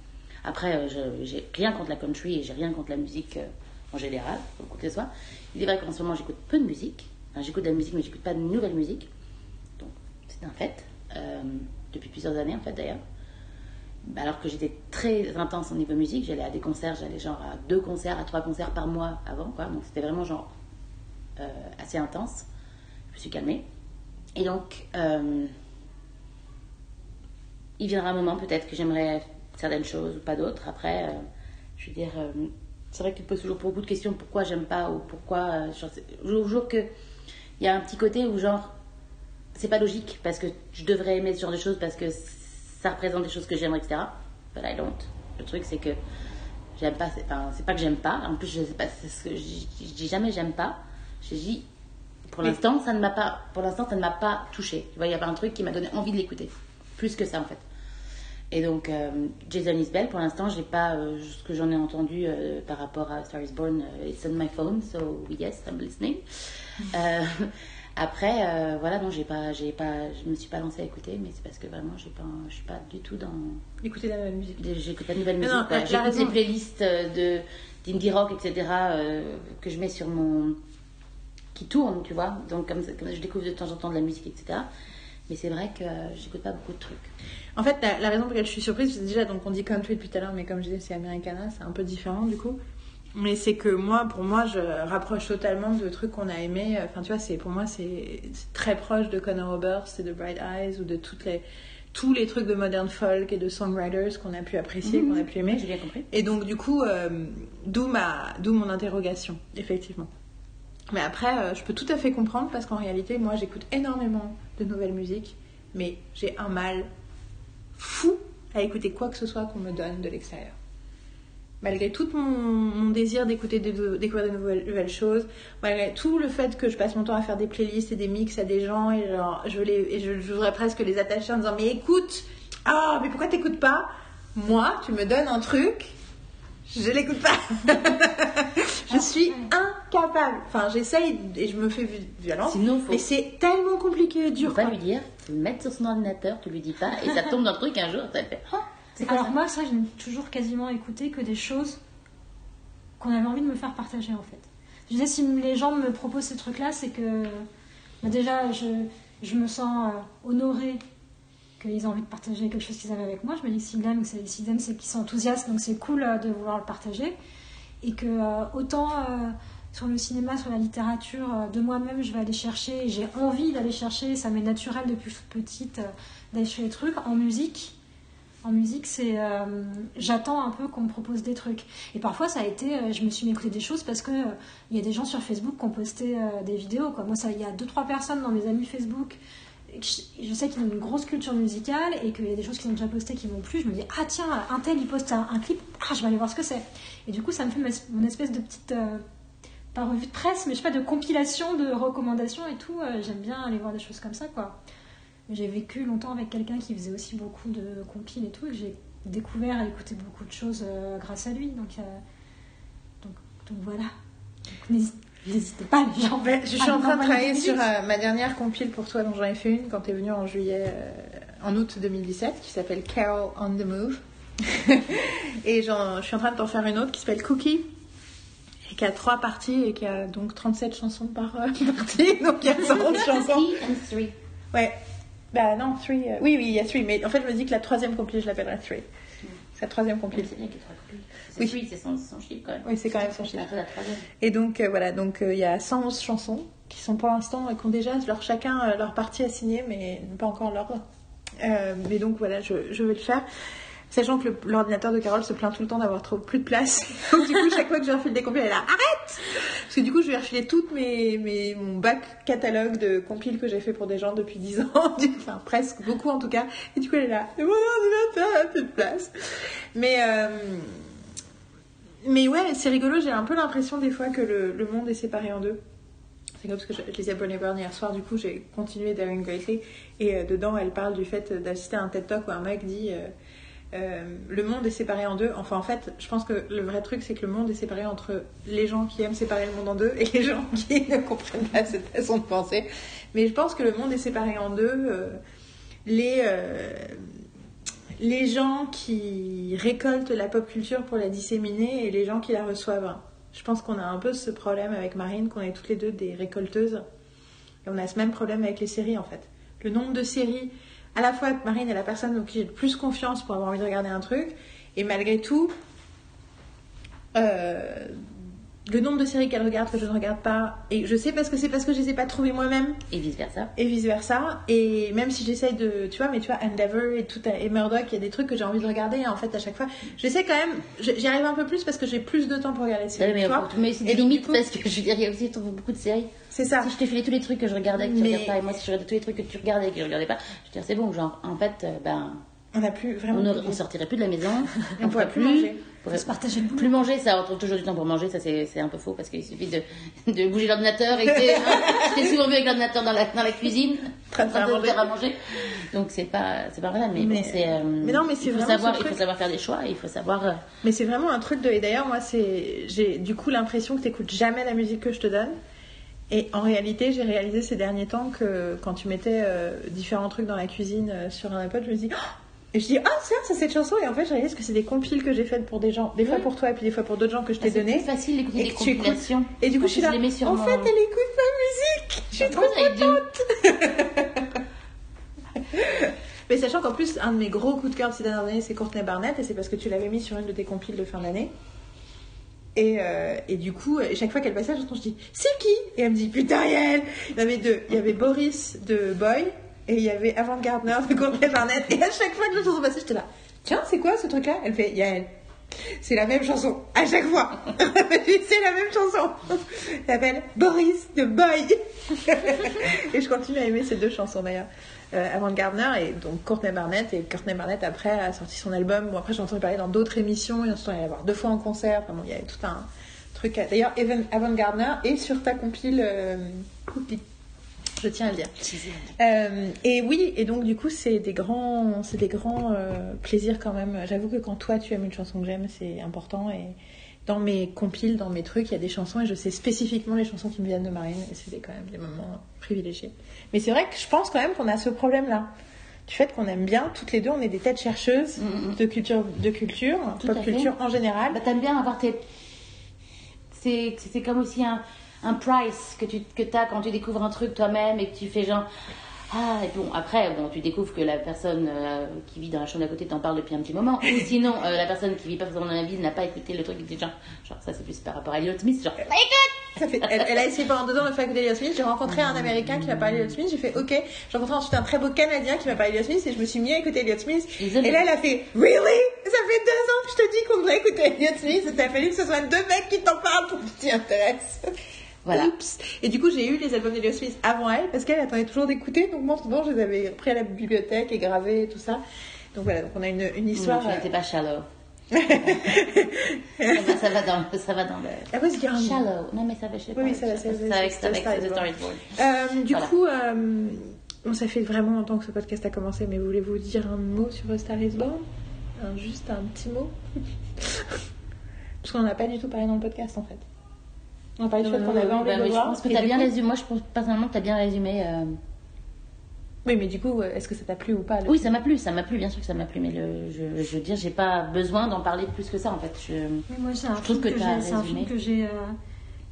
Après, euh, j'ai rien contre la country et j'ai rien contre la musique euh, en général, quoi que ce soit. Il est vrai qu'en ce moment, j'écoute peu de musique. J'écoute de la musique, mais j'écoute pas de nouvelle musique. Donc, c'est un fait. Euh, depuis plusieurs années, en fait, d'ailleurs. Alors que j'étais très intense au niveau musique, j'allais à des concerts, j'allais genre à deux concerts, à trois concerts par mois avant, quoi. Donc c'était vraiment genre euh, assez intense. Je me suis calmée. Et donc, euh, il viendra un moment peut-être que j'aimerais certaines choses ou pas d'autres. Après, euh, je veux dire, c'est vrai te poses toujours beaucoup de questions pourquoi j'aime pas ou pourquoi. toujours que il y a un petit côté où genre c'est pas logique parce que je devrais aimer ce genre de choses parce que ça représente des choses que j'aimerais, etc. But I don't. Le truc, c'est que j'aime pas, c'est enfin, c'est pas que j'aime pas, en plus, je sais pas, c'est ce que je, je dis jamais j'aime pas. J'ai dit, pour l'instant, ça ne m'a pas, pour l'instant, ça ne m'a pas touché. Tu vois, il y avait un truc qui m'a donné envie de l'écouter, plus que ça en fait. Et donc, euh, Jason Isbell, pour l'instant, j'ai pas euh, ce que j'en ai entendu euh, par rapport à Star is Born. it's on my phone, so yes, I'm listening. Après, euh, voilà, non, j'ai pas, j'ai pas, je me suis pas lancée à écouter, mais c'est parce que vraiment, j'ai pas, je suis pas du tout dans. Écoutez la même musique. J'écoute pas de nouvelle musique. J'écoute des playlists euh, de d'indie rock, etc. euh, que je mets sur mon qui tournent, tu vois. Donc comme, ça- comme ça, je découvre de temps en temps de la musique, etc. Mais c'est vrai que euh, j'écoute pas beaucoup de trucs. En fait, la, la raison pour laquelle je suis surprise, c'est déjà, donc on dit country depuis tout à l'heure, mais comme je disais, c'est Americana, c'est un peu différent du coup. Mais c'est que moi, pour moi, je rapproche totalement de trucs qu'on a aimés. Enfin, tu vois, c'est pour moi, c'est très proche de Conor Oberst et de Bright Eyes ou de toutes les, tous les trucs de modern folk et de songwriters qu'on a pu apprécier, qu'on a pu aimer. J'ai bien compris. Et donc, du coup, euh, d'où ma, d'où mon interrogation, effectivement. Mais après, euh, je peux tout à fait comprendre parce qu'en réalité, moi, j'écoute énormément de nouvelles musiques, mais j'ai un mal fou à écouter quoi que ce soit qu'on me donne de l'extérieur. Malgré tout mon, mon désir d'écouter, de découvrir de nouvelles, nouvelles choses, malgré tout le fait que je passe mon temps à faire des playlists et des mix à des gens et genre, je les, et je, je voudrais presque les attacher en disant mais écoute, ah mais pourquoi t'écoutes pas? Moi, tu me donnes un truc, je l'écoute pas. je suis incapable. Enfin, j'essaye et je me fais vi- violence. Sinon, faut, Mais c'est tellement compliqué et faut dur. pas quoi. lui dire, faut le mettre sur son ordinateur, tu lui dis pas, et ça tombe dans le truc un jour, ça fait. C'est Alors moi, ça, je n'ai toujours quasiment écouté que des choses qu'on avait envie de me faire partager en fait. Je disais, si les gens me proposent ces trucs-là, c'est que bah, déjà, je, je me sens euh, honorée qu'ils aient envie de partager quelque chose qu'ils avaient avec moi. Je me dis que s'ils l'aiment, c'est- s'ils aiment, c'est qu'ils sont enthousiastes, donc c'est cool euh, de vouloir le partager. Et que euh, autant euh, sur le cinéma, sur la littérature, euh, de moi-même, je vais aller chercher, j'ai envie d'aller chercher, ça m'est naturel depuis toute petite d'aller chercher les trucs. En musique, en musique, c'est euh, j'attends un peu qu'on me propose des trucs. Et parfois, ça a été, euh, je me suis écouter des choses parce que euh, il y a des gens sur Facebook qui ont posté des vidéos. Moi, il y a deux trois personnes dans mes amis Facebook. Je, sais qu'ils ont une grosse culture musicale et qu'il y a des choses qu'ils ont déjà postées qui m'ont plu. Je me dis ah tiens, un tel il poste un, un clip, ah je vais aller voir ce que c'est. Et du coup, ça me fait mon espèce de petite pas revue de presse, mais je sais pas de compilation de recommandations et tout. J'aime bien aller voir des choses comme ça quoi. J'ai vécu longtemps avec quelqu'un qui faisait aussi beaucoup de compiles et tout, et que j'ai découvert et écouté beaucoup de choses euh, grâce à lui. Donc, euh, donc, donc voilà. N'hésitez pas, les gens. Je suis à en train de travailler sur euh, ma dernière compile pour toi dont j'en ai fait une quand tu es venue en juillet, euh, en août 2017, qui s'appelle Carol on the Move. et j'en- je suis en train de t'en faire une autre qui s'appelle Cookie. Et qui a trois parties et qui a donc 37 chansons par euh, partie. Donc il y a 111 chansons. And three. Ouais. Bah non, three. euh, Oui, oui, il y a three. Mais en fait, je me dis que la troisième compile, je l'appellerai three. C'est la troisième compile. C'est bien qu'il y ait trois Oui. three, c'est son, son chiffre quand même. Oui, c'est quand même son chiffre. la troisième. Et donc euh, voilà, donc euh, il y a 111 chansons qui sont pour l'instant, euh, qui ont déjà leur, chacun leur partie à signer, mais pas encore l'ordre. Mais donc voilà, je, je vais le faire. Sachant que l'ordinateur de Carole se plaint tout le temps d'avoir trop plus de place. Donc du coup, chaque fois que je lui refile des compiles, elle est là, arrête Parce que du coup, je lui ai refilé toutes mes, mes, mon bac catalogue de compiles que j'ai fait pour des gens depuis 10 ans. Enfin, presque, beaucoup en tout cas. Et du coup, elle est là, mon ordinateur a plus de place. Mais... euh, mais ouais, c'est rigolo, j'ai un peu l'impression des fois que le, le monde est séparé en deux. C'est comme parce que je, je lisais Bonnie hier soir, du coup j'ai continué Daring Greatly, et euh, dedans elle parle du fait d'assister à un TED Talk où un mec dit euh, euh, le monde est séparé en deux. Enfin en fait, je pense que le vrai truc c'est que le monde est séparé entre les gens qui aiment séparer le monde en deux et les gens qui ne comprennent pas cette façon de penser. Mais je pense que le monde est séparé en deux. euh, les, euh, les gens qui récoltent la pop culture pour la disséminer et les gens qui la reçoivent. Je pense qu'on a un peu ce problème avec Marine, qu'on est toutes les deux des récolteuses. Et on a ce même problème avec les séries en fait. Le nombre de séries, à la fois Marine est la personne en qui j'ai le plus confiance pour avoir envie de regarder un truc, et malgré tout, euh, le nombre de séries qu'elle regarde que je ne regarde pas, et je sais parce que c'est parce que je les ai pas trouvées moi-même, Et vice versa. et vice versa. Et même si j'essaye de, tu vois, mais tu vois, Endeavor et tout, et Murdoch, il y a des trucs que j'ai envie de regarder. Et en fait, à chaque fois, j'essaie quand même, j'y arrive un peu plus parce que j'ai plus de temps pour regarder ces Ouais, mais, tu vois. faut- mais c'est des limites parce que je veux dire, il y a aussi beaucoup de séries. C'est ça. Si je t'ai filé tous les trucs que je regardais que tu Mais- regardes pas, et moi si je regardais tous les trucs que tu regardais et que je regardais pas, je dire c'est bon, genre en fait, euh, ben On n'a plus vraiment. ne on sortirait plus de la maison. On pourrait ferait plus manger. on pourrait se partager le boulot. Plus manger, ça, on trouve toujours du temps pour manger, ça c'est un peu faux parce qu'il suffit de, de bouger l'ordinateur et t'es t'es souvent vu avec l'ordinateur dans la, dans la cuisine, En train de faire à manger. Donc c'est pas, c'est pas vrai, mais, Mais- bon, c'est. euh, mais non, mais c'est vraiment savoir, ce il faut savoir faire des choix, il faut savoir. euh, Mais c'est vraiment un truc de. Et d'ailleurs, moi, c'est. J'ai du coup l'impression que t'écoutes jamais la musique que je te donne. Et en réalité, j'ai réalisé ces derniers temps que quand tu mettais euh, différents trucs dans la cuisine euh, sur un iPod, je me dis. Oh et je dis, ah, tiens, c'est cette chanson. Et en fait, je réalise que c'est des compiles que j'ai faites pour des gens, des fois pour toi et puis des fois pour d'autres gens que je t'ai c'est donné. plus facile d'écouter des compilations. Et du coup, je suis là. en fait, elle écoute ma musique. Je suis trop do. Mais sachant qu'en plus, un de mes gros coups de cœur de ces dernières années, c'est Courtney Barnett, et c'est parce que tu l'avais mis sur une de tes compiles de fin d'année. Et, euh, et du coup, chaque fois qu'elle passait chanson, je dis C'est qui? Et elle me dit Putain, Yael Il y avait deux. Il y avait Boris de Boy, et il y avait Avant Gardner de Courtney Barnett. Et à chaque fois que chanson passait, j'étais là Tiens, c'est quoi ce truc-là? Elle fait Yael. C'est la même chanson, à chaque fois. c'est la même chanson. Elle s'appelle Boris de Boy. et je continue à aimer ces deux chansons d'ailleurs. Euh, Avant Gardner et donc Courtney Barnett. Et Courtney Barnett après a sorti son album. Bon, après, j'ai entendu parler dans d'autres émissions. Et ensuite, on allait la voir deux fois en concert. Enfin, bon, il y avait tout un truc. à- D'ailleurs, Avant Gardner est sur ta compile euh, Cookie. Je tiens à le dire. Euh, et oui, et donc du coup, c'est des grands, c'est des grands euh, plaisirs quand même. J'avoue que quand toi tu aimes une chanson que j'aime, c'est important. Et dans mes compiles, dans mes trucs, il y a des chansons et je sais spécifiquement les chansons qui me viennent de Marine. Et c'est des- quand même des moments privilégiés. Mais c'est vrai que je pense quand même qu'on a ce problème-là. Du fait qu'on aime bien, toutes les deux, on est des têtes chercheuses Mm, mm. de culture, de culture, Tout pop à fait. culture en général. Bah, t'aimes bien avoir tes. C'est c'est comme aussi un, un price que tu que as quand tu découvres un truc toi-même et que tu fais genre. Ah, et bon, après, bon, tu découvres que la personne euh, qui vit dans la chambre d'à côté t'en parle depuis un petit moment. Ou sinon, euh, la personne qui vit pas forcément dans la ville n'a pas écouté le truc et genre, genre, ça c'est plus par rapport à Elliot Smith, genre, Ça fait- elle, elle a essayé pendant deux ans de faire écouter Elliot Smith. J'ai rencontré un Américain qui m'a parlé d'Elliot Smith. J'ai fait OK. J'ai rencontré ensuite un très beau Canadien qui m'a parlé d'Elliot Smith et je me suis mis à écouter Elliot Smith. Désolée. Et là, elle a fait Really? Ça fait deux ans que je te dis qu'on devrait écouter Elliot Smith. Il a fallu que ce soit deux mecs qui t'en parlent pour que tu t'y intéresses. Voilà. Oups. Et du coup, j'ai eu les albums d'Elliot Smith avant elle parce qu'elle attendait toujours d'écouter. Donc, moi, souvent, je les avais pris à la bibliothèque et gravés et tout ça. Donc voilà, donc on a une, une histoire. non, tu euh, n'étais pas shallow. ça, va, ça va dans, ça va dans le. I was young. Shallow. Non, mais ça va, je sais pas. Oui, ça va, ça va, C'est avec. Storyboard. Euh, du coup, euh, bon, ça fait vraiment longtemps que ce podcast a commencé, mais voulez-vous dire un mot sur Star is Born? Juste un petit mot? Parce qu'on n'a pas du tout parlé dans le podcast en fait. On a parlé du fait qu'on avait envie Bah de je pense que t'as du bien coup- résumé. Moi, je pense personnellement que t'as bien résumé. euh, Oui, mais du coup, euh, est-ce que ça t'a plu ou pas Oui, ça m'a plu, ça m'a plu, bien sûr que ça m'a plu, mais le, je, je veux dire, j'ai pas besoin d'en parler plus que ça en fait. Je... Mais moi, c'est un, Je trouve film que que, t'as j'ai- c'est un résumé. film que j'ai euh,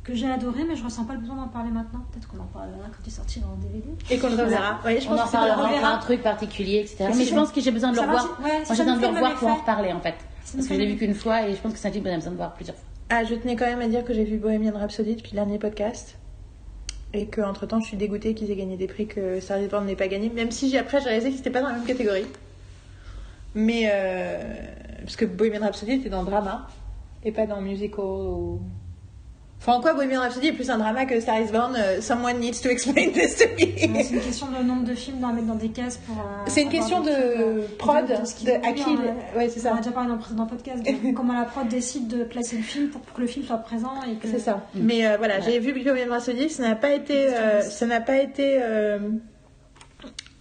que j'ai adoré, mais je ressens pas le besoin d'en parler maintenant. Peut-être qu'on en parlera quand il est sorti dans le DVD. Et qu'on le reverra. Ouais, je On pense en que parlera, on reverra. fera un truc particulier, etc. Mais je ça- pense que j'ai besoin de le revoir. Moi, j'ai besoin de le revoir pour en reparler en fait. Parce que je l'ai vu qu'une fois et je pense que c'est un film qu'on a besoin de voir plusieurs fois. Ah, je tenais quand même à dire que j'ai vu Bohemian Rhapsody depuis le dernier podcast. Et qu'entre temps, je suis dégoûtée qu'ils aient gagné des prix que Star Born n'ait pas gagné. Même si après, j'ai réalisé que c'était pas dans la même catégorie. Mais. Euh, parce que Bohemian Rhapsody était dans drama. Et pas dans musical ou. Enfin, en quoi Bohemian Rhapsody est plus un drama que Star is Born euh, Someone needs to explain this to Ouais, C'est me. une question de nombre de films d'en mettre dans des cases pour. euh, C'est une question de films, euh, prod, de- à qui. hein, Ouais, c'est On ça. a déjà parlé dans le précédent podcast comment la prod décide de placer le film pour, pour que le film soit présent et que. C'est ça. Mais euh, voilà, Ouais. j'ai vu Bohemian Rhapsody, ça n'a pas été, ça n'a pas été,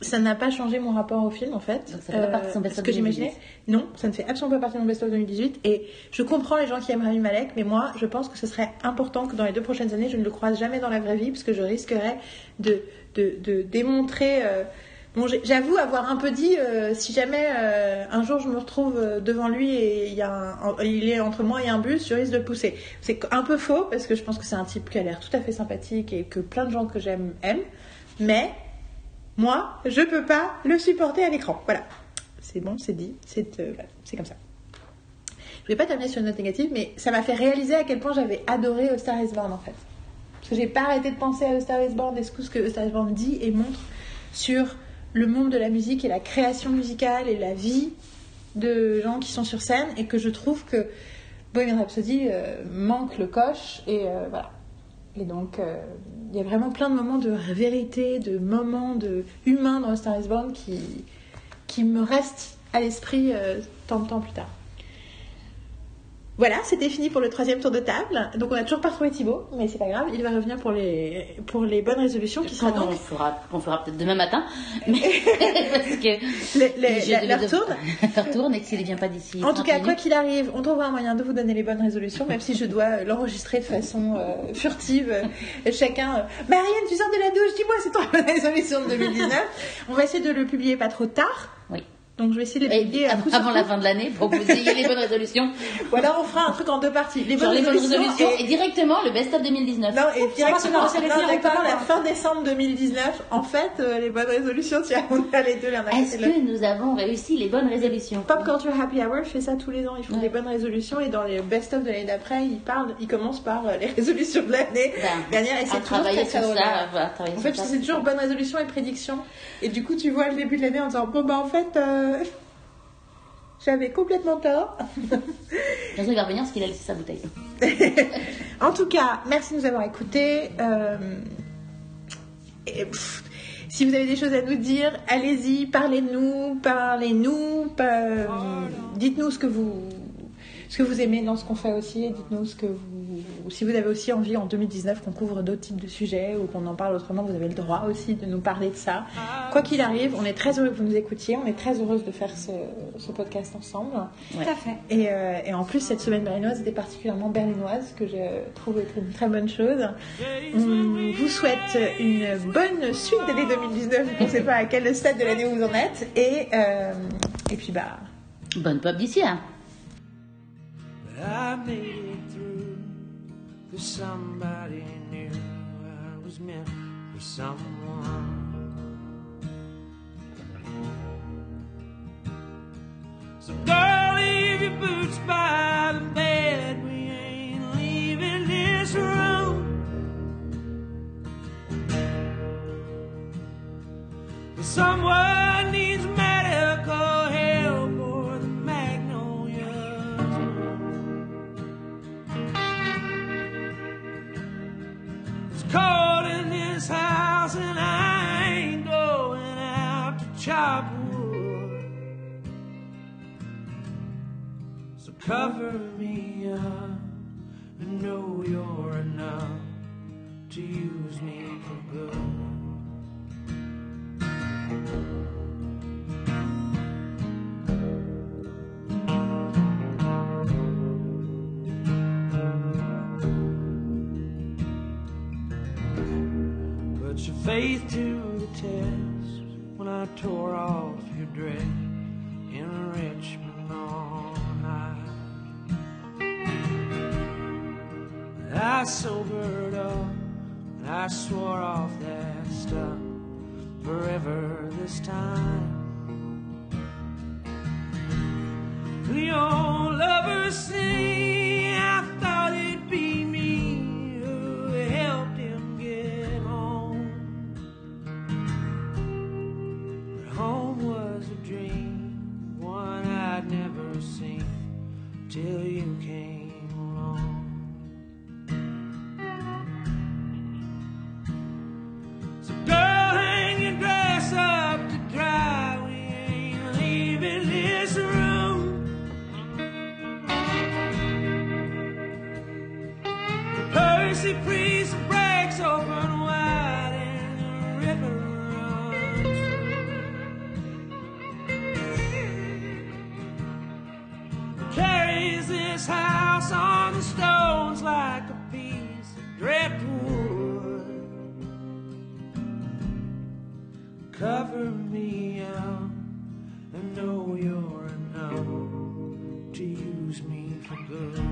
ça n'a pas changé mon rapport au film en fait. Euh, Donc ça fait pas partie de son best-of ce que j'imaginais. Non, ça ne fait absolument pas partie de mon best-of 2018. Et je comprends les gens qui aiment Rami Malek, mais moi, je pense que ce serait important que dans les deux prochaines années, je ne le croise jamais dans la vraie vie, parce que je risquerais de, de, de démontrer. euh, Bon, j'avoue avoir un peu dit, euh, si jamais euh, un jour je me retrouve euh, devant lui et il, y a un- il est entre moi et un bus, je risque de le pousser. C'est un peu faux parce que je pense que c'est un type qui a l'air tout à fait sympathique et que plein de gens que j'aime aiment. Mais moi, je peux pas le supporter à l'écran. Voilà. C'est bon, c'est dit, c'est euh, c'est comme ça. Je vais pas terminer sur une note négative, mais ça m'a fait réaliser à quel point j'avais adoré A Star is Born en fait. Parce que j'ai pas arrêté de penser à A Star is Born et ce que A Star is Born dit et montre sur le monde de la musique et la création musicale et la vie de gens qui sont sur scène et que je trouve que Bohemian Rhapsody euh, manque le coche et euh, voilà. Et donc euh, y a vraiment plein de moments de vérité, de moments de humains dans A Star is Born qui qui me restent à l'esprit euh, tant de temps plus tard. Voilà, c'était fini pour le troisième tour de table. Donc on n'a toujours pas trouvé Thibaut, mais c'est pas grave, il va revenir pour les, pour les bonnes résolutions qui sera on donc fera, on fera peut-être demain matin. Mais parce que les, les- je la- devais leur de- tour. leur tourne et que s'il ne vient pas d'ici. En tout 30 cas, quoi qu'il arrive, on trouvera un moyen de vous donner les bonnes résolutions, même si je dois l'enregistrer de façon euh, furtive. Euh, Chacun, euh, Marianne, tu sors de la douche, dis-moi, c'est toi la bonne résolution de 2019. On va essayer de le publier pas trop tard. Donc je vais essayer de le Et publier sur avant la fin de l'année pour que vous ayez les bonnes résolutions. Ou alors on fera un truc en deux parties. Les bonnes les bonnes résolutions résolutions et- et directement le best-of 2019. Non, et directement, les non, directement la fin décembre 2019. En fait, euh, les bonnes résolutions, as, on a les deux l'un à Est-ce que nous avons réussi les bonnes résolutions? Pop Culture Happy Hour fait ça tous les ans. Ils font Ouais. des bonnes résolutions et dans les best-of de l'année d'après, ils parlent, ils commencent par euh, les résolutions de l'année Ben, dernière et c'est toujours très, sur ça, En fait, c'est toujours bonne résolution et prédiction. Et du coup, tu vois le début de l'année en disant bon bah en fait, euh, j'avais complètement tort. Il va revenir parce qu'il a laissé sa bouteille. En tout cas, merci de nous avoir écoutés. Euh, et, pff, si vous avez des choses à nous dire, allez-y, parlez-nous, parlez-nous, pa- dites-nous ce que vous ce que vous aimez dans ce qu'on fait aussi, et dites-nous ce que vous si vous avez aussi envie en 2019 qu'on couvre d'autres types de sujets ou qu'on en parle autrement, vous avez le droit aussi de nous parler de ça. Quoi qu'il arrive, on est très heureux que vous nous écoutiez, on est très heureuse de faire ce, ce podcast ensemble. Tout à fait. Et, euh, et en plus, cette semaine berlinoise était particulièrement berlinoise, que je trouve être une très bonne chose. On vous souhaite une bonne suite d'année 2019. Je ne sais pas à quel stade de l'année vous en êtes. Et, euh, et puis, bah, Bonne pop d'ici, hein. I made it through. Cause somebody knew I was meant for someone. So girl, leave your boots by the bed. We ain't leaving this room. Someone needs medical help cold in this house and I ain't going out to chop wood. So cover me up and know you're enough to use me for good. Faith to the test when I tore off your dress in Richmond all night. I sobered up and I swore off that stuff forever this time. The old lovers sing, never seen till you came house on the stones like a piece of driftwood. Cover me up and know you're enough to use me for good.